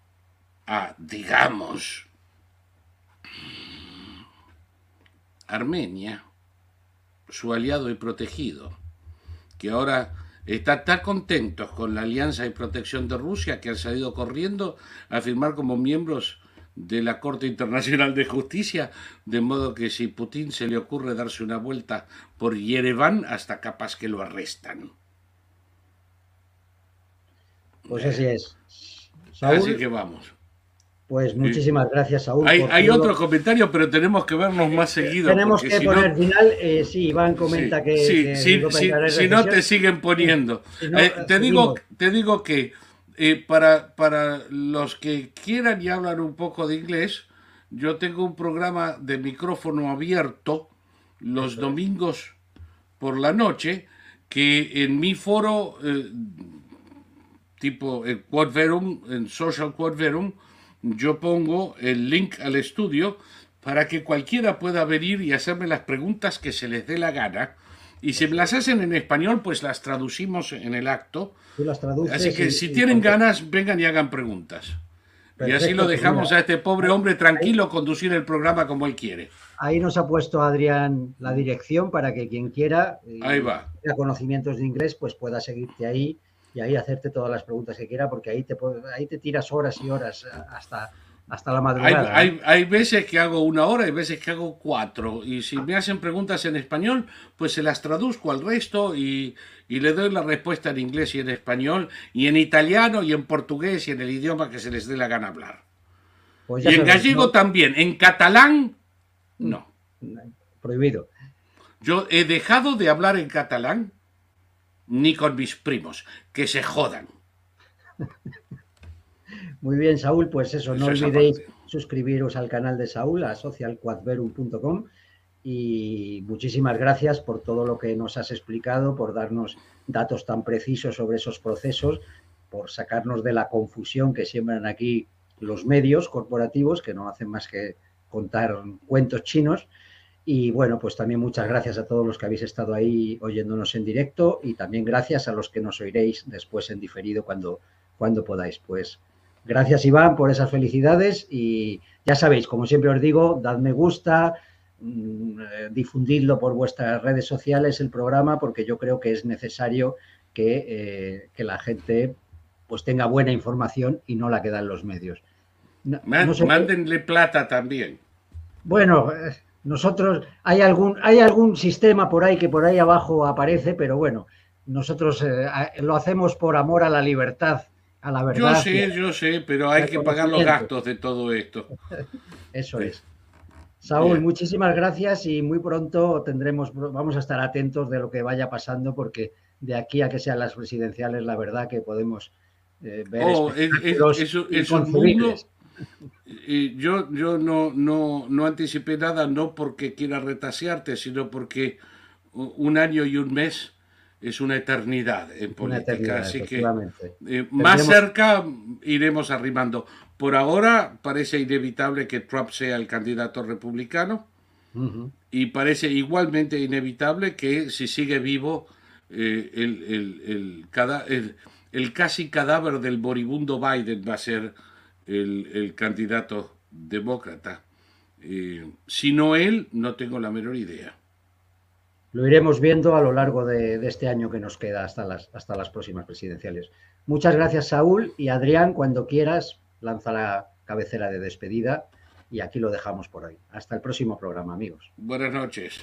a, digamos, Armenia, su aliado y protegido, que ahora está tan contentos con la alianza y protección de Rusia que han salido corriendo a firmar como miembros de la Corte Internacional de Justicia, de modo que si Putin se le ocurre darse una vuelta por Yerevan, hasta capaz que lo arrestan. Pues así es. así que vamos. Pues muchísimas gracias, Saúl. Hay, otro comentario, pero tenemos que vernos más seguido. Tenemos que poner final. Eh, sí, Iván comenta que. Sí, si no te siguen poniendo. Eh, te, digo, te digo que eh, para, para los que quieran y hablan un poco de inglés, yo tengo un programa de micrófono abierto los domingos por la noche que en mi foro tipo el Quad Verum, en Social Quad Verum, yo pongo el link al estudio para que cualquiera pueda venir y hacerme las preguntas que se les dé la gana. Y si me las hacen en español, pues las traducimos en el acto. Así que si tienen ganas, vengan y hagan preguntas. y así lo dejamos a este pobre hombre tranquilo conducir el programa como él quiere. Ahí nos ha puesto Adrián la dirección para que quien quiera, eh, ahí va. conocimientos de inglés, pues pueda seguirte ahí y ahí hacerte todas las preguntas que quiera, porque ahí te, ahí te tiras horas y horas hasta, hasta la madrugada. Hay, hay, veces que hago una hora y veces que hago cuatro. Y si me hacen preguntas en español, pues se las traduzco al resto y, y, le doy la respuesta en inglés y en español, y en italiano y en portugués y en el idioma que se les dé la gana hablar. Pues y en gallego también. En catalán, no. Prohibido. Yo he dejado de hablar en catalán ni con mis primos. Que se jodan. Muy bien, Saúl, pues eso, no olvidéis suscribiros al canal de Saúl, a socialquadverum.com y muchísimas gracias por todo lo que nos has explicado, por darnos datos tan precisos sobre esos procesos, por sacarnos de la confusión que siembran aquí los medios corporativos, que no hacen más que contar cuentos chinos y bueno, pues también muchas gracias a todos los que habéis estado ahí oyéndonos en directo y también gracias a los que nos oiréis después en diferido cuando, cuando podáis. Pues gracias Iván por esas felicidades y ya sabéis, como siempre os digo, dad me gusta, mm, eh, difundidlo por vuestras redes sociales el programa porque yo creo que es necesario que, eh, que la gente pues tenga buena información y no la que dan los medios. Mándenle plata también. Bueno, eh, nosotros, hay algún, hay algún sistema por ahí que por ahí abajo aparece, pero bueno, nosotros eh, lo hacemos por amor a la libertad, a la verdad. Yo sé, yo sé, pero hay que pagar los gastos de todo esto. Eso es. Saúl, muchísimas gracias y muy pronto tendremos, vamos a estar atentos de lo que vaya pasando porque de aquí a que sean las presidenciales, la verdad que podemos eh, ver oh, y yo, yo no, no, no anticipé nada, no porque quiera retasearte, sino porque un año y un mes es una eternidad en política. así que eh, más cerca iremos arrimando. Por ahora parece inevitable que Trump sea el candidato republicano y parece igualmente inevitable que si sigue vivo eh, el, el, el, el, casi cadáver del moribundo Biden va a ser el, candidato demócrata. Eh, si no él, no tengo la menor idea. Lo iremos viendo a lo largo de, este año que nos queda hasta las, hasta las próximas presidenciales. Muchas gracias, Saúl. Y Adrián, cuando quieras, lanza la cabecera de despedida y aquí lo dejamos por hoy. Hasta el próximo programa, amigos. Buenas noches.